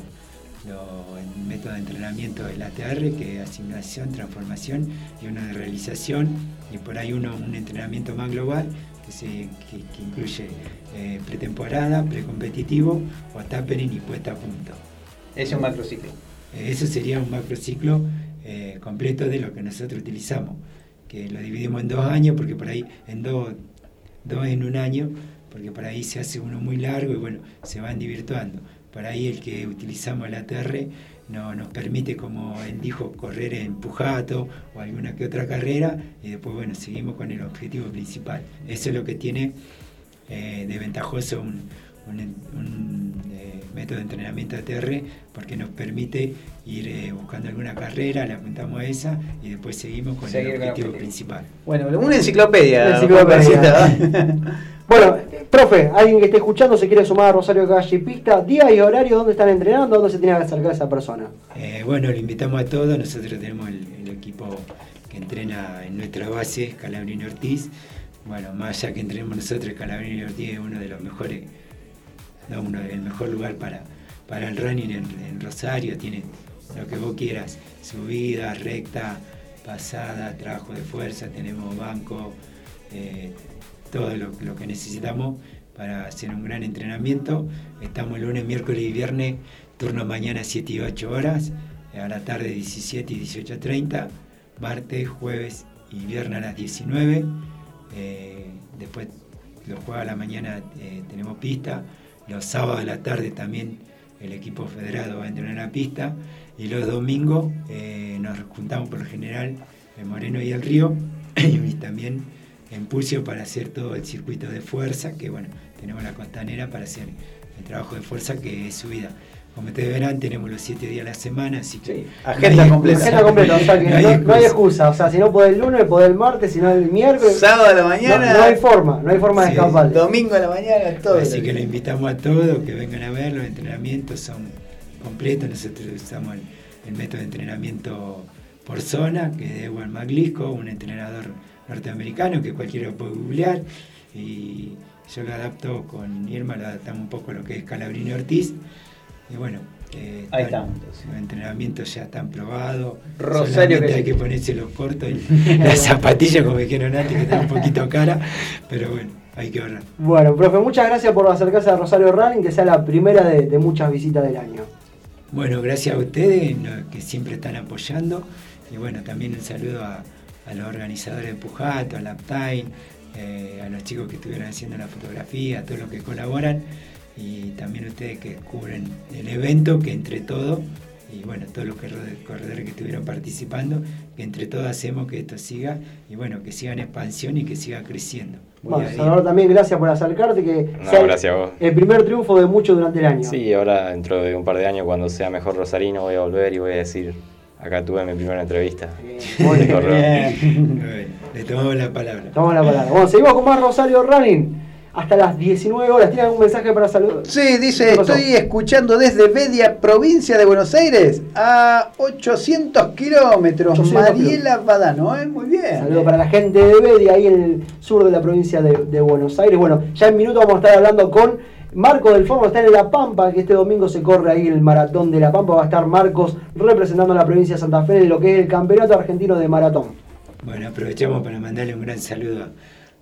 Speaker 11: lo- el método de entrenamiento del ATR, que es asignación, transformación y uno de realización, y por ahí uno un entrenamiento más global que, se, que, que incluye eh, pretemporada, precompetitivo o tapering y puesta a punto.
Speaker 3: Es un macrociclo.
Speaker 11: Eso sería un macrociclo eh, completo de lo que nosotros utilizamos, que lo dividimos en dos años, porque por ahí en dos, dos en un año, porque por ahí se hace uno muy largo y bueno, se van divirtuando. Por ahí el que utilizamos el ATR no, nos permite, como él dijo, correr en Pujato o alguna que otra carrera y después bueno, seguimos con el objetivo principal. Eso es lo que tiene eh, de ventajoso un, un- un, eh, método de entrenamiento ATR porque nos permite ir eh, buscando alguna carrera, le apuntamos a esa y después seguimos con
Speaker 3: Seguir
Speaker 11: el objetivo principal.
Speaker 3: Bueno, una enciclopedia.
Speaker 2: Una enciclopedia.
Speaker 3: Juan <laughs>
Speaker 2: Bueno, profe, alguien que esté escuchando se quiere sumar a Rosario Calle y Pista, día y horario, ¿dónde están entrenando? ¿Dónde se tiene que acercar esa persona?
Speaker 11: Eh, bueno, lo invitamos a todos. Nosotros tenemos el, el equipo que entrena en nuestra base, Calabrini Ortiz. Bueno, más allá que entrenemos nosotros, Calabrini Ortiz es uno de los mejores, no, uno, el mejor lugar para, para el running en, Rosario. Tiene lo que vos quieras, subida, recta, pasada, trabajo de fuerza, tenemos banco, eh, todo lo, lo que necesitamos para hacer un gran entrenamiento. Estamos lunes, miércoles y viernes, turno mañana 7 y 8 horas, a la tarde 17 y 18.30, martes, jueves y viernes a las 19. eh, después los jueves a la mañana eh, tenemos pista, los sábados a la tarde también el equipo federado va a entrenar a pista y los domingos eh, nos juntamos por general en Moreno y el Río <clears throat> y también en Pulsio para hacer todo el circuito de fuerza, que bueno, tenemos la costanera para hacer el trabajo de fuerza que es subida. Como ustedes verán, tenemos los siete días a la semana, así que...
Speaker 3: agenda
Speaker 11: no hay
Speaker 3: completa.
Speaker 2: Agenda completa, o sea que
Speaker 11: No hay
Speaker 2: no, no hay
Speaker 11: excusa.
Speaker 2: O sea, si no puede el lunes, puede el martes, si no el miércoles.
Speaker 3: Sábado a la mañana.
Speaker 2: No, no hay forma, no hay forma de
Speaker 11: Sí.
Speaker 2: escapar.
Speaker 3: Domingo a la mañana, todo.
Speaker 11: Así que lo invitamos a todos que vengan a ver, los entrenamientos son completos, nosotros usamos el, el método de entrenamiento por zona, que es de Ewan McGlisco, un entrenador norteamericano que cualquiera puede googlear, y yo lo adapto con Irma, lo adaptamos un poco a lo que es Calabrini Ortiz, y bueno, eh,
Speaker 3: Ahí estamos,
Speaker 11: los entrenamientos ya están probados,
Speaker 3: Rosario que-
Speaker 11: hay que ponerse los cortos y <laughs> las zapatillas, como dijeron antes, que están un poquito cara, pero bueno, hay que ahorrar.
Speaker 2: Bueno, profe, muchas gracias por acercarse a Rosario Running, que sea la primera de, de muchas visitas del año.
Speaker 11: Bueno, gracias a ustedes que siempre están apoyando. Y bueno, también un saludo a, a los organizadores de Pujato, a Laptime, eh, a los chicos que estuvieron haciendo la fotografía, a todos los que colaboran y también ustedes que cubren el evento, que entre todos, y bueno, todos los corredores que estuvieron participando, que entre todos hacemos que esto siga y bueno, que siga en expansión y que siga creciendo.
Speaker 2: Bueno. Salvador, también gracias por acercarte, que
Speaker 10: No,
Speaker 2: sea el-
Speaker 10: gracias a vos.
Speaker 2: el primer triunfo de muchos durante el año.
Speaker 10: Sí, ahora dentro de un par de años, cuando sea mejor Rosarino, voy a volver y voy a decir, acá tuve mi primera entrevista.
Speaker 2: Muy bien. <laughs>
Speaker 11: Bueno, le tomamos la palabra.
Speaker 2: Tomamos la palabra. Bueno, seguimos con más Rosario Running. Hasta las 19 horas. ¿Tiene algún mensaje para saludar?
Speaker 3: Sí, dice, estoy escuchando desde Bedia, provincia de Buenos Aires, a 800 kilómetros.
Speaker 2: 800
Speaker 3: Mariela Badano, ¿eh? Muy bien.
Speaker 2: Saludos para la gente de Bedia, ahí en el sur de la provincia de, de Buenos Aires. Bueno, ya en minutos vamos a estar hablando con Marco del Forno, está en La Pampa, que este domingo se corre ahí el maratón de La Pampa. Va a estar Marcos representando a la provincia de Santa Fe en lo que es el Campeonato Argentino de Maratón.
Speaker 11: Bueno, aprovechamos para mandarle un gran saludo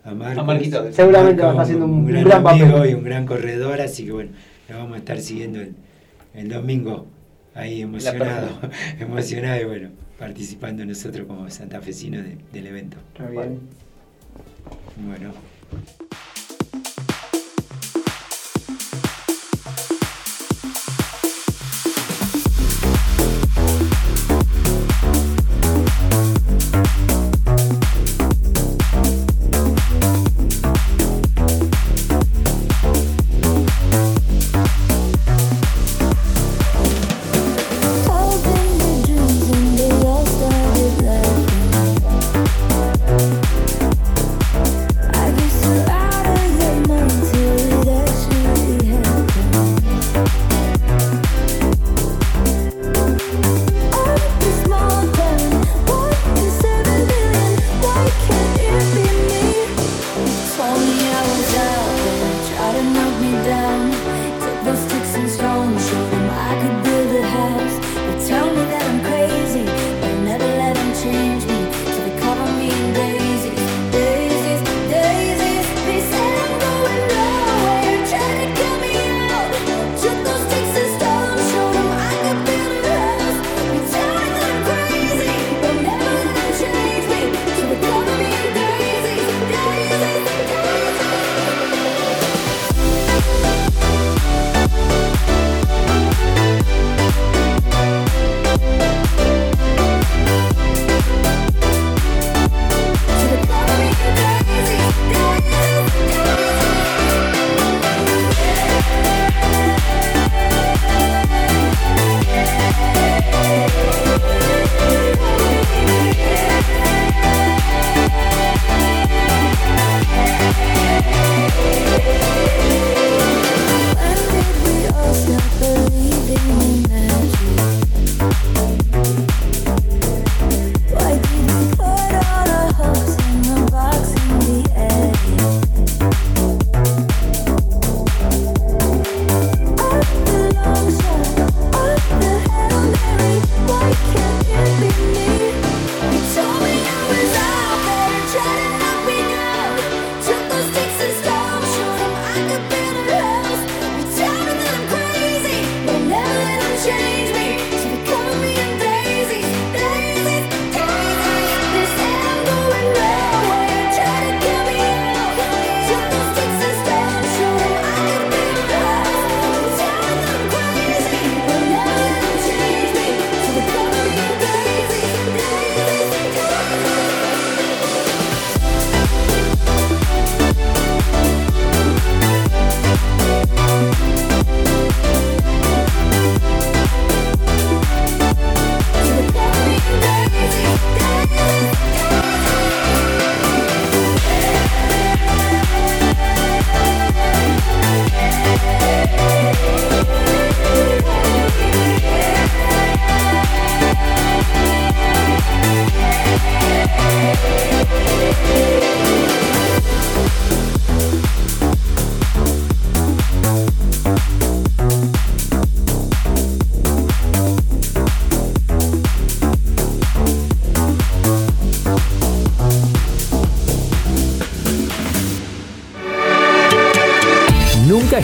Speaker 11: a, a Marcos.
Speaker 3: A Marquito.
Speaker 2: Seguramente va a estar haciendo un
Speaker 11: gran,
Speaker 2: gran papel.
Speaker 11: y un gran corredor, así que bueno, lo vamos a estar siguiendo el, el domingo ahí emocionado, <laughs> emocionado y bueno, participando nosotros como santafesinos de- del evento.
Speaker 2: Está bien.
Speaker 11: Bueno.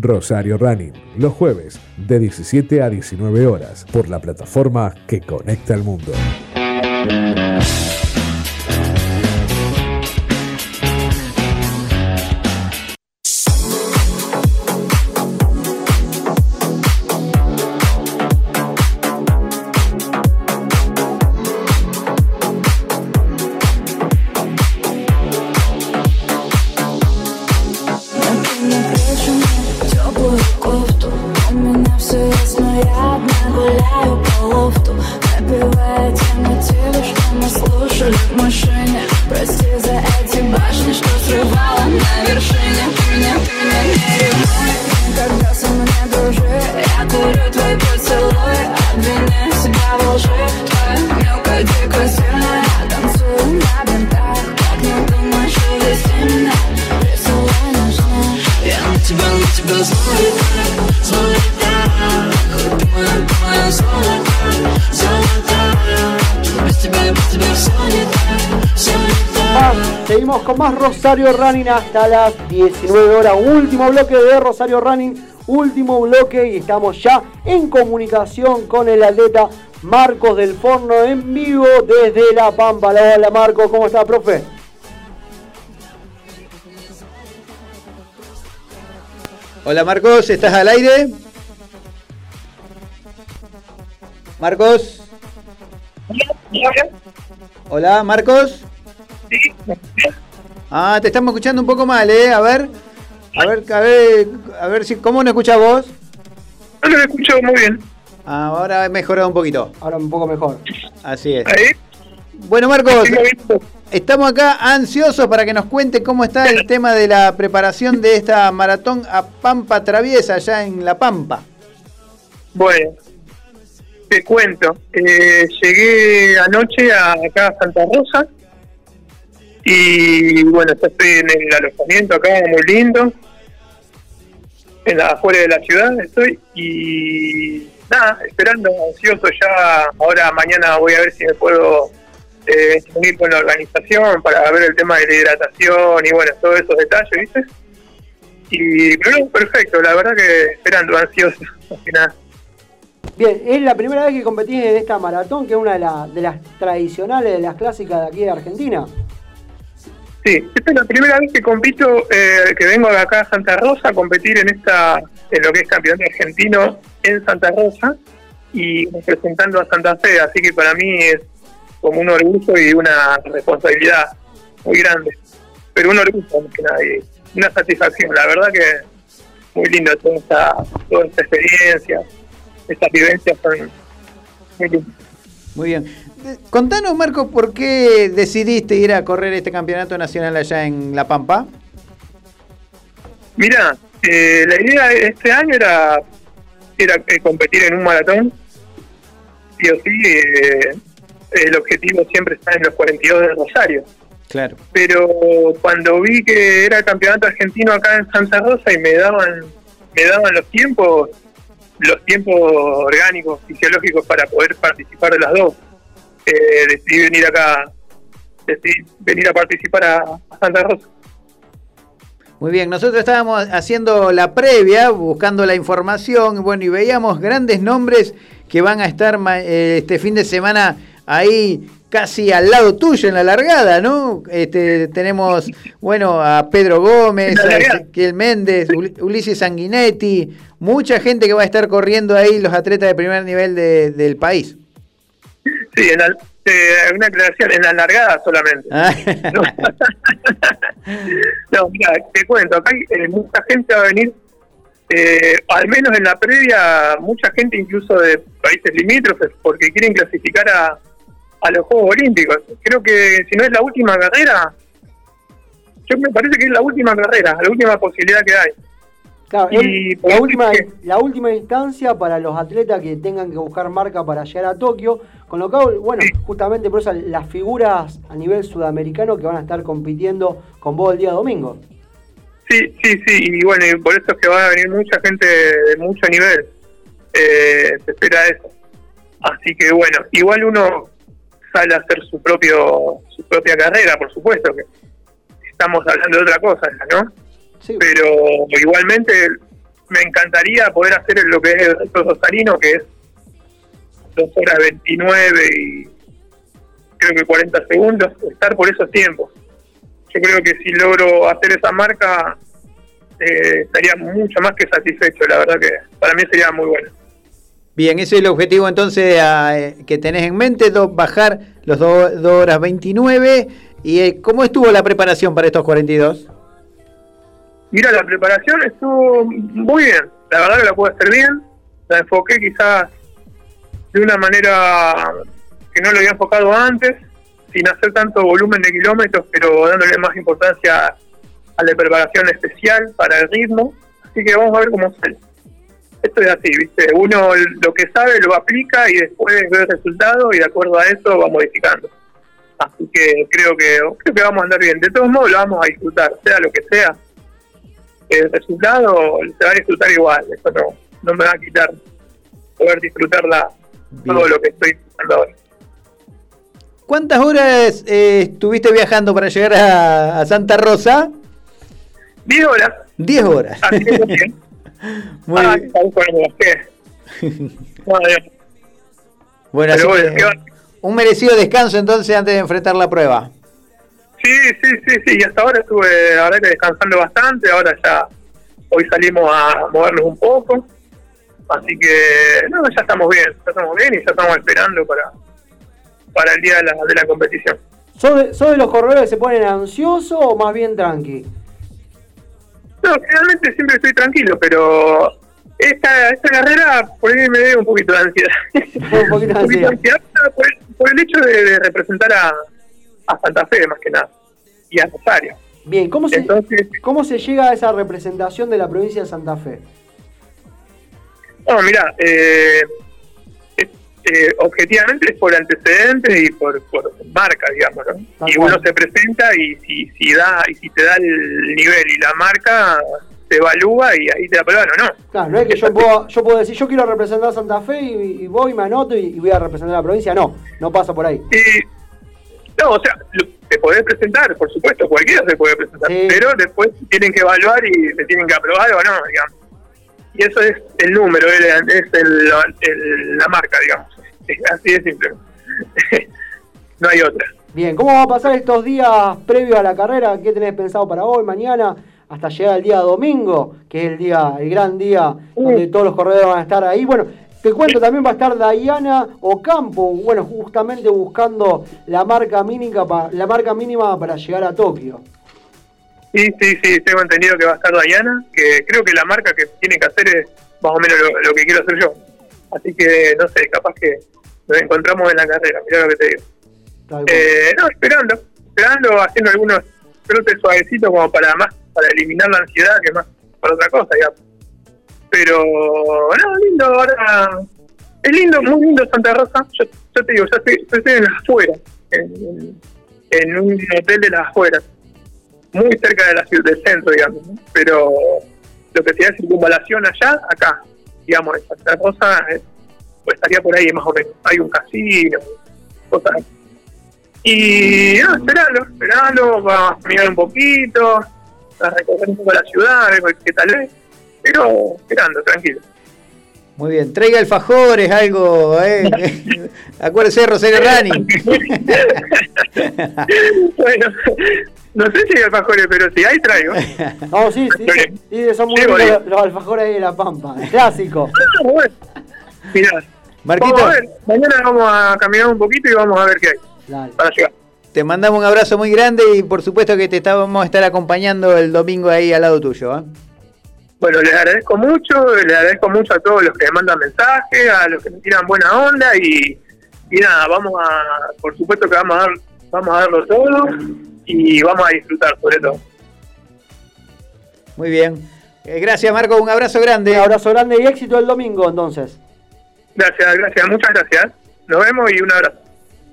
Speaker 1: Rosario Running, los jueves de 17 a 19 horas por la plataforma que conecta al mundo.
Speaker 2: Rosario Running hasta las 19 horas. Último bloque de Rosario Running, último bloque y estamos ya en comunicación con el atleta Marcos del Forno en vivo desde La Pampa. Hola, hola Marcos, ¿cómo está, profe?
Speaker 3: Hola Marcos, ¿estás al aire? Marcos. Hola Marcos. Ah, te estamos escuchando un poco mal, ¿eh? A ver. A ver, a ver, a ver si. ¿Cómo nos escuchas vos?
Speaker 12: No lo escucho muy bien.
Speaker 3: Ah, ahora he mejorado un poquito.
Speaker 2: Ahora un poco mejor.
Speaker 3: Así es. Bueno, Marcos, estamos acá ansiosos para que nos cuente cómo está el tema de la preparación de esta maratón a Pampa Traviesa, allá en La Pampa.
Speaker 12: Bueno, te cuento. Eh, llegué anoche a, acá a Santa Rosa y bueno, ya estoy en el alojamiento acá, muy lindo. En la afuera de la ciudad estoy y nada, esperando, ansioso ya. Ahora mañana voy a ver si me puedo eh, unir con la organización para ver el tema de la hidratación y bueno, todos esos detalles, ¿viste? Y pero perfecto, la verdad que esperando, ansioso, <laughs> al final.
Speaker 2: Bien, es la primera vez que competís en esta maratón, que es una de, de las tradicionales, de las clásicas de aquí de Argentina.
Speaker 12: Sí, esta es la primera vez que compito, eh, que vengo de acá a Santa Rosa a competir en esta, en lo que es campeonato argentino en Santa Rosa y representando a Santa Fe, así que para mí es como un orgullo y una responsabilidad muy grande, pero un orgullo más que nada y una satisfacción, la verdad que muy lindo toda esta, toda esta experiencia, estas vivencias son muy lindas.
Speaker 3: Muy bien. Contanos, Marco, ¿por qué decidiste ir a correr este campeonato nacional allá en La Pampa?
Speaker 12: Mira, eh, la idea de este año era, era eh, competir en un maratón. Sí o sí, eh, el objetivo siempre está en los 42 de Rosario.
Speaker 3: Claro.
Speaker 12: Pero cuando vi que era el campeonato argentino acá en Santa Rosa y me daban, me daban los tiempos, los tiempos orgánicos, fisiológicos para poder participar de las dos, eh, decidí venir acá, decidí venir a participar a, a Santa Rosa.
Speaker 3: Muy bien, nosotros estábamos haciendo la previa, buscando la información, bueno, y veíamos grandes nombres que van a estar eh, este fin de semana ahí casi al lado tuyo en la largada, ¿no? Este, tenemos, bueno, a Pedro Gómez, a Ezequiel Méndez, Ul- Ulises Sanguinetti, mucha gente que va a estar corriendo ahí, los atletas de primer nivel de- del país.
Speaker 12: Sí, en la- eh, una aclaración, en la largada solamente.
Speaker 3: Ah.
Speaker 12: No, <laughs> No, mira, te cuento, acá hay eh, mucha gente va a venir, eh, al menos en la previa, mucha gente incluso de países limítrofes, porque quieren clasificar a, a los Juegos Olímpicos. Creo que si no es la última carrera, yo me parece que es la última carrera, la última posibilidad que hay.
Speaker 2: Claro,
Speaker 12: Y
Speaker 2: la, última,
Speaker 12: que-
Speaker 2: la última instancia para los atletas que tengan que buscar marca para llegar a Tokio, con lo cual, bueno, justamente por eso las figuras a nivel sudamericano que van a estar compitiendo con vos el día domingo.
Speaker 12: Sí, sí, sí, y bueno, y por eso es que va a venir mucha gente de mucho nivel. Eh, se espera eso. Así que bueno, igual uno sale a hacer su propio su propia carrera, por supuesto, que estamos hablando de otra cosa, ¿no? Pero igualmente me encantaría poder hacer lo que es el reto rosarino, que es 2 horas 29 y creo que 40 segundos, estar por esos tiempos. Yo creo que si logro hacer esa marca, eh, estaría mucho más que satisfecho, la verdad que para mí sería muy bueno.
Speaker 3: Bien, ese es el objetivo entonces a, eh, que tenés en mente, do- bajar los 2 horas 29. ¿Y eh, cómo estuvo la preparación para estos 42?
Speaker 12: Mira, la preparación estuvo muy bien. La verdad que la pude hacer bien. La enfoqué quizás de una manera que no lo había enfocado antes, sin hacer tanto volumen de kilómetros, pero dándole más importancia a la preparación especial para el ritmo. Así que vamos a ver cómo sale. Esto es así, ¿viste? Uno lo que sabe lo aplica y después ve el resultado y de acuerdo a eso va modificando. Así que creo que creo que vamos a andar bien. De todos modos lo vamos a disfrutar, sea lo que sea. El resultado se va a disfrutar igual, eso no, no me va a quitar poder disfrutarla todo lo que estoy disfrutando ahora.
Speaker 3: ¿Cuántas horas eh, estuviste viajando para llegar a, a Santa Rosa?
Speaker 12: 10 horas.
Speaker 3: 10 horas.
Speaker 12: Que bien. <laughs>
Speaker 3: Muy
Speaker 12: ah,
Speaker 3: bien.
Speaker 12: Madre. <laughs>
Speaker 3: Bueno, así
Speaker 12: bueno,
Speaker 3: que,
Speaker 12: ¿qué
Speaker 3: un merecido descanso entonces antes de enfrentar la prueba.
Speaker 12: Sí, sí, sí, sí, y hasta ahora estuve, verdad que descansando bastante, ahora ya, hoy salimos a movernos un poco, así que, no, ya estamos bien, ya estamos bien y ya estamos esperando para, para el día de la, de la competición.
Speaker 2: ¿Sos de, sos de los corredores que se ponen ansiosos o más bien tranqui?
Speaker 12: No, generalmente siempre estoy tranquilo, pero esta, esta carrera por ahí me dio un poquito de ansiedad. <laughs>
Speaker 2: un poquito de <laughs> ansiedad.
Speaker 12: por, el, por el hecho de, de representar a, a Santa Fe, más que nada, y a Rosario.
Speaker 2: Bien, ¿cómo se, ¿cómo se llega a esa representación de la provincia de Santa Fe?
Speaker 12: No, mira, eh, eh, objetivamente es por antecedentes y por, por marca, digamos, ¿no? Y uno se presenta y si, si da y si te da el nivel y la marca, se evalúa y ahí te aprueban o no.
Speaker 2: Claro, no es que yo puedo, yo puedo decir, yo quiero representar a Santa Fe y, y voy, me anoto y, y voy a representar a la provincia. No, no pasa por ahí.
Speaker 12: Y, no, o sea, te podés presentar, por supuesto, cualquiera se puede presentar, pero después tienen que evaluar y te tienen que aprobar o no, digamos. Y eso es el número, es, el- el- la marca, digamos. Así de simple. <laughs> no hay otra.
Speaker 2: Bien, ¿cómo va a pasar estos días previos a la carrera? ¿Qué tenés pensado para hoy, mañana, hasta llegar al día domingo, que es el día, el gran día donde todos los corredores van a estar ahí? Bueno, te cuento, también va a estar Diana Ocampo, bueno, justamente buscando la marca mínima, la marca mínima para llegar a Tokio.
Speaker 12: Sí, sí, sí, tengo entendido que va a estar Diana, que creo que la marca que tiene que hacer es más o menos lo, lo que quiero hacer yo. Así que, no sé, capaz que nos encontramos en la carrera, mirá lo que te digo. Eh, no, esperando, esperando, haciendo algunos trotes suavecitos como para más, para eliminar la ansiedad que más para otra cosa, digamos. Pero, no, lindo, ahora, es lindo, muy lindo Santa Rosa. Yo, te digo, yo estoy, yo estoy en las afueras, en, un hotel de las afueras, muy cerca de la ciudad, del centro, digamos. Pero lo que sería circunvalación allá, acá, digamos, en Santa Rosa, pues estaría por ahí más o menos. Hay un casino, cosas así. Y no, esperando, esperando, va a mirar un poquito, a recorrer un poco la ciudad, qué tal es, pero esperando, tranquilo.
Speaker 3: Muy bien, traiga alfajores, algo, ¿eh? <laughs> Acuérdese de Rosario Rani.
Speaker 12: bueno, no sé si hay alfajores, pero si hay, traigo. <laughs>
Speaker 2: No, sí, sí, sí, sí, son muy ricos los, los alfajores ahí de la Pampa, clásico.
Speaker 12: Mirá,
Speaker 3: Marquito.
Speaker 12: vamos a ver, mañana vamos a caminar un poquito y vamos a ver qué hay para llegar.
Speaker 3: Te mandamos un abrazo muy grande y por supuesto que te está- vamos a estar acompañando el domingo ahí al lado tuyo. ¿eh?
Speaker 12: Bueno, les agradezco mucho, les agradezco mucho a todos los que me mandan mensajes, a los que me tiran buena onda y, y nada, vamos a, por supuesto que vamos a dar, vamos a darlo todo y vamos a disfrutar sobre todo.
Speaker 3: Muy bien. Eh, gracias, Marco. Un abrazo grande.
Speaker 2: Un abrazo grande y éxito el domingo, entonces.
Speaker 12: Gracias, gracias, muchas gracias. Nos vemos y un abrazo.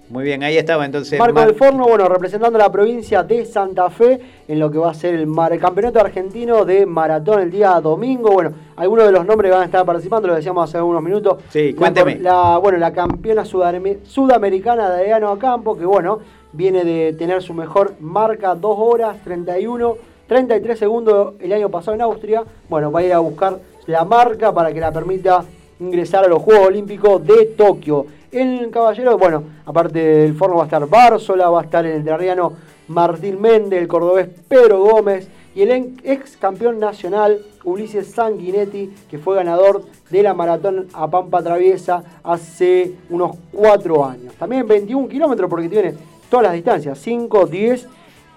Speaker 3: Muy bien, ahí estaba entonces.
Speaker 2: Marco
Speaker 3: Mar-
Speaker 2: del Forno, bueno, representando a la provincia de Santa Fe en lo que va a ser el, mar- el campeonato argentino de maratón el día domingo. Bueno, algunos de los nombres van a estar participando, lo decíamos hace unos minutos.
Speaker 3: Sí, cuénteme.
Speaker 2: La, bueno, la campeona sudame- sudamericana de Adriano Acampo, que bueno, viene de tener su mejor marca, 2 horas 31, 33 segundos el año pasado en Austria. Bueno, va a ir a buscar la marca para que la permita ingresar a los Juegos Olímpicos de Tokio. El caballero, bueno, aparte del forno va a estar Bársola, va a estar el entrerriano Martín Méndez, el cordobés Pedro Gómez y el ex campeón nacional Ulises Sanguinetti, que fue ganador de la maratón a Pampa Traviesa hace unos cuatro años. También 21 kilómetros porque tiene todas las distancias, 5, 10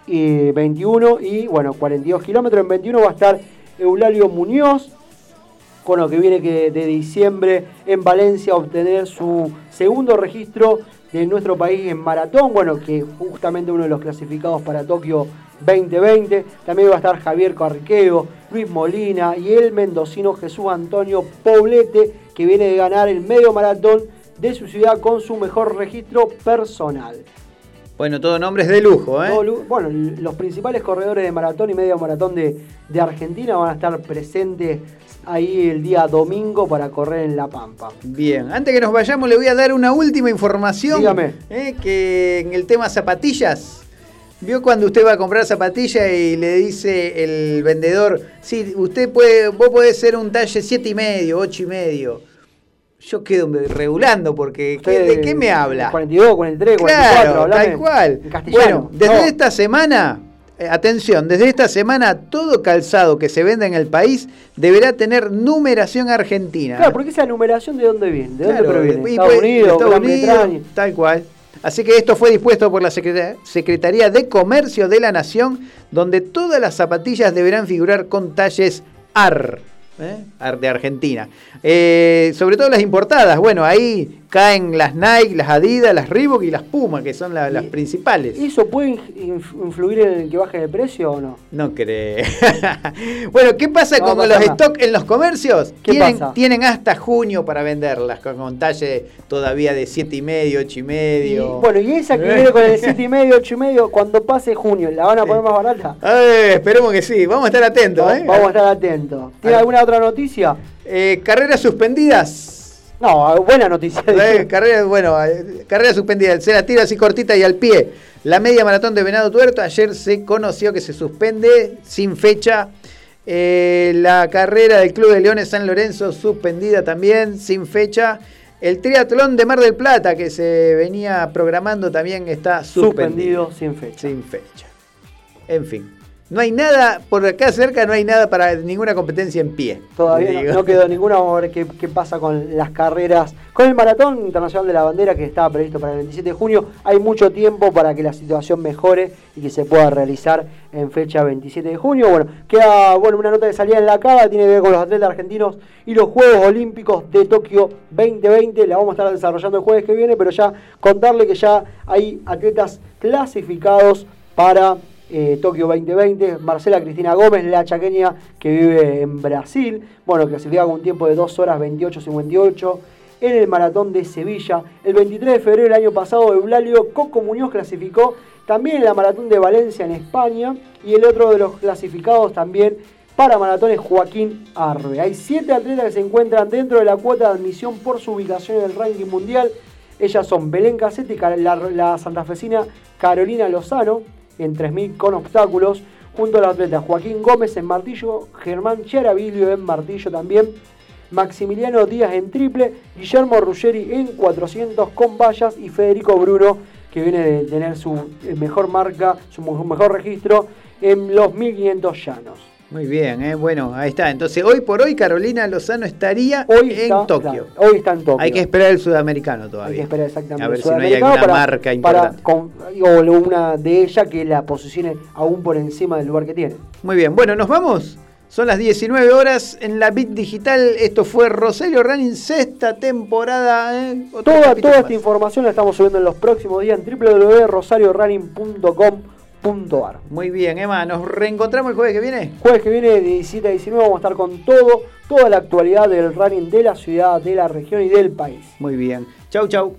Speaker 2: y 21 y bueno, 42 kilómetros. En 21 va a estar Eulalio Muñoz, lo que viene que de diciembre en Valencia a obtener su segundo registro de nuestro país en maratón, bueno, que justamente uno de los clasificados para Tokio 2020. También va a estar Javier Carriqueo, Luis Molina y el mendocino Jesús Antonio Poblete, que viene de ganar el medio maratón de su ciudad con su mejor registro personal.
Speaker 3: Bueno, todo nombres de lujo, ¿eh?
Speaker 2: Todo Bueno, los principales corredores de maratón y medio maratón de, de Argentina van a estar presentes ahí el día domingo para correr en La Pampa.
Speaker 3: Bien, antes que nos vayamos le voy a dar una última información.
Speaker 2: Dígame.
Speaker 3: eh, que en el tema zapatillas. ¿Vio cuando usted va a comprar zapatillas y le dice el vendedor, sí, usted puede, vos podés ser un talle siete y medio, ocho y medio? Yo quedo regulando porque ¿qué-
Speaker 2: Usted,
Speaker 3: ¿de qué me habla?
Speaker 2: 42, 43, 44,
Speaker 3: Claro,
Speaker 2: hablame
Speaker 3: tal cual.
Speaker 2: en castellano.
Speaker 3: Bueno, desde
Speaker 2: No.
Speaker 3: esta semana, eh, atención, desde esta semana todo calzado que se venda en el país deberá tener numeración argentina.
Speaker 2: Claro, porque esa numeración de dónde viene, de
Speaker 3: Claro,
Speaker 2: dónde proviene.
Speaker 3: y
Speaker 2: Estados
Speaker 3: pues,
Speaker 2: Unidos,
Speaker 3: Estados Unidos, tal cual. Así que esto fue dispuesto por la Secreta- Secretaría de Comercio de la Nación, donde todas las zapatillas deberán figurar con talles AR, ¿eh? De Argentina. Eh, sobre todo las importadas, bueno, ahí caen las Nike, las Adidas, las Reebok y las Puma, que son la- las principales.
Speaker 2: ¿Eso puede inf- influir en el que baje el precio o no?
Speaker 3: No cree. <laughs> bueno, ¿qué pasa
Speaker 2: No
Speaker 3: con los
Speaker 2: nada.
Speaker 3: stock en los comercios?
Speaker 2: ¿Qué
Speaker 3: tienen,
Speaker 2: pasa?
Speaker 3: tienen hasta junio para venderlas, con, con talle todavía de siete y medio, ocho y
Speaker 2: Y,
Speaker 3: medio.
Speaker 2: bueno, y esa que viene con el <laughs> 7 y medio, 8 y medio, cuando pase junio, ¿la van a poner más barata?
Speaker 3: Eh, esperemos que sí, vamos a estar atentos. ¿eh?
Speaker 2: Vamos a estar atentos. ¿Tiene alguna otra noticia?
Speaker 3: Eh, carreras suspendidas.
Speaker 2: No, buena noticia.
Speaker 3: Eh, carrera, bueno, eh, carrera suspendida. Se la tira así cortita y al pie. La media maratón de Venado Tuerto. Ayer se conoció que se suspende sin fecha. Eh, la carrera del Club de Leones San Lorenzo suspendida también sin fecha. El triatlón de Mar del Plata que se venía programando también está suspendido.
Speaker 2: Suspendido sin fecha.
Speaker 3: Sin fecha. En fin. No hay nada, por acá cerca no hay nada para ninguna competencia en pie.
Speaker 2: Todavía no, no quedó ninguna. Vamos a ver qué, qué pasa con las carreras. Con el Maratón Internacional de la Bandera que estaba previsto para el 27 de junio, hay mucho tiempo para que la situación mejore y que se pueda realizar en fecha 27 de junio. Bueno, queda bueno una nota de salida en la cava, tiene que ver con los atletas argentinos y los Juegos Olímpicos de Tokio 2020. La vamos a estar desarrollando el jueves que viene, pero ya contarle que ya hay atletas clasificados para eh, Tokio 2020. Marcela Cristina Gómez, la chaqueña que vive en Brasil. Bueno, clasificada con un tiempo de 2 horas 28.58 en el maratón de Sevilla. El 23 de febrero del año pasado, Eulalio Coco Muñoz clasificó también en la maratón de Valencia en España. Y el otro de los clasificados también para maratón es Joaquín Arbe. Hay siete atletas que se encuentran dentro de la cuota de admisión por su ubicación en el ranking mundial. Ellas son Belén Casetti, la, la santafesina Carolina Lozano, en 3.000 con obstáculos, junto a los atletas Joaquín Gómez en martillo, Germán Chiaravilio en martillo también, Maximiliano Díaz en triple, Guillermo Ruggeri en 400 con vallas y Federico Bruno, que viene de tener su eh, mejor marca, su mejor registro en los 1500 llanos.
Speaker 3: Muy bien, eh, bueno, ahí está. Entonces, hoy por hoy Carolina Lozano estaría
Speaker 2: Hoy
Speaker 3: en
Speaker 2: está,
Speaker 3: Tokio.
Speaker 2: hoy está en Tokio.
Speaker 3: Hay que esperar el sudamericano todavía.
Speaker 2: Hay que esperar exactamente.
Speaker 3: A ver
Speaker 2: el
Speaker 3: si no hay alguna
Speaker 2: para-
Speaker 3: marca
Speaker 2: para
Speaker 3: importante.
Speaker 2: con- o una de ellas que la posicione aún por encima del lugar que tiene.
Speaker 3: Muy bien, bueno, nos vamos. Son las 19 horas en la Bit Digital. Esto fue Rosario Running, sexta temporada. ¿eh?
Speaker 2: Toda, toda
Speaker 3: más.
Speaker 2: esta información la estamos subiendo en los próximos días en www.rosariorunning.com
Speaker 3: Muy bien, Emma, ¿nos reencontramos el jueves que viene?
Speaker 2: Jueves que viene de 17 a 19 vamos a estar con todo, toda la actualidad del running de la ciudad, de la región y del país.
Speaker 3: Muy bien. Chau, chau.